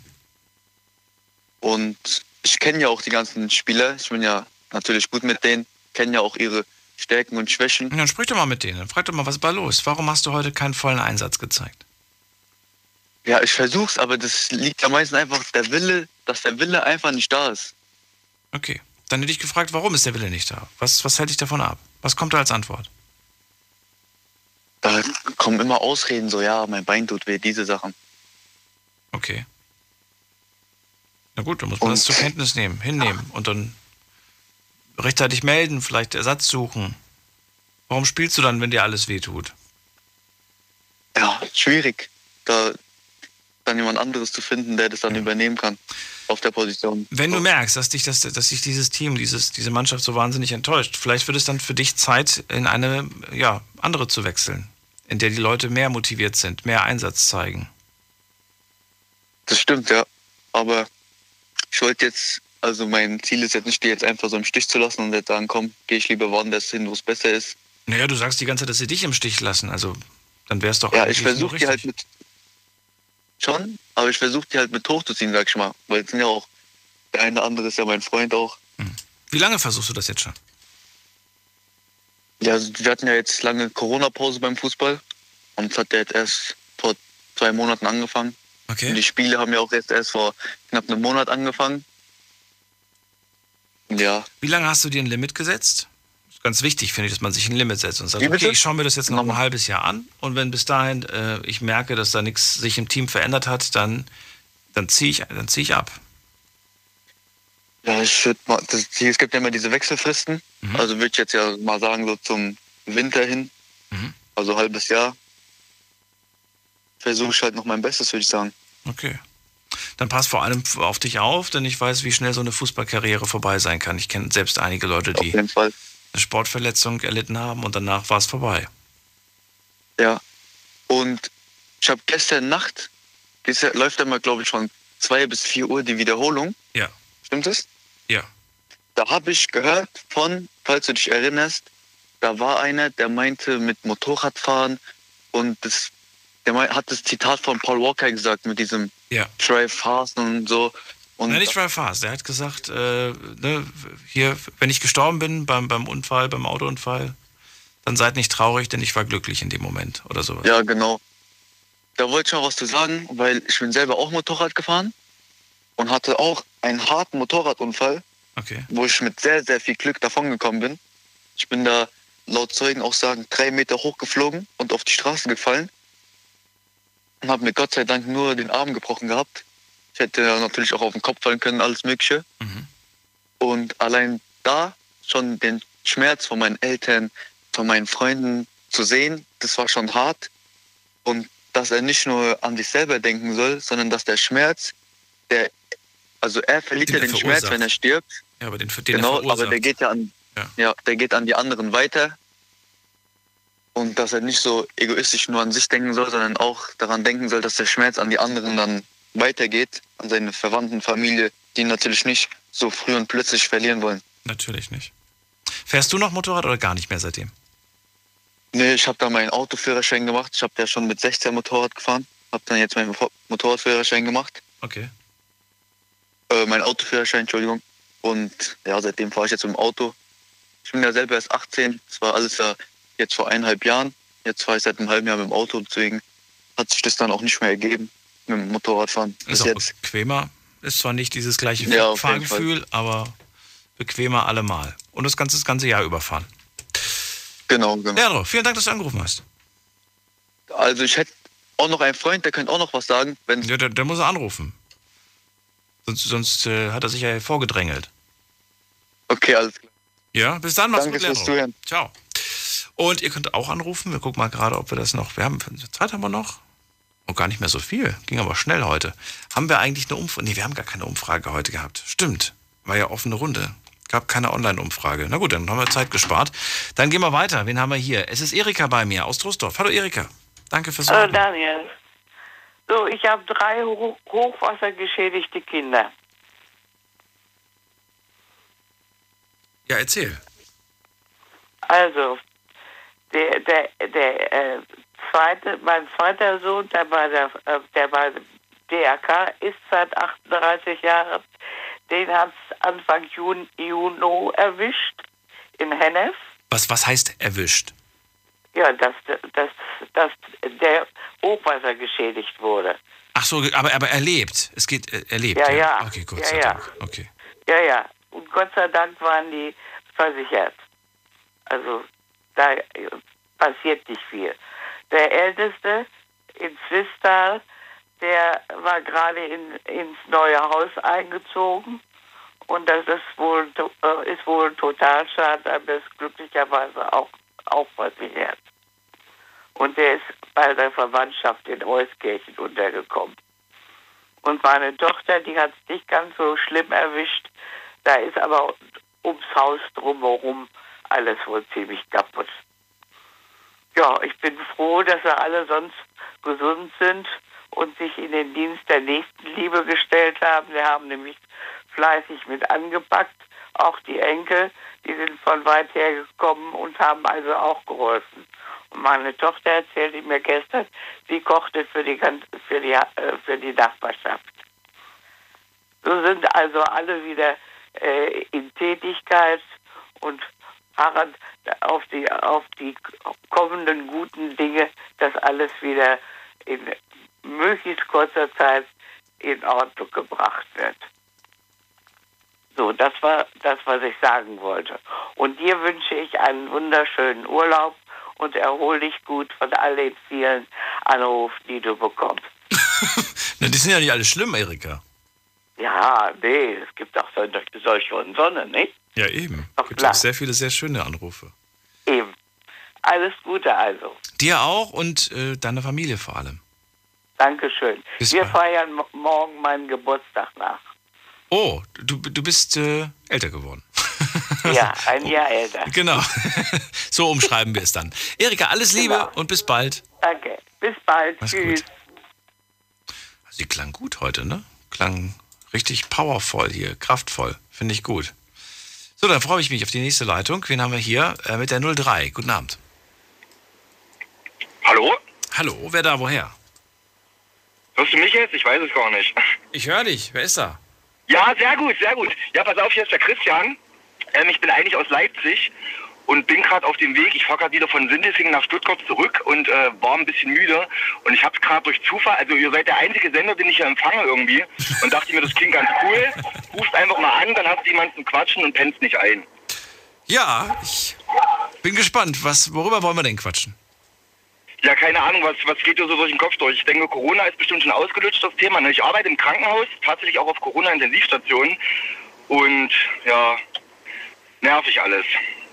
Und ich kenne ja auch die ganzen Spieler, ich bin ja natürlich gut mit denen, kenne ja auch ihre Stärken und Schwächen.
Dann sprich doch mal mit denen. Frag doch mal, was ist bei los? Warum hast du heute keinen vollen Einsatz gezeigt?
Ja, ich versuch's, aber das liegt ja meistens einfach der Wille, dass der Wille einfach nicht da ist.
Okay. Dann hätte ich gefragt, warum ist der Wille nicht da? Was, was hält dich davon ab? Was kommt da als Antwort?
Da kommen immer Ausreden, so ja, mein Bein tut weh, diese Sachen.
Okay. Na gut, dann muss man und, das zur Kenntnis nehmen, hinnehmen ja. und dann rechtzeitig melden, vielleicht Ersatz suchen. Warum spielst du dann, wenn dir alles wehtut?
Ja, schwierig, da dann jemand anderes zu finden, der das dann ja. übernehmen kann auf der Position.
Wenn du merkst, dass dich, das, dass sich dieses Team, dieses, diese Mannschaft so wahnsinnig enttäuscht, vielleicht wird es dann für dich Zeit, in eine ja, andere zu wechseln, in der die Leute mehr motiviert sind, mehr Einsatz zeigen.
Das stimmt, ja. Aber ich wollte jetzt also mein Ziel ist jetzt nicht, die jetzt einfach so im Stich zu lassen und jetzt sagen, komm, gehe ich lieber woanders hin, wo es besser ist.
Naja, du sagst die ganze Zeit, dass sie dich im Stich lassen. Also dann wäre es doch.
Ja, ich versuche die halt mit. Schon, aber ich versuche die halt mit hochzuziehen, sag ich mal. Weil jetzt sind ja auch. Der eine oder andere ist ja mein Freund auch. Hm.
Wie lange versuchst du das jetzt schon?
Ja, also wir hatten ja jetzt lange Corona-Pause beim Fußball. Und es hat ja jetzt erst vor zwei Monaten angefangen. Okay. Und die Spiele haben ja auch jetzt erst vor knapp einem Monat angefangen. Ja.
Wie lange hast du dir ein Limit gesetzt? Ganz wichtig finde ich, dass man sich ein Limit setzt und sagt, okay, ich schaue mir das jetzt noch ein halbes Jahr an und wenn bis dahin äh, ich merke, dass da nichts sich im Team verändert hat, dann, dann ziehe ich, zieh ich ab.
Ja, ich würde mal, das, es gibt ja immer diese Wechselfristen. Mhm. Also würde ich jetzt ja mal sagen, so zum Winter hin, mhm. also halbes Jahr, versuche ich halt noch mein Bestes, würde ich sagen.
Okay dann pass vor allem auf dich auf, denn ich weiß, wie schnell so eine Fußballkarriere vorbei sein kann. Ich kenne selbst einige Leute, die eine Sportverletzung erlitten haben und danach war es vorbei.
Ja. Und ich habe gestern Nacht, gestern läuft einmal, glaube ich, von zwei bis vier Uhr die Wiederholung.
Ja.
Stimmt das?
Ja.
Da habe ich gehört von, falls du dich erinnerst, da war einer, der meinte mit Motorradfahren und das der hat das Zitat von Paul Walker gesagt mit diesem
ja.
Try fast und so. Und
Nein, nicht Try fast. Er hat gesagt, äh, ne, hier, wenn ich gestorben bin beim, beim Unfall, beim Autounfall, dann seid nicht traurig, denn ich war glücklich in dem Moment oder sowas.
Ja, genau. Da wollte ich noch was zu sagen, weil ich bin selber auch Motorrad gefahren und hatte auch einen harten Motorradunfall,
okay.
wo ich mit sehr, sehr viel Glück davongekommen bin. Ich bin da laut Zeugen auch sagen, drei Meter hochgeflogen und auf die Straße gefallen und habe mir Gott sei Dank nur den Arm gebrochen gehabt. Ich hätte natürlich auch auf den Kopf fallen können, alles Mögliche. Mhm. Und allein da schon den Schmerz von meinen Eltern, von meinen Freunden zu sehen, das war schon hart. Und dass er nicht nur an sich selber denken soll, sondern dass der Schmerz, der, also er verliert ja den Schmerz, wenn er stirbt.
Ja, aber den, den
genau, aber der geht ja an, ja. ja, der geht an die anderen weiter und dass er nicht so egoistisch nur an sich denken soll, sondern auch daran denken soll, dass der Schmerz an die anderen dann weitergeht, an seine Verwandten, Familie, die natürlich nicht so früh und plötzlich verlieren wollen.
Natürlich nicht. Fährst du noch Motorrad oder gar nicht mehr seitdem?
Nee, ich habe da meinen Autoführerschein gemacht. Ich habe ja schon mit 16 Motorrad gefahren. Habe dann jetzt meinen Motorradführerschein gemacht.
Okay.
Äh, mein Autoführerschein, Entschuldigung. Und ja, seitdem fahre ich jetzt im Auto. Ich bin ja selber erst 18. Das war alles ja jetzt vor eineinhalb Jahren. Jetzt fahre ich seit einem halben Jahr mit dem Auto, deswegen hat sich das dann auch nicht mehr ergeben mit dem Motorradfahren.
Ist auch jetzt. bequemer. Ist zwar nicht dieses gleiche ja, Fahrgefühl, aber bequemer allemal. Und das ganze, das ganze Jahr überfahren.
Genau, genau.
Leandro, vielen Dank, dass du angerufen hast.
Also ich hätte auch noch einen Freund, der könnte auch noch was sagen. Wenn
ja, der, der muss anrufen. Sonst, sonst äh, hat er sich ja vorgedrängelt.
Okay, alles klar.
Ja, bis dann, mach's
Danke gut, Leandro.
Ciao. Und ihr könnt auch anrufen. Wir gucken mal gerade, ob wir das noch. Wir haben Zeit haben wir noch. Und gar nicht mehr so viel. Ging aber schnell heute. Haben wir eigentlich eine Umfrage? Nee, wir haben gar keine Umfrage heute gehabt. Stimmt. War ja offene Runde. Gab keine Online-Umfrage. Na gut, dann haben wir Zeit gespart. Dann gehen wir weiter. Wen haben wir hier? Es ist Erika bei mir aus Trostorf. Hallo Erika. Danke fürs
Hallo. Daniel. So, ich habe drei Ho hochwassergeschädigte Kinder.
Ja, erzähl.
Also, der, der, der äh, zweite, mein zweiter Sohn, der bei der, äh, der bei DRK ist seit 38 Jahren, den hat es Anfang Juni, Juni erwischt in Hennef.
Was, was heißt erwischt?
Ja, dass, dass, dass der Hochwasser geschädigt wurde.
Ach so, aber, aber erlebt. Es geht, äh, erlebt.
Ja, ja.
Okay, Gott
ja,
sei
ja.
Dank. Okay.
Ja, ja. Und Gott sei Dank waren die versichert. Also da passiert nicht viel. Der Älteste in Zwistal, der war gerade in, ins neue Haus eingezogen und das ist wohl, äh, ist wohl ein Totalschaden, aber ist glücklicherweise auch, versichert. Und der ist bei der Verwandtschaft in Euskirchen untergekommen. Und meine Tochter, die hat es nicht ganz so schlimm erwischt. Da ist aber ums Haus drumherum alles wohl ziemlich kaputt. Ja, ich bin froh, dass sie alle sonst gesund sind und sich in den Dienst der Nächstenliebe gestellt haben. Wir haben nämlich fleißig mit angepackt. Auch die Enkel, die sind von weit her gekommen und haben also auch geholfen. Und meine Tochter erzählte mir gestern, sie kochte für die, für die, äh, für die Nachbarschaft. So sind also alle wieder äh, in Tätigkeit und harren auf die, auf die kommenden guten Dinge, dass alles wieder in möglichst kurzer Zeit in Ordnung gebracht wird. So, das war das, was ich sagen wollte. Und dir wünsche ich einen wunderschönen Urlaub und erhol dich gut von all den vielen Anrufen, die du bekommst. <laughs>
Na, die sind ja nicht alle schlimm, Erika.
Ja, nee, es gibt auch solche, solche und Sonne, nicht?
Ja, eben. Gibt
klar.
auch sehr viele sehr schöne Anrufe.
Eben. Alles Gute also.
Dir auch und äh, deiner Familie vor allem.
Dankeschön.
Bis
Wir
bald.
feiern mo- morgen meinen Geburtstag nach.
Oh, du, du bist äh, älter geworden. <laughs>
Ja, ein Jahr älter. <laughs>
Genau. <laughs> so umschreiben wir es dann. Erika, alles Liebe und bis bald.
Danke. Bis bald.
Mach's
Tschüss.
Sie klang gut heute, ne? Klang richtig powervoll hier, kraftvoll. Finde ich gut. So, dann freue ich mich auf die nächste Leitung. Wen haben wir hier? Äh, mit der 03. Guten Abend.
Hallo?
Hallo, wer da, woher?
Hörst du mich jetzt? Ich weiß es gar nicht.
Ich höre dich. Wer ist da?
Ja, sehr gut, sehr gut. Ja, pass auf, hier ist der Christian. Ähm, ich bin eigentlich aus Leipzig und bin gerade auf dem Weg. Ich fahre gerade wieder von Sindelfingen nach Stuttgart zurück und äh, war ein bisschen müde. Und ich habe es gerade durch Zufall, also ihr seid der einzige Sender, den ich hier empfange irgendwie. Und dachte mir, das klingt ganz cool. Rufst einfach mal an, dann hast du jemanden Quatschen und pennst nicht ein.
Ja, ich bin gespannt. Was, worüber wollen wir denn quatschen?
Ja, keine Ahnung, was, was geht dir so durch den Kopf durch? Ich denke, Corona ist bestimmt schon ausgelutscht, das Thema. ne? Ich arbeite im Krankenhaus, tatsächlich auch auf Corona-Intensivstationen. Und ja, nervig alles.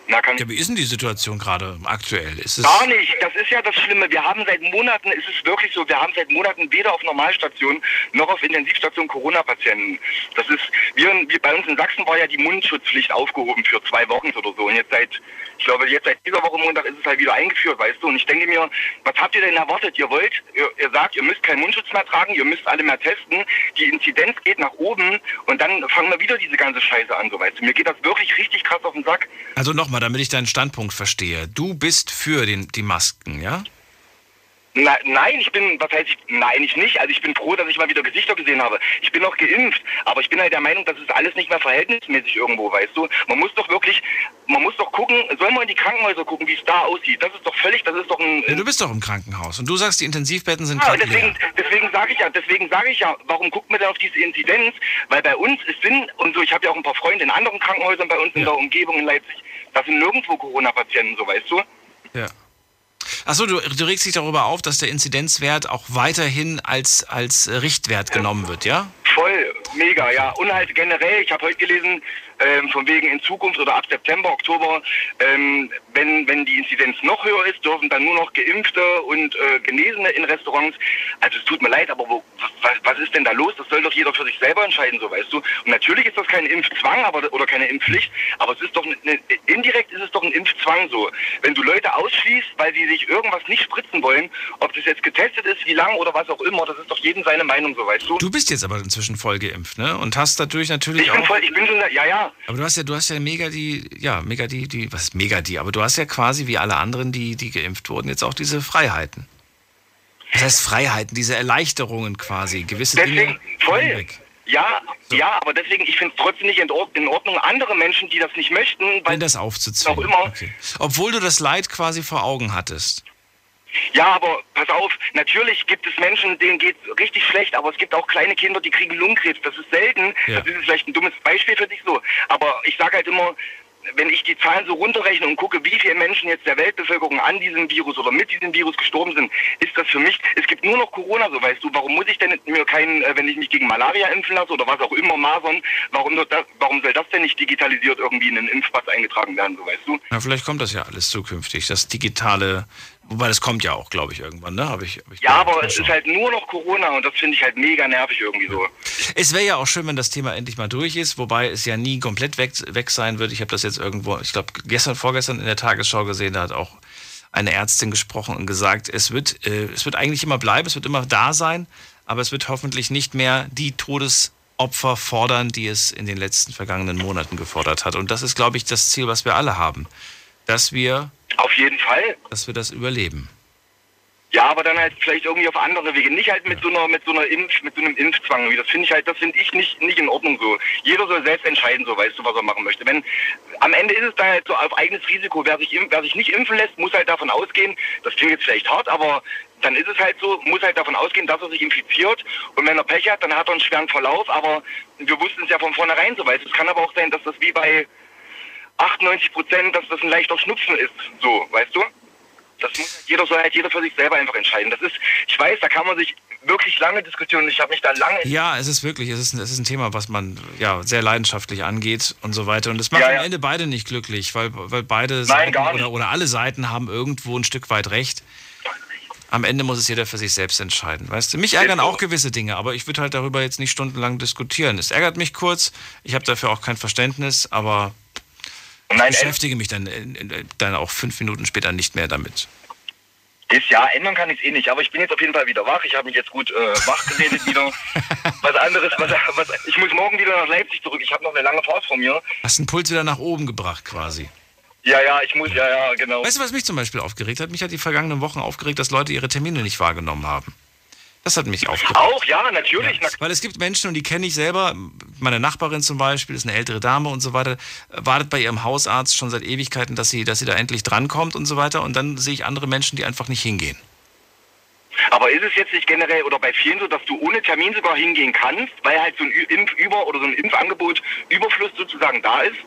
Na, kann
Ja, wie ist denn die Situation gerade aktuell? Ist es
Gar nicht, das ist ja das Schlimme. Wir haben seit Monaten, es ist wirklich so, wir haben seit Monaten weder auf Normalstationen noch auf Intensivstationen Corona-Patienten. Das ist, wir, wir, bei uns in Sachsen war ja die Mundschutzpflicht aufgehoben für zwei Wochen oder so. Und jetzt seit, ich glaube, jetzt seit dieser Woche Montag ist es halt wieder eingeführt, weißt du. Und ich denke mir, was habt ihr denn erwartet? Ihr wollt, ihr, ihr sagt, ihr müsst keinen Mundschutz mehr tragen, ihr müsst alle mehr testen. Die Inzidenz geht nach oben und dann fangen wir wieder diese ganze Scheiße an, so weißt du. Mir geht das wirklich richtig krass auf den Sack.
Also nochmal, damit ich deinen Standpunkt verstehe. Du bist für den, die Masken, ja?
Na, nein, ich bin, was heißt ich, nein, ich nicht. Also ich bin froh, dass ich mal wieder Gesichter gesehen habe. Ich bin noch geimpft, aber ich bin halt der Meinung, das ist alles nicht mehr verhältnismäßig irgendwo, weißt du. Man muss doch wirklich, man muss doch gucken, soll man in die Krankenhäuser gucken, wie es da aussieht. Das ist doch völlig, das ist doch ein...
ja? Du bist doch im Krankenhaus und du sagst, die Intensivbetten sind
Ja,
gerade
deswegen,
leer.
deswegen sage ich ja, deswegen sage ich ja, warum guckt man denn auf diese Inzidenz? Weil bei uns es sind, und so, ich habe ja auch ein paar Freunde in anderen Krankenhäusern bei uns in der Umgebung in Leipzig, da sind nirgendwo Corona-Patienten, so weißt du.
Ja. Achso, du, du regst dich darüber auf, dass der Inzidenzwert auch weiterhin als, als Richtwert genommen wird, ja?
Voll, Mega, ja. Und halt generell, ich habe heute gelesen, ähm, von wegen in Zukunft oder ab September, Oktober, ähm, wenn, wenn die Inzidenz noch höher ist, dürfen dann nur noch Geimpfte und äh, Genesene in Restaurants. Also es tut mir leid, aber wo, was, was ist denn da los? Das soll doch jeder für sich selber entscheiden, so weißt du. Und natürlich ist das kein Impfzwang aber, oder keine Impfpflicht, aber es ist doch eine, indirekt ist es doch ein Impfzwang so. Wenn du Leute ausschließt, weil sie sich irgendwas nicht spritzen wollen, ob das jetzt getestet ist, wie lang oder was auch immer, das ist doch jedem seine Meinung, so weißt du.
Du bist jetzt aber inzwischen voll geimpft, ne? Und hast dadurch natürlich
ich bin
auch.
Voll, ich bin schon, ja, ja.
Aber du hast ja, du hast ja mega die, ja, mega die, die, was ist mega die, aber du hast ja quasi wie alle anderen, die, die geimpft wurden, jetzt auch diese Freiheiten. Das heißt Freiheiten, diese Erleichterungen quasi, gewisse
Deswegen,
Dinge.
voll.
Weg.
Ja, so. ja, aber deswegen, ich finde es trotzdem nicht in Ordnung, andere Menschen, die das nicht möchten,
weil das aufzuzwingen. Auch immer. Okay. Obwohl du das Leid quasi vor Augen hattest.
Ja, aber pass auf, natürlich gibt es Menschen, denen geht es richtig schlecht, aber es gibt auch kleine Kinder, die kriegen Lungenkrebs. Das ist selten. Ja. Das ist vielleicht ein dummes Beispiel für dich so. Aber ich sage halt immer, wenn ich die Zahlen so runterrechne und gucke, wie viele Menschen jetzt der Weltbevölkerung an diesem Virus oder mit diesem Virus gestorben sind, ist das für mich, es gibt nur noch Corona, so weißt du, warum muss ich denn mir keinen, äh, wenn ich mich gegen Malaria impfen lasse oder was auch immer, Masern, warum, das, warum soll das denn nicht digitalisiert irgendwie in einen Impfpass eingetragen werden, so weißt du?
Na, vielleicht kommt das ja alles zukünftig, das digitale Wobei das kommt ja auch, glaube ich, irgendwann, ne? Hab ich, hab ich
ja, aber es ist halt nur noch Corona und das finde ich halt mega nervig irgendwie so.
Es wäre ja auch schön, wenn das Thema endlich mal durch ist, wobei es ja nie komplett weg, weg sein wird. Ich habe das jetzt irgendwo, ich glaube, gestern, vorgestern in der Tagesschau gesehen, da hat auch eine Ärztin gesprochen und gesagt, es wird, äh, es wird eigentlich immer bleiben, es wird immer da sein, aber es wird hoffentlich nicht mehr die Todesopfer fordern, die es in den letzten vergangenen Monaten gefordert hat. Und das ist, glaube ich, das Ziel, was wir alle haben. Dass wir
auf jeden Fall.
Dass wir das überleben.
Ja, aber dann halt vielleicht irgendwie auf andere Wege. Nicht halt mit so einer, mit so einer Impf, mit so einem Impfzwang. Das finde ich halt, das finde ich nicht, nicht in Ordnung so. Jeder soll selbst entscheiden, so weißt du, was er machen möchte. Wenn, am Ende ist es dann halt so auf eigenes Risiko. Wer sich, wer sich nicht impfen lässt, muss halt davon ausgehen, das klingt jetzt vielleicht hart, aber dann ist es halt so, muss halt davon ausgehen, dass er sich infiziert. Und wenn er Pech hat, dann hat er einen schweren Verlauf. Aber wir wussten es ja von vornherein so weit. Es kann aber auch sein, dass das wie bei 98 Prozent, dass das ein leichter Schnupfen ist. So, weißt du? Das muss halt jeder soll halt jeder für sich selber einfach entscheiden. Das ist, ich weiß, da kann man sich wirklich lange diskutieren. Ich habe mich da lange.
Ja, es ist wirklich, es ist, es ist ein Thema, was man ja sehr leidenschaftlich angeht und so weiter. Und es macht
Ja,
am
ja.
Ende beide nicht glücklich, weil, weil beide
Nein,
Seiten oder, oder alle Seiten haben irgendwo ein Stück weit recht. Am Ende muss es jeder für sich selbst entscheiden. Weißt du, mich ärgern auch gewisse Dinge, aber ich würde halt darüber jetzt nicht stundenlang diskutieren. Es ärgert mich kurz, ich habe dafür auch kein Verständnis, aber ich beschäftige mich dann, äh, dann auch fünf Minuten später nicht mehr damit.
Ist ja, ändern kann ich es eh nicht, aber ich bin jetzt auf jeden Fall wieder wach. Ich habe mich jetzt gut äh, wach geredet wieder. <laughs> Was anderes, was, was, ich muss morgen wieder nach Leipzig zurück. Ich habe noch eine lange Fahrt vor mir.
Hast den Puls wieder nach oben gebracht quasi.
Ja, ja, ich muss, ja, ja, genau.
Weißt du, was mich zum Beispiel aufgeregt hat? Mich hat die vergangenen Wochen aufgeregt, dass Leute ihre Termine nicht wahrgenommen haben. Das hat mich aufgeregt.
Auch, ja, natürlich.
Ja, weil es gibt Menschen, und die kenne ich selber, meine Nachbarin zum Beispiel, ist eine ältere Dame und so weiter, wartet bei ihrem Hausarzt schon seit Ewigkeiten, dass sie, dass sie da endlich drankommt und so weiter. Und dann sehe ich andere Menschen, die einfach nicht hingehen.
Aber ist es jetzt nicht generell oder bei vielen so, dass du ohne Termin sogar hingehen kannst, weil halt so ein Impfüber oder so ein Impfangebot Überfluss sozusagen da ist?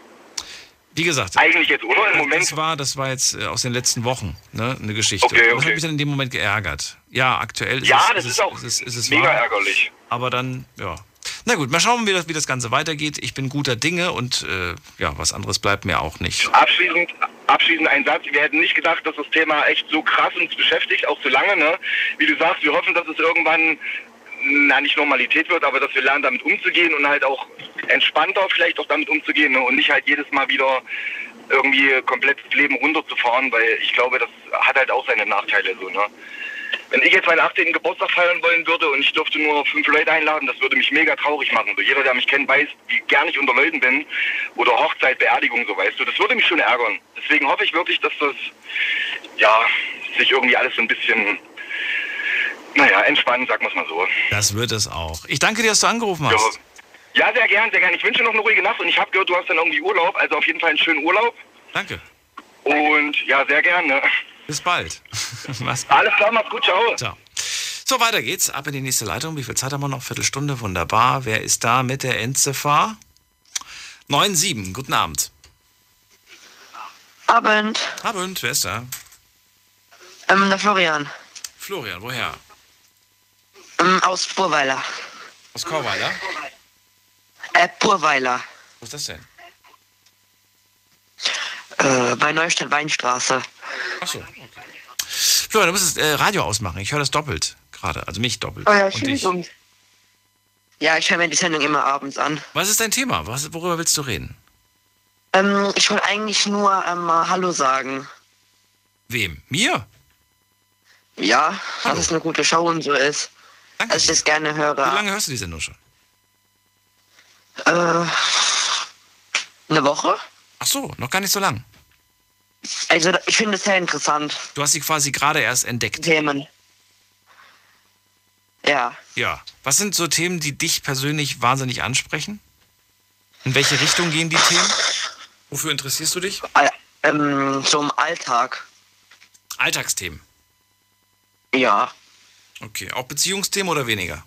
Wie gesagt,
Eigentlich jetzt, oder? Im Moment.
das war, das war jetzt äh, aus den letzten Wochen ne, eine Geschichte.
Okay,
Das
okay.
hat mich dann in dem Moment geärgert. Ja, aktuell ist
Ja,
es,
das
ist
ist auch
ist ist
mega
wahr.
ärgerlich.
Aber dann, ja. Na gut, mal schauen, wie das, wie das Ganze weitergeht. Ich bin guter Dinge und äh, ja, was anderes bleibt mir auch nicht.
Abschließend, abschließend ein Satz. Wir hätten nicht gedacht, dass das Thema echt so krass uns beschäftigt, auch so lange. Ne? Wie du sagst, wir hoffen, dass es irgendwann, na nicht Normalität wird, aber dass wir lernen, damit umzugehen und halt auch entspannter vielleicht auch damit umzugehen ne? und nicht halt jedes Mal wieder irgendwie komplett das Leben runterzufahren, weil ich glaube, das hat halt auch seine Nachteile so. Ne? Wenn ich jetzt meinen 18. Geburtstag feiern wollen würde und ich dürfte nur fünf Leute einladen, das würde mich mega traurig machen. So jeder, der mich kennt, weiß, wie gern ich unter Leuten bin. Oder Hochzeit, Beerdigung, so weißt du. Das würde mich schon ärgern. Deswegen hoffe ich wirklich, dass das, ja, sich irgendwie alles so ein bisschen, naja, entspannt, sagen wir es mal so.
Das wird es auch. Ich danke dir, dass du angerufen hast.
Ja, sehr gern, sehr gern. Ich wünsche noch eine ruhige Nacht und ich habe gehört, du hast dann irgendwie Urlaub. Also auf jeden Fall einen schönen Urlaub.
Danke.
Und ja, sehr gerne.
Bis bald. <laughs> Mach's gut.
Alles klar, mach's gut, ciao.
Ciao. So, weiter geht's. Ab in die nächste Leitung. Wie viel Zeit haben wir noch? Viertelstunde, wunderbar. Wer ist da mit der Endziffer? 9-7. Guten Abend.
Abend.
Abend, wer ist da?
Ähm, der Florian.
Florian, woher?
Ähm, aus Vorweiler.
Aus Korweiler?
Äh, Purweiler.
Wo ist das denn?
Äh, bei Neustadt Weinstraße.
Achso, okay. Florian, du musst das äh, Radio ausmachen. Ich höre das doppelt gerade. Also mich doppelt.
Oh ja. Entschuldigung. Ja, ich höre mir die Sendung immer abends an.
Was ist dein Thema? Was, worüber willst du reden?
Ähm, ich wollte eigentlich nur ähm, mal Hallo sagen.
Wem? Mir?
Ja, dass es eine gute Show und so ist.
Danke
dass ich das gerne höre.
Wie lange hörst du die Sendung schon?
Äh, eine Woche?
Ach so, noch gar nicht so lang.
Also ich finde es sehr interessant.
Du hast sie quasi gerade erst entdeckt.
Themen. Ja.
Ja. Was sind so Themen, die dich persönlich wahnsinnig ansprechen? In welche Richtung gehen die Themen? Wofür interessierst du dich?
Äh, ähm, so im Alltag.
Alltagsthemen.
Ja,
Okay. Auch Beziehungsthemen oder weniger?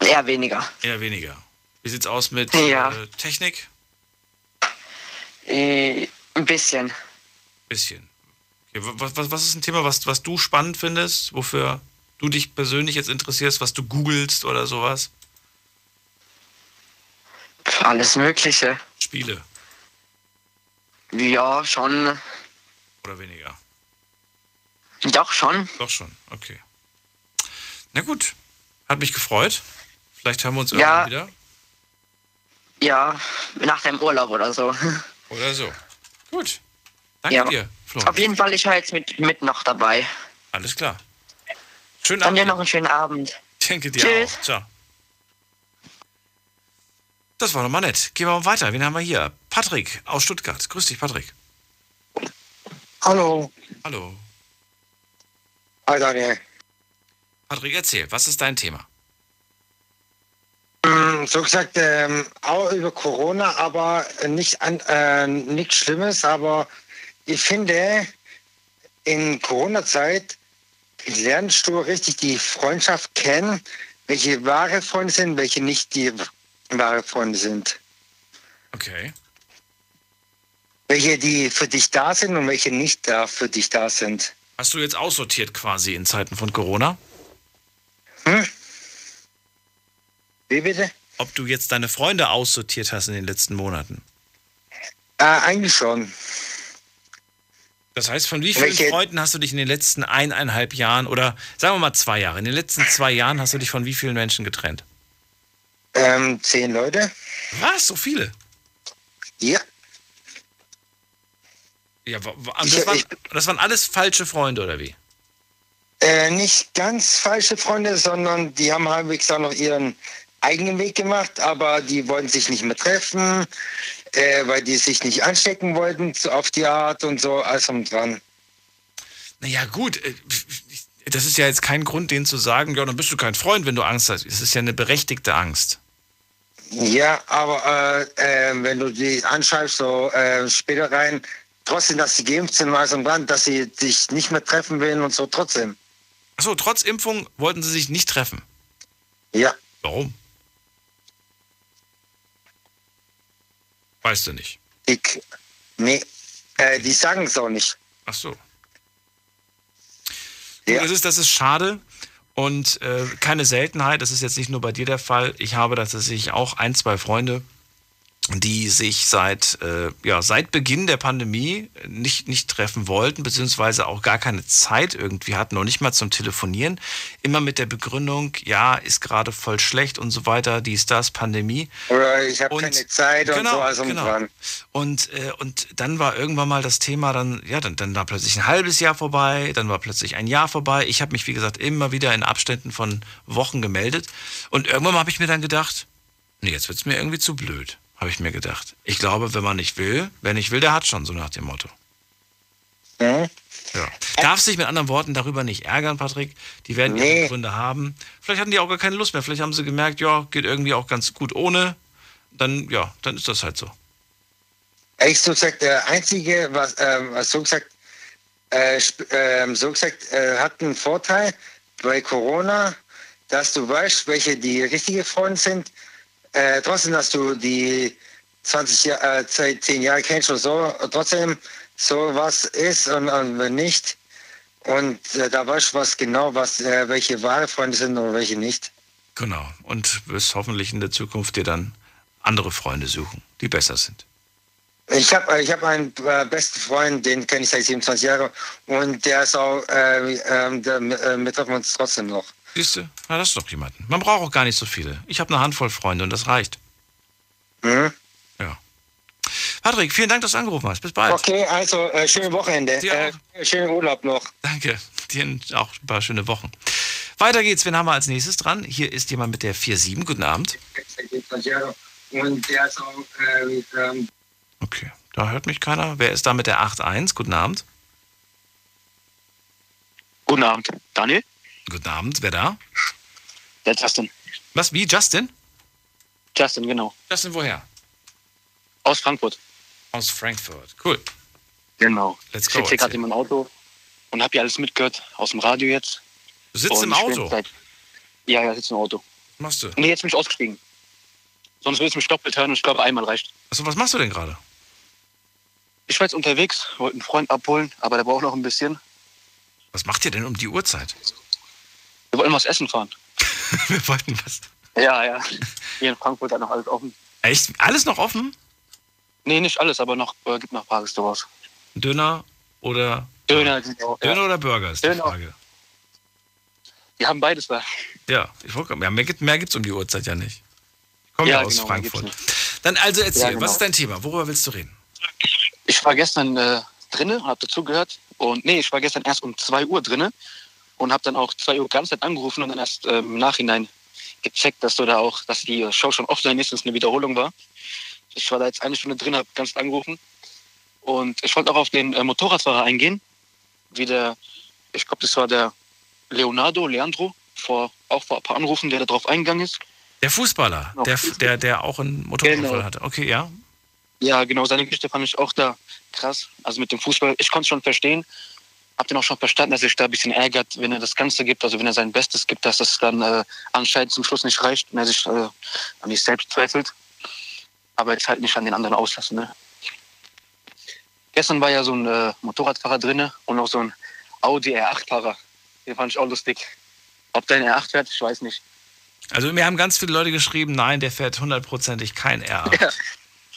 eher weniger.
Eher weniger. Wie sieht's aus mit
Ja.
äh, Technik?
Äh, ein bisschen.
Bisschen. Okay. Was, was, was ist ein Thema, was, was du spannend findest, wofür du dich persönlich jetzt interessierst, was du googelst oder sowas?
Alles Mögliche.
Spiele
Ja, schon.
oder weniger?
Doch schon.
Doch schon, okay. Na gut, hat mich gefreut. Vielleicht hören wir uns
Ja.
irgendwann wieder.
Ja, nach dem Urlaub oder so. <laughs>
Oder so. Gut. Danke
ja.
dir, Florian.
Auf jeden Fall, ich war jetzt mit, mit noch dabei.
Alles klar. Schönen
Dann
Abend.
dir noch einen schönen Abend.
Denke dir
Tschüss.
auch. Ciao. Das war doch mal nett. Gehen wir mal weiter. Wen haben wir hier? Patrick aus Stuttgart. Grüß dich, Patrick.
Hallo.
Hallo.
Hi Daniel.
Patrick, erzähl, was ist dein Thema?
Mm, So gesagt, ähm, auch über Corona, aber nicht an, äh, nichts Schlimmes, aber ich finde, in Corona-Zeit lernst du richtig die Freundschaft kennen, welche wahre Freunde sind, welche nicht die wahre Freunde sind.
Okay.
Welche, die für dich da sind und welche nicht da für dich da sind.
Hast du jetzt aussortiert quasi in Zeiten von Corona?
Hm? Wie bitte?
Ob du jetzt deine Freunde aussortiert hast in den letzten Monaten?
Äh, eigentlich schon.
Das heißt, von wie vielen
Welche-
Freunden hast du dich in den letzten eineinhalb Jahren oder sagen wir mal zwei Jahre, in den letzten zwei Jahren hast du dich von wie vielen Menschen getrennt?
Ähm, zehn Leute.
Was? So viele?
Ja.
Ja, das, waren, das waren alles falsche Freunde oder wie?
Äh, nicht ganz falsche Freunde, sondern die haben halbwegs auch noch ihren eigenen Weg gemacht, aber die wollten sich nicht mehr treffen, äh, weil die sich nicht anstecken wollten so auf die Art und so, alles um dran.
Naja, gut. äh, Das ist ja jetzt kein Grund, denen zu sagen, ja, dann bist du kein Freund, wenn du Angst hast. Es ist ja eine berechtigte Angst.
Ja, aber äh, äh, wenn du die anschreibst, so äh, später rein, trotzdem, dass sie geimpft sind, alles um dran, dass sie dich nicht mehr treffen will und so, trotzdem.
Achso, trotz Impfung wollten sie sich nicht treffen.
Ja.
Warum? Weißt du nicht.
Ich, nee, äh, die sagen es auch nicht.
Ach so. Ja. Das, ist, das ist schade und äh, keine Seltenheit. Das ist jetzt nicht nur bei dir der Fall. Ich habe tatsächlich auch ein, zwei Freunde, die sich seit, äh, ja, seit Beginn der Pandemie nicht, nicht treffen wollten, beziehungsweise auch gar keine Zeit irgendwie hatten, noch nicht mal zum Telefonieren. Immer mit der Begründung, ja, ist gerade voll schlecht und so weiter, dies, das, Pandemie.
Oder ich habe keine Zeit und
genau,
so, um
genau.
dran.
Und, äh, und dann war irgendwann mal das Thema, dann, ja, dann, dann war plötzlich ein halbes Jahr vorbei, dann war plötzlich ein Jahr vorbei. Ich habe mich, wie gesagt, immer wieder in Abständen von Wochen gemeldet. Und irgendwann habe ich mir dann gedacht, nee, jetzt wird's mir irgendwie zu blöd, habe ich mir gedacht. Ich glaube, wenn man nicht will, wer nicht will, der hat schon, so nach dem Motto.
Mhm.
Ja. Darf sich mit anderen Worten darüber nicht ärgern, Patrick. Die werden ihre
Nee.
Gründe haben. Vielleicht hatten die auch gar keine Lust mehr. Vielleicht haben sie gemerkt, ja, geht irgendwie auch ganz gut ohne. Dann, ja, dann ist das halt so.
Ich so gesagt, der einzige, was, ähm, was so gesagt, äh, ähm, so gesagt, äh, hat einen Vorteil bei Corona, dass du weißt, welche die richtige Freunde sind. Äh, trotzdem, dass du die 20 Jahre, äh, 10 Jahre kennst oder so, trotzdem so was ist und, und wenn nicht. Und äh, da weißt du was genau, was, äh, welche wahre Freunde sind und welche nicht.
Genau. Und wirst hoffentlich in der Zukunft dir dann andere Freunde suchen, die besser sind.
Ich habe ich hab einen äh, besten Freund, den kenne ich seit 27 Jahren und der ist auch, äh, äh, der, äh, wir treffen uns trotzdem noch.
Siehst du, ja, das ist doch jemanden. Man braucht auch gar nicht so viele. Ich habe eine Handvoll Freunde und das reicht.
Mhm.
Ja. Patrick, vielen Dank, dass du angerufen hast. Bis bald.
Okay, also äh, schöne Wochenende. Äh, schönen Urlaub noch.
Danke. Dir auch ein paar schöne Wochen. Weiter geht's. Wen haben wir als nächstes dran? Hier ist jemand mit der 4-7. Guten Abend.
Und der ist auch, äh, ähm,
Okay, da hört mich keiner. Wer ist da mit der 8-1? Guten Abend.
Guten Abend. Daniel?
Guten Abend. Wer da?
Der Justin.
Was, wie? Justin?
Justin, genau.
Justin, woher?
Aus Frankfurt.
Aus Frankfurt. Cool.
Genau.
Let's
ich
go,
sitze hier gerade in meinem Auto und habe hier alles mitgehört aus dem Radio jetzt.
Du sitzt
Und
im
ich
Auto?
Seit, ja, ja, sitze im Auto.
Was machst du?
Nee, jetzt bin ich ausgestiegen. Sonst willst du mich doppelt hören und ich glaube, einmal reicht.
Achso, was machst du denn gerade?
Ich war jetzt unterwegs, wollte einen Freund abholen, aber der braucht noch ein bisschen.
Was macht ihr denn um die Uhrzeit?
Wir wollten was essen fahren. <laughs>
Wir wollten was.
Ja, ja. Hier in Frankfurt hat noch alles offen.
Echt? Alles noch offen?
Nee, nicht alles, aber noch äh, gibt noch ein paar Restaurants.
Döner oder.
Döner, genau.
Döner
ja.
oder Burger ist die
Döner.
Frage.
Wir haben beides da.
Ja, ich wollte, ja mehr, gibt- mehr gibt's um die Uhrzeit ja nicht. Ich komme ja,
Ja,
aus
genau,
Frankfurt. Dann also erzähl,
Ja, genau.
was ist dein Thema? Worüber willst du reden?
Ich war gestern äh, drinne habe dazugehört. Und nee, ich war gestern erst um 2 Uhr drinne und habe dann auch 2 Uhr ganz Zeit angerufen und dann erst ähm, im Nachhinein gecheckt, dass du da auch, dass die äh, Show schon offline ist und es eine Wiederholung war. Ich war da jetzt eine Stunde drin, habe ganz angerufen. Und ich wollte auch auf den äh, Motorradfahrer eingehen. Wie der, ich glaube, das war der Leonardo, Leandro, vor, auch vor ein paar Anrufen, der da drauf eingegangen ist.
Der Fußballer,
Genau.
der, der, der auch einen Motorradunfall
Genau.
hatte. Okay, ja.
Ja, genau, seine Geschichte fand ich auch da krass. Also mit dem Fußball, ich konnte es schon verstehen. Hab den auch schon verstanden, dass er sich da ein bisschen ärgert, wenn er das Ganze gibt, also wenn er sein Bestes gibt, dass das dann äh, anscheinend zum Schluss nicht reicht und er sich äh, an sich selbst zweifelt. Aber jetzt halt nicht an den anderen auslassen. Ne? Gestern war ja so ein äh, Motorradfahrer drinne und auch so ein Audi R8-Fahrer. Den fand ich auch lustig. Ob der ein R8 fährt, ich weiß nicht.
Also mir haben ganz viele Leute geschrieben, nein, der fährt hundertprozentig kein R8.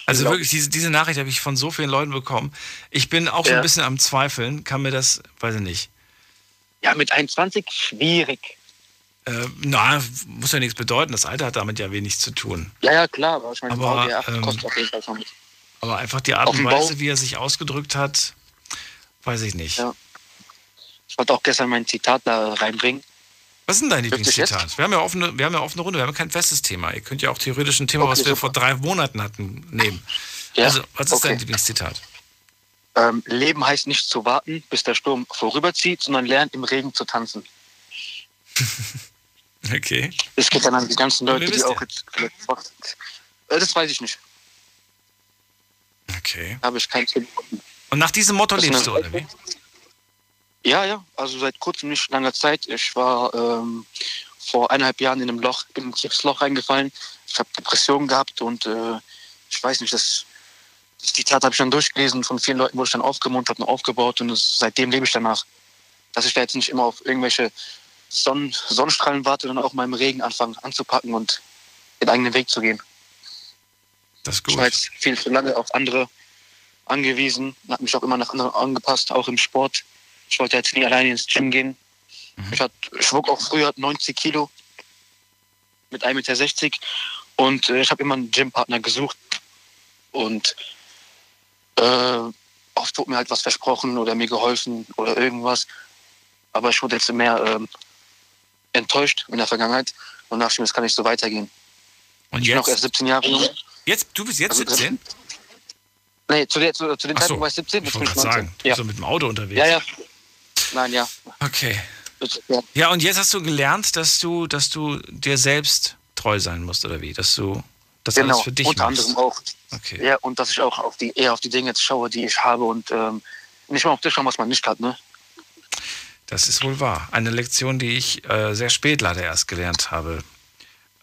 Also
Genau.
wirklich, diese, diese Nachricht habe ich von so vielen Leuten bekommen. Ich bin auch so ein bisschen am Zweifeln, kann mir das, weiß ich nicht.
Ja, mit 21 schwierig.
Äh, na, muss ja nichts bedeuten, das Alter hat damit ja wenig zu tun.
Ja, ja, klar, aber ich meine,
Aber,
Audi R8
ähm,
kostet auf jeden Fall schon mit.
Aber einfach die Art und
Bau-
Weise, wie er sich ausgedrückt hat, weiß ich nicht.
Ja. Ich wollte auch gestern mein Zitat da reinbringen.
Was ist denn dein Lieblingszitat? Wir haben ja offene, wir haben ja offene Runde, wir haben kein festes Thema. Ihr könnt ja auch theoretisch ein Thema,
Okay,
was wir
super.
vor drei Monaten hatten, nehmen. <laughs>
Ja,
Also, was ist dein
okay.
Lieblingszitat?
Ähm, Leben heißt nicht zu warten, bis der Sturm vorüberzieht, sondern lernen im Regen zu tanzen. <laughs>
Okay.
Das geht dann an die ganzen Leute, die auch jetzt vielleicht. Äh, das weiß ich nicht.
Okay.
Habe ich kein Tipp.
Und nach diesem Motto lebst du, oder wie?
Ja, ja, also seit kurzem nicht langer Zeit. Ich war ähm, vor eineinhalb Jahren in einem Loch, in ein tiefes Loch reingefallen. Ich habe Depressionen gehabt und äh, ich weiß nicht, das, das Zitat habe ich dann durchgelesen. Von vielen Leuten wurde ich dann aufgemuntert und aufgebaut und das, seitdem lebe ich danach. Dass ich da jetzt nicht immer auf irgendwelche Sonnen, Sonnenstrahlen warte, sondern auch mal im Regen anfangen anzupacken und den eigenen Weg zu gehen.
Das ist
Ich
gut.
war jetzt viel zu lange auf andere angewiesen, habe mich auch immer nach anderen angepasst, auch im Sport. Ich wollte jetzt nie alleine ins Gym gehen.
Mhm.
Ich, hat, ich wog auch früher 90 Kilo mit 1,60 Meter und äh, ich habe immer einen Gympartner gesucht. Und äh, oft wurde mir halt was versprochen oder mir geholfen oder irgendwas. Aber ich wurde jetzt mehr ähm, enttäuscht in der Vergangenheit und dachte mir, das kann nicht so weitergehen.
Und
ich bin auch
jetzt?
erst 17 Jahre jung.
Jetzt, du bist jetzt
Also,
17?
Nee, zu, der, zu, zu dem
Ach so,
Zeitpunkt war ich 17,
Ich
jetzt
wollte gerade
19.
sagen, du bist so mit dem Auto unterwegs.
Ja, ja. Nein, ja.
Okay.
Ja.
Ja, und jetzt hast du gelernt, dass du, dass du dir selbst treu sein musst, oder wie? Dass du das
genau,
alles für dich
unter
machst.
anderem auch.
Okay.
Ja, und dass ich auch auf die, eher auf die Dinge jetzt schaue, die ich habe und ähm, nicht mal auf das schauen, was man nicht hat, ne?
Das ist wohl wahr. Eine Lektion, die ich äh, sehr spät leider erst gelernt habe.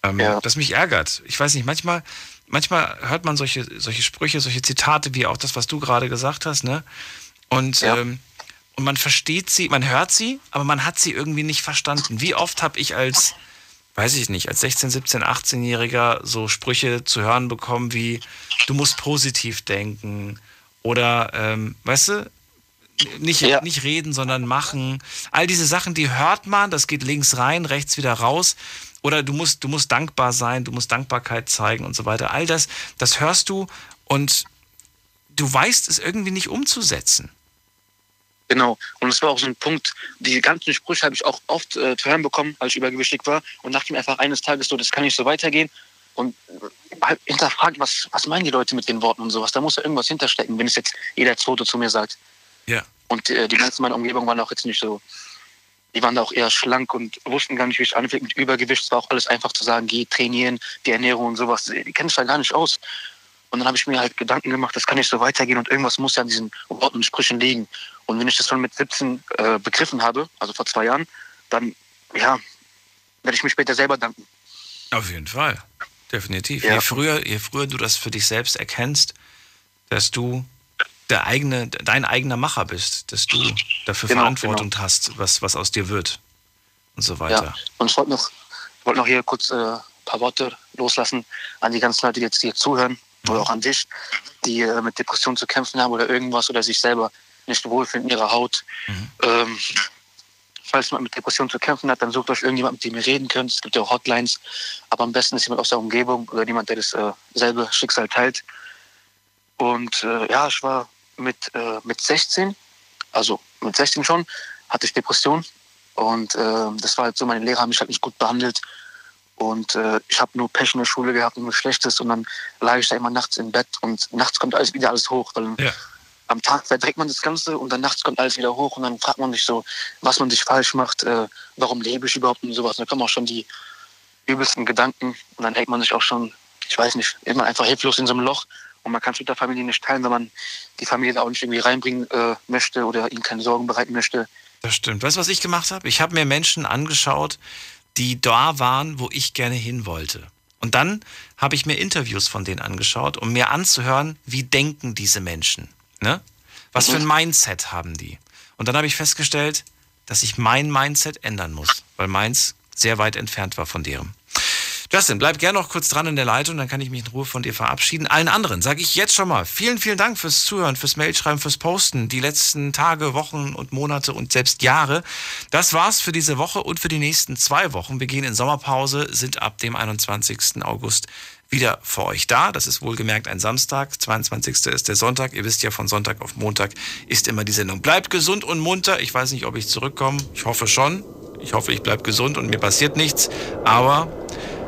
Ähm,
Ja.
Das mich ärgert. Ich weiß nicht, manchmal, manchmal hört man solche, solche Sprüche, solche Zitate, wie auch das, was du gerade gesagt hast, ne? Und, ähm, und man versteht sie, man hört sie, aber man hat sie irgendwie nicht verstanden. Wie oft habe ich als, weiß ich nicht, als 16, 17, 18-Jähriger so Sprüche zu hören bekommen wie, du musst positiv denken oder, ähm, weißt du, nicht, ja. nicht reden, sondern machen. All diese Sachen, die hört man, das geht links rein, rechts wieder raus. Oder du musst, du musst dankbar sein, du musst Dankbarkeit zeigen und so weiter. All das, das hörst du und du weißt es irgendwie nicht umzusetzen.
Genau. Und das war auch so ein Punkt, die ganzen Sprüche habe ich auch oft äh, zu hören bekommen, als ich übergewichtig war und dachte mir einfach eines Tages so, das kann nicht so weitergehen und halt hinterfragt, was, was meinen die Leute mit den Worten und sowas. Da muss ja irgendwas hinterstecken, wenn es jetzt jeder Zweite zu mir sagt.
Ja.
Und äh, die ganzen meiner Umgebung waren auch jetzt nicht so, die waren da auch eher schlank und wussten gar nicht, wie es anfängt mit Übergewicht. Es war auch alles einfach zu sagen, geh trainieren, die Ernährung und sowas. Die kennen sich da gar nicht aus. Und dann habe ich mir halt Gedanken gemacht, das kann nicht so weitergehen und irgendwas muss ja an diesen Worten und Sprüchen liegen. Und wenn ich das schon mit 17 äh, begriffen habe, also vor zwei Jahren, dann, ja, werde ich mir später selber danken.
Auf jeden Fall. Definitiv. Ja. Je, früher, je früher du das für dich selbst erkennst, dass du der eigene, dein eigener Macher bist, dass du dafür genau, Verantwortung genau. hast, was, was aus dir wird und so weiter. Ja.
Und ich wollte noch, wollt noch hier kurz ein äh, paar Worte loslassen an die ganzen Leute, die jetzt hier zuhören mhm. oder auch an dich, die äh, mit Depressionen zu kämpfen haben oder irgendwas oder sich selber nicht wohlfühlen in ihrer Haut. Mhm. Ähm, falls man mit Depressionen zu kämpfen hat, dann sucht euch irgendjemand, mit dem ihr reden könnt. Es gibt ja auch Hotlines, aber am besten ist jemand aus der Umgebung oder jemand, der dasselbe äh, Schicksal teilt. Und äh, ja, ich war mit, äh, mit 16, also mit 16 schon, hatte ich Depression. Und äh, das war halt so, meine Lehrer haben mich halt nicht gut behandelt. Und äh, ich habe nur Pech in der Schule gehabt und nur Schlechtes. Und dann lag ich da immer nachts im Bett und nachts kommt alles wieder alles hoch. Weil ja. Am Tag verdreckt man das Ganze und dann nachts kommt alles wieder hoch. Und dann fragt man sich so, was man sich falsch macht, äh, warum lebe ich überhaupt und sowas. Und dann kommen auch schon die übelsten Gedanken. Und dann denkt man sich auch schon, ich weiß nicht, man einfach hilflos in so einem Loch. Und man kann es mit der Familie nicht teilen, wenn man die Familie da auch nicht irgendwie reinbringen äh, möchte oder ihnen keine Sorgen bereiten möchte.
Das stimmt. Weißt du, was ich gemacht habe? Ich habe mir Menschen angeschaut, die da waren, wo ich gerne hin wollte. Und dann habe ich mir Interviews von denen angeschaut, um mir anzuhören, wie denken diese Menschen. Ne? Was mhm. für ein mhm. Mindset haben die? Und dann habe ich festgestellt, dass ich mein Mindset ändern muss, weil meins sehr weit entfernt war von deren. Justin, bleib gerne noch kurz dran in der Leitung, dann kann ich mich in Ruhe von dir verabschieden. Allen anderen sage ich jetzt schon mal vielen, vielen Dank fürs Zuhören, fürs Mailschreiben, fürs Posten, die letzten Tage, Wochen und Monate und selbst Jahre. Das war's für diese Woche und für die nächsten zwei Wochen. Wir gehen in Sommerpause, sind ab dem 21. August wieder für euch da. Das ist wohlgemerkt ein Samstag. 22. ist der Sonntag. Ihr wisst ja, von Sonntag auf Montag ist immer die Sendung. Bleibt gesund und munter. Ich weiß nicht, ob ich zurückkomme. Ich hoffe schon. Ich hoffe, ich bleibe gesund und mir passiert nichts. Aber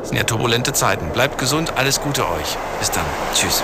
es sind ja turbulente Zeiten. Bleibt gesund, alles Gute euch. Bis dann. Tschüss.